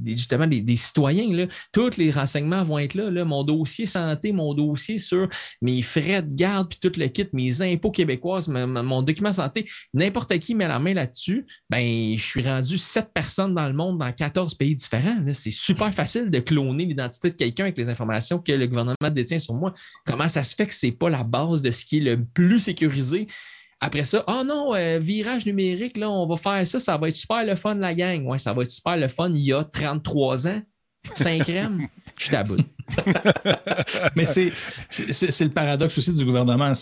justement des, citoyens. Tous les renseignements vont être là, là, Mon dossier santé, mon dossier sur mes frais de garde, puis tout le kit, mes impôts québécoises, mon document santé. N'importe qui met la main là-dessus. Ben, je suis rendu sept personnes dans le monde, dans 14 pays différents. C'est super facile de cloner l'identité de quelqu'un avec les informations que le gouvernement détient sur moi. Comment ça se fait que ce n'est pas la base de ce qui est le plus sécurisé? Après ça, oh non, euh, virage numérique, là, on va faire ça, ça va être super le fun, la gang. Ouais, ça va être super le fun. Il y a 33 ans, 5 crèmes, je t'aboute. Mais c'est le paradoxe aussi du gouvernement.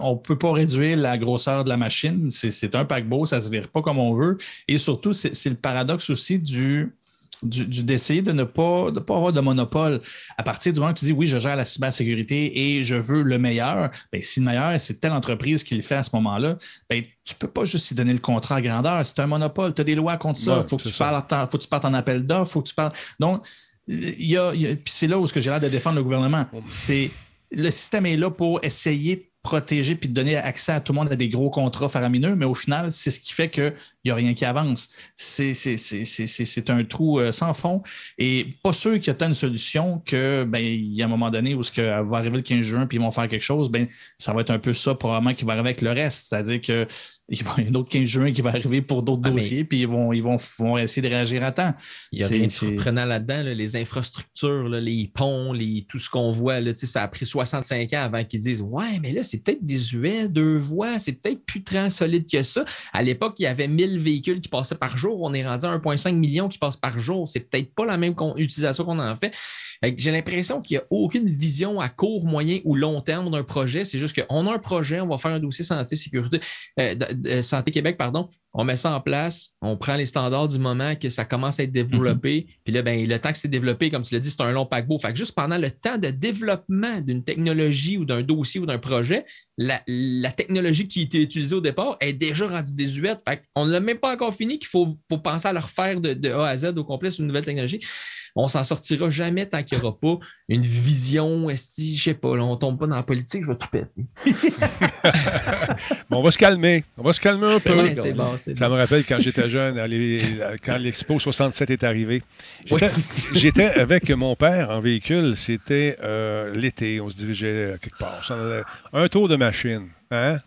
On ne peut pas réduire la grosseur de la machine. C'est un paquebot, ça ne se vire pas comme on veut. Et surtout, c'est le paradoxe aussi du, d'essayer de ne pas, de pas avoir de monopole. À partir du moment que tu dis oui, je gère la cybersécurité et je veux le meilleur, bien, si le meilleur, c'est telle entreprise qui le fait à ce moment-là, bien, tu ne peux pas juste y donner le contrat à grandeur. C'est un monopole. Tu as des lois contre ça. Il faut, que tu parles, faut que tu partes en appel d'offres, faut que tu parles. Donc, il y a, puis c'est là où j'ai l'air de défendre le gouvernement. C'est le système est là pour essayer protéger puis de donner accès à tout le monde à des gros contrats faramineux, mais au final, c'est ce qui fait qu'il n'y a rien qui avance. C'est un trou euh, sans fond et pas sûr qu'il y a une solution que, ben, il y a un moment donné où ce que va arriver le 15 juin puis ils vont faire quelque chose, ben, ça va être un peu ça probablement qui va arriver avec le reste. C'est-à-dire que il va y a un autre 15 juin qui va arriver pour d'autres ah, dossiers, puis ils vont, ils vont, vont, essayer de réagir à temps. Il y a rien de surprenant là-dedans, les infrastructures, les ponts, les, tout ce qu'on voit. Là, ça a pris 65 ans avant qu'ils disent Ouais, mais là, c'est peut-être désuet, deux voies, c'est peut-être plus très solide que ça. À l'époque, il y avait 1000 véhicules qui passaient par jour. On est rendu à 1,5 million qui passent par jour. C'est peut-être pas la même utilisation qu'on en fait. J'ai l'impression qu'il n'y a aucune vision à court, moyen ou long terme d'un projet. C'est juste qu'on a un projet, on va faire un dossier santé, sécurité, euh, Santé Québec, pardon. On met ça en place, on prend les standards du moment que ça commence à être développé. Mm-hmm. Puis là, ben, le temps que c'est développé, comme tu l'as dit, c'est un long paquebot. Fait que juste pendant le temps de développement d'une technologie ou d'un dossier ou d'un projet, la, technologie qui était utilisée au départ est déjà rendue désuète. on ne l'a même pas encore fini qu'il faut, penser à le refaire de, de, A à Z au complet sur une nouvelle technologie on s'en sortira jamais tant qu'il n'y aura pas une vision. Si, je sais pas, là, on tombe pas dans la politique, je vais tout péter. bon, on va se calmer. On va se calmer un peu. ça me rappelle quand j'étais jeune, quand l'Expo 67 est arrivé. J'étais avec mon père en véhicule. C'était euh, l'été. On se dirigeait quelque part. Un tour de machine. Hein?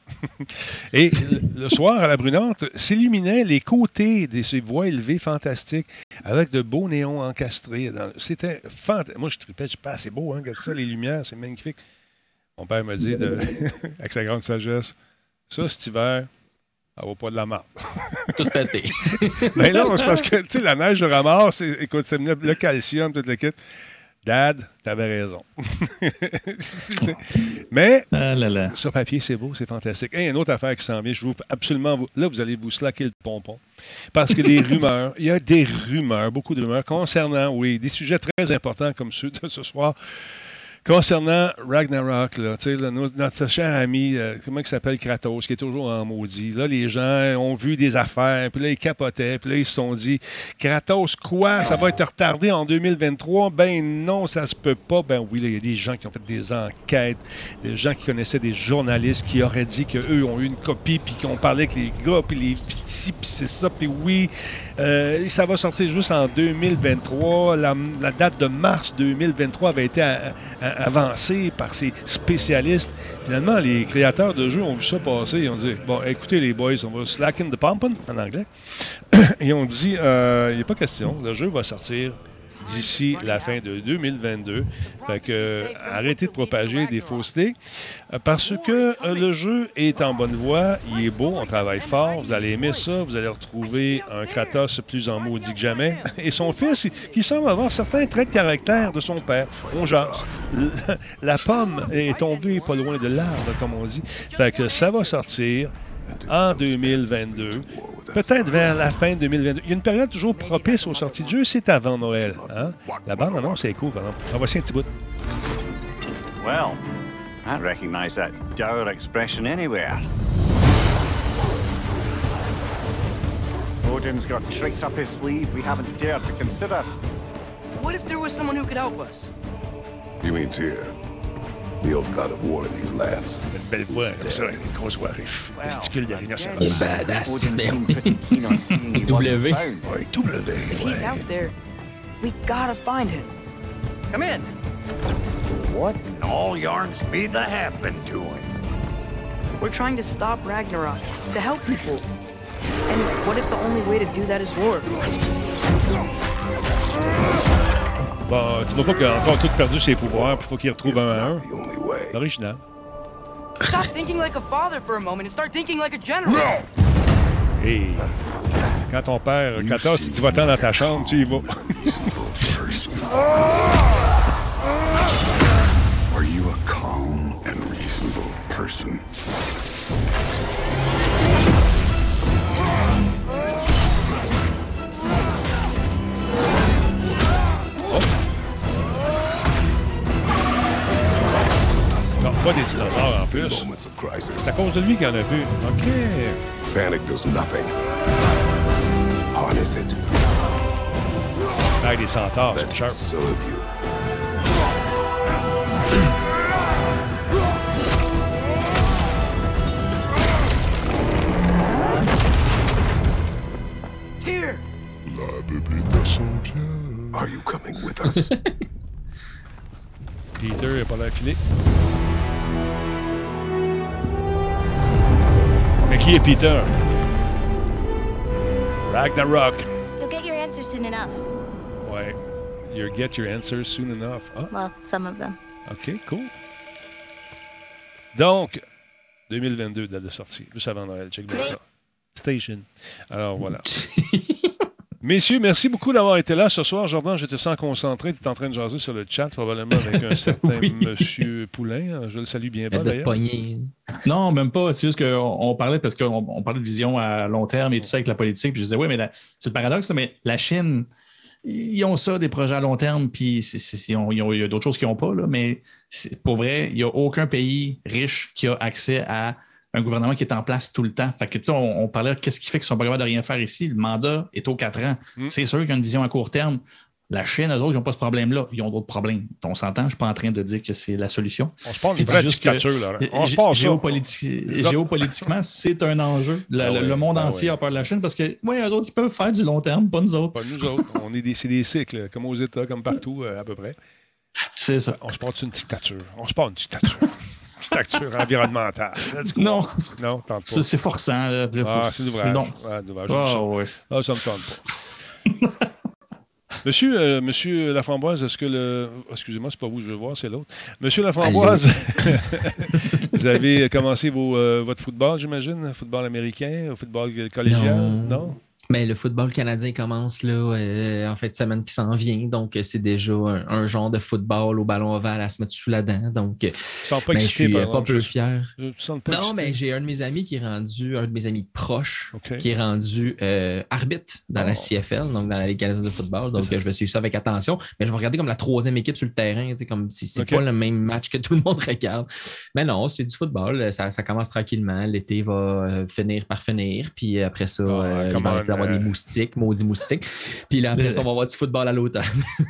Et le soir, à la brunante, s'illuminaient les côtés de ces voies élevées fantastiques avec de beaux néons encastrés. C'était fantastique. Moi, je tripais, je pas, c'est beau, hein, regarde ça, les lumières, c'est magnifique. Mon père me dit, avec sa grande sagesse, ça, cet hiver, ça vaut pas de la marde. Tout pété. Mais là, c'est parce que, tu sais, la neige de ramasse, écoute, c'est le calcium, toute le kit. Dad, t'avais raison. Mais ah sur papier, c'est beau, c'est fantastique. Et une autre affaire qui s'en vient, je vous absolument là, vous allez vous slacker le pompon. Parce que des rumeurs, il y a des rumeurs, beaucoup de rumeurs concernant, oui, des sujets très importants comme ceux de ce soir. Concernant Ragnarok, notre cher ami, euh, comment il s'appelle Kratos, qui est toujours en maudit. Là, les gens ont vu des affaires, puis là, ils capotaient, puis là, ils se sont dit Kratos, quoi? Ça va être retardé en 2023 Ben non, ça se peut pas. Ben oui, il y a des gens qui ont fait des enquêtes, des gens qui connaissaient des journalistes qui auraient dit qu'eux ont eu une copie, puis qui ont parlé avec les gars, puis les petits, puis c'est ça, puis oui. Euh, ça va sortir juste en 2023. La, date de mars 2023 avait été avancée par ces spécialistes. Finalement, les créateurs de jeux ont vu ça passer. Ils ont dit Bon, écoutez, les boys, on va slacken the pumping en anglais. Et on dit Il n'y a pas question, le jeu va sortir d'ici la fin de 2022. Fait que, arrêtez de propager des faussetés euh, parce que euh, le jeu est en bonne voie, il est beau, on travaille fort, vous allez aimer ça, vous allez retrouver un Kratos plus en maudit que jamais et son fils qui semble avoir certains traits de caractère de son père. On jase. La pomme est tombée pas loin de l'arbre, comme on dit. Fait que ça va sortir en 2022 peut-être vers la fin 2022. Il y a une période toujours propice aux sorties de jeu, c'est avant Noël. Hein? La bande annonce c'est cool, par exemple. En voici un petit bout. Well, I recognize that dour expression anywhere. Odin's got tricks up his sleeve we haven't dared to consider. What if there was someone who could help us? You mean Tyr? The old god of war in these lands. Une belle voix, comme ça, une grosse voix riche. Testicule de rhinocéros. Il est badass. w. Ouais, W. He's out there. We gotta find him. Come in. What in all yarns be the happened to him? We're trying to stop Ragnarok, to help people. And what if the only way to do that is war? Bon, tu vois pas qu'il a encore tout perdu ses pouvoirs, puis il faut qu'il retrouve un à un. L'original. Stop thinking like a father for a moment and start thinking like a general. Et quand ton père, 14, tu vas-t'en dans ta chambre, tu y vas. Are you a calm and reasonable person? Pas des dinosaures en plus. C'est à cause de lui qu'il en a plus. OK. Panic does nothing. Harness it. Ah, des centaures, c'est sharp. S'en vient. Are you coming with us? Peter n'a pas l'air filé. Mais qui est Peter? Ragnarok. You'll get your answers soon enough. Ouais. You'll get your answers soon enough. Ah. Well, some of them. OK, cool. Donc, 2022, date de sortie. Juste avant Noël. Check bien ça. Station. Alors, voilà. Messieurs, merci beaucoup d'avoir été là ce soir. Jordan, je te sens concentré. Tu es en train de jaser sur le chat, probablement avec un certain Monsieur Poulain. Je le salue bien bas, d'ailleurs. Non, même pas. C'est juste qu'on on parlait parce qu'on parlait de vision à long terme et tout ça avec la politique. Puis je disais, oui, mais c'est le paradoxe, mais la Chine ils ont ça, des projets à long terme, puis il y a d'autres choses qu'ils n'ont pas, là, mais pour vrai, il n'y a aucun pays riche qui a accès à un gouvernement qui est en place tout le temps. Fait que, on, on parlait de qu'est-ce qui fait qu'ils sont pas capables de rien faire ici? Le mandat est aux quatre ans. Mm. C'est sûr qu'il y a une vision à court terme. La Chine, eux autres, ils n'ont pas ce problème-là. Ils ont d'autres problèmes. On s'entend, je ne suis pas en train de dire que c'est la solution. On se parle d'une vraie dictature, là. On se parle Géopolitiquement, c'est un enjeu. Le, ah monde ah entier a peur de la Chine parce que, oui, eux autres, ils peuvent faire du long terme, pas nous autres. Pas nous autres. On est des, des cycles, comme aux États, comme partout, euh, à peu près. C'est ça. On se parle d'une dictature. On se parle d'une dictature. Dictature environnementale. Non. Non, tente pas. C'est forçant. ah, c'est l'ouvrage. Non. Ah, ah, ouais. ah, ça me tente pas. Monsieur, euh, Monsieur Laframboise, est-ce que le. Excusez-moi, c'est pas vous que je veux voir, c'est l'autre. Monsieur Laframboise, vous avez commencé vos, euh, votre football, j'imagine? Football américain, football collégial? non? Mais le football canadien commence là, euh, en fait, semaine qui s'en vient. Donc, euh, c'est déjà un, genre de football au ballon ovale à se mettre sous la dent. Donc, euh, pas ben, je suis pas peu fier. non, mais j'ai un de mes amis qui est rendu, un de mes amis proches, qui est rendu arbitre dans la oh. CFL, donc dans la Ligue de football. Donc, je vais suivre ça avec attention. Mais je vais regarder comme la troisième équipe sur le terrain, comme si c'est pas le même match que tout le monde regarde. Mais non, c'est du football. Ça, commence tranquillement. L'été va finir par finir. Puis après ça, oh, avoir des moustiques, maudits moustiques. Puis là, après ça, on va avoir du football à l'automne.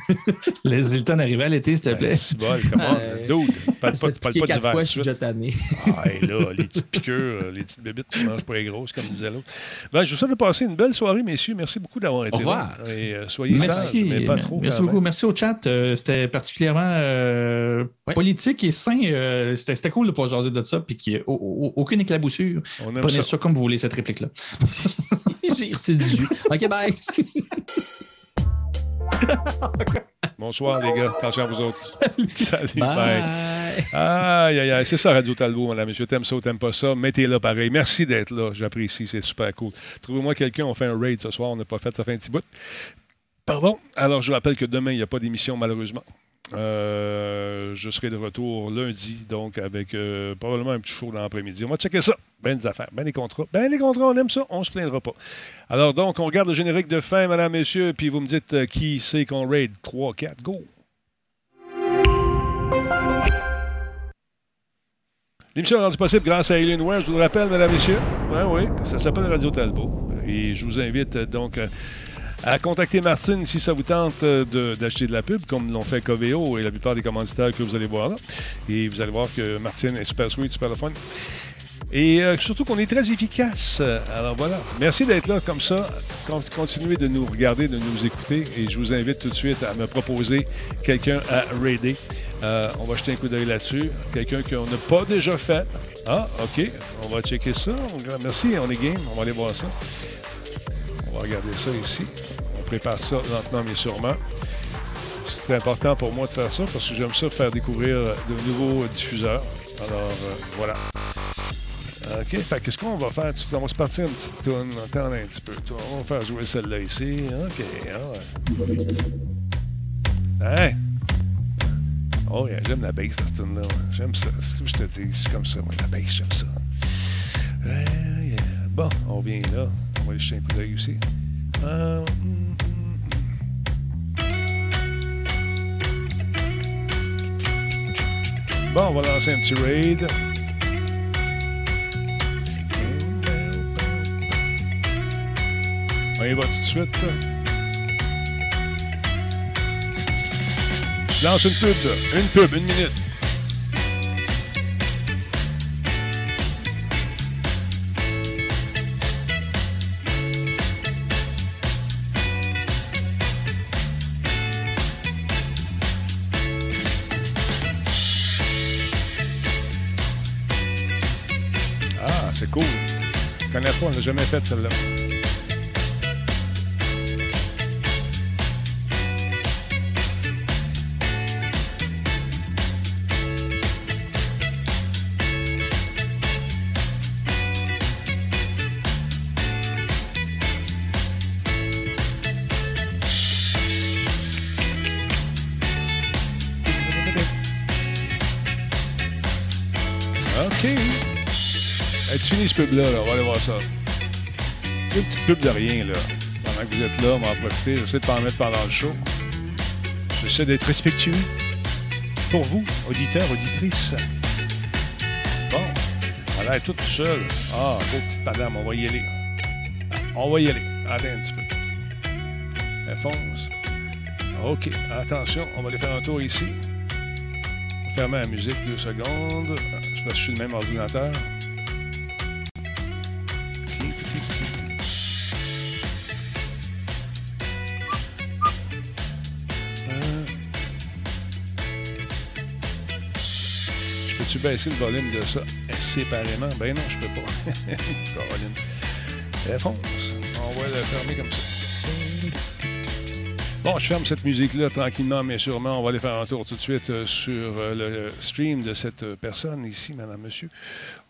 les Hilton arrivaient à l'été, s'il te plaît. C'est bon, comment? Dude, parle pas, parle pas d'hiver. fois, je suis déjà tanné. ah, et là, les petites piqûres, euh, les petites bébites, tu manges pas les grosses, comme disait l'autre. Ben, je vous souhaite de passer une belle soirée, messieurs. Merci beaucoup d'avoir été Au revoir. là. Et euh, soyez merci, sages, mais pas trop. Merci beaucoup. Merci au chat. Euh, c'était particulièrement politique et sain. C'était cool de pouvoir jaser de ça, puis qu'il n'y ait aucune éclaboussure. Prenez ça. ça comme vous voulez, cette réplique-là. J'ai reçu du jus. OK, bye. Bonsoir, les gars. Attention à vous autres. Salut. bye. Aïe, aïe, aïe. C'est ça, Radio Talbot, madame, monsieur. T'aimes ça ou t'aimes pas ça? Mettez-le pareil. Merci d'être là. J'apprécie. C'est super cool. Trouvez-moi quelqu'un. On fait un raid ce soir. On n'a pas fait. Ça fait un petit bout. Pardon. Alors, je vous rappelle que demain, il n'y a pas d'émission, malheureusement. Euh, je serai de retour lundi, donc avec euh, probablement un petit show dans l'après-midi. On va checker ça. Ben des affaires, ben des contrats. Ben des contrats, on aime ça, on se plaindra pas. Alors donc, on regarde le générique de fin, madame, messieurs, puis vous me dites euh, qui c'est qu'on raid. 3, 4, go! L'émission est rendue possible grâce à Alienware, je vous le rappelle, mesdames, messieurs. Oui, oui, ça s'appelle Radio Talbot. Et je vous invite donc à contacter Martine si ça vous tente euh, d'acheter de, la pub, comme l'ont fait Coveo et la plupart des commanditaires que vous allez voir là. Et vous allez voir que Martine est super sweet, super le fun. Et euh, surtout qu'on est très efficace. Alors voilà. Merci d'être là comme ça. Continuez de nous regarder, de nous écouter. Et je vous invite tout de suite à me proposer quelqu'un à raider. Euh, on va jeter un coup d'œil là-dessus. Quelqu'un qu'on n'a pas déjà fait. Ah, OK. On va checker ça. Merci, on est game. On va aller voir ça. On va regarder ça ici prépare ça lentement mais sûrement. C'est important pour moi de faire ça parce que j'aime ça faire découvrir de nouveaux diffuseurs. Alors, euh, voilà. OK, fait qu'est-ce qu'on va faire? On va se partir une petite toune. Attends un petit peu. On va faire jouer celle-là ici. OK, ah ouais. Hein? Oh, j'aime la bass dans cette tune-là. J'aime ça. Si je te dis, c'est comme ça. Moi, la bass, j'aime ça. Bon, on vient là. Va aller jeter un coup d'œil aussi. Euh, Bon, on va lancer un petit raid. On y va tout de suite. Je lance une pub, Une pub, une minute. N'a jamais fait celle-là. OK. Es-tu fini ce pub-là? On va aller voir ça. Une petite pub de rien, là. pendant que vous êtes là, on va en profiter. J'essaie de pas en mettre pendant le show. J'essaie d'être respectueux pour vous, auditeurs, auditrices. Bon, elle a l'air toute seule. Ah, beau petite madame, on va y aller. On va y aller. Attends un petit peu. Alphonse. OK, attention, on va aller faire un tour ici. On fermer la musique deux secondes. Je pense que je suis le même ordinateur. Baisser le volume de ça séparément? Ben non, je peux pas. Caroline. Fonce. On va le fermer comme ça. Bon, je ferme cette musique-là tranquillement, mais sûrement. On va aller faire un tour tout de suite euh, sur euh, le stream de cette euh, personne ici, madame, monsieur.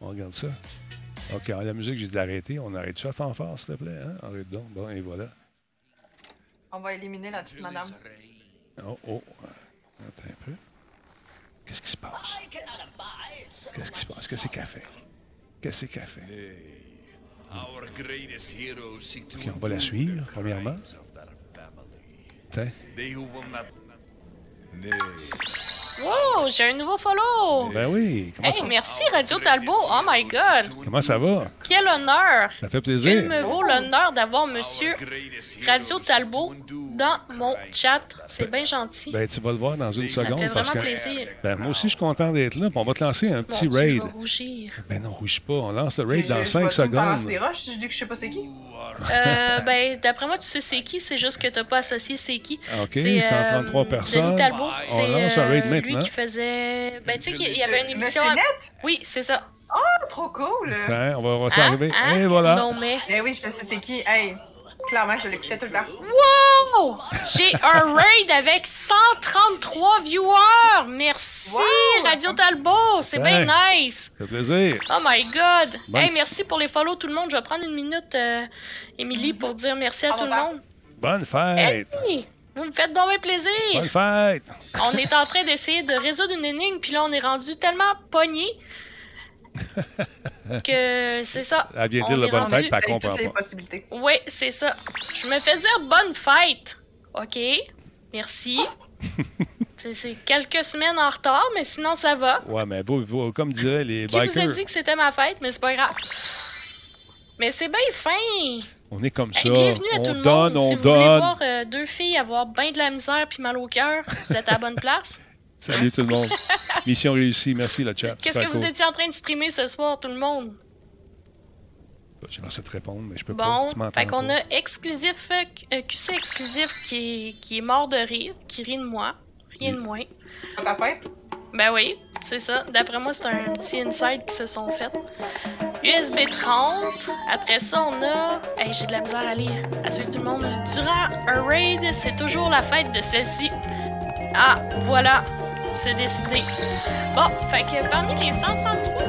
On regarde ça. OK, la musique, j'ai de l'arrêter. On arrête ça, fanfare, s'il te plaît. Hein? Arrête donc. Bon, et voilà. On va éliminer la petite madame. Oh, oh. Attends un peu. Qu'est-ce qui se passe? Qu'est-ce qui se passe? Qu'est-ce qu'elle fait? Qu'est-ce qu'elle fait? OK, on va la suivre, premièrement. Tiens. Wow, j'ai un nouveau follow! Ben oui. Hey, merci Radio Talbot. Oh my God! Comment ça va? Quel honneur! Ça fait plaisir. Il me vaut l'honneur d'avoir Monsieur Radio Talbot dans mon chat? C'est bien gentil. Ben, tu vas le voir dans une ça seconde. Ça fait parce vraiment que, plaisir. Ben, moi aussi, je suis content d'être là. On va te lancer un petit Bon, raid. Tu vas rougir. Ben non, rougis pas. On lance le raid dans Je- 5 je vais-tu me balancer secondes. des roches je dis que je sais pas c'est qui. Euh, ben, d'après moi, tu sais c'est qui, c'est juste que t'as pas associé c'est qui. OK, C'est, 133 personnes. Denis Talbot, On lance un raid euh, lui qui faisait... Ben, tu sais qu'il y avait une émission... Net? Oui, c'est ça. Oh, trop cool! Tiens, on va voir ça Hein? arriver. Hein? Et voilà. Non, mais... Ben oui, je sais c'est qui? Hey, clairement, je l'écoutais tout le temps. Wow! J'ai un raid avec 133 viewers! Merci, Radio Talbot! C'est bien nice! Ça fait plaisir. Oh my god! Hey, merci pour les follow tout le monde. Je vais prendre une minute, euh, Émilie, pour dire merci à tout le monde. Bonne fête. Hey! Vous me faites donc plaisir! Bonne fête. On est en train d'essayer de résoudre une énigme, puis là, on est rendu tellement pogné que c'est ça. Elle vient dire bonne rendu- fête, comprend pas. possibilités. Oui, c'est ça. Je me fais dire bonne fête. OK. Merci. C'est- quelques semaines en retard, mais sinon ça va. Ouais, mais vous, vous, comme disaient les Qui vous a bikers, dit que c'était ma fête, mais c'est pas grave. Mais c'est bien fin. On est comme ça. Hey, bienvenue à on tout le donne, monde. on si vous voulez donne. voir euh, deux filles avoir bien de la misère puis mal au cœur, vous êtes à la bonne place. Salut tout le monde. Mission réussie. Merci, le chat. Qu'est-ce que vous étiez en train de streamer ce soir, tout le monde? J'ai lancé de répondre, mais je peux Bon, pas. M'entends fait qu'on pas. a exclusif, euh, QC exclusif qui est, qui est mort de rire, qui rit de moi. Rien de moins. Ta fête? Ben oui, c'est ça. D'après moi, c'est un petit inside qui se sont fait. USB 30. Après ça, on a. Hey, j'ai de la misère à lire. À tout le monde. Durant un raid, c'est toujours la fête de celle-ci. Ah, voilà. C'est décidé. Bon, fait que parmi les 133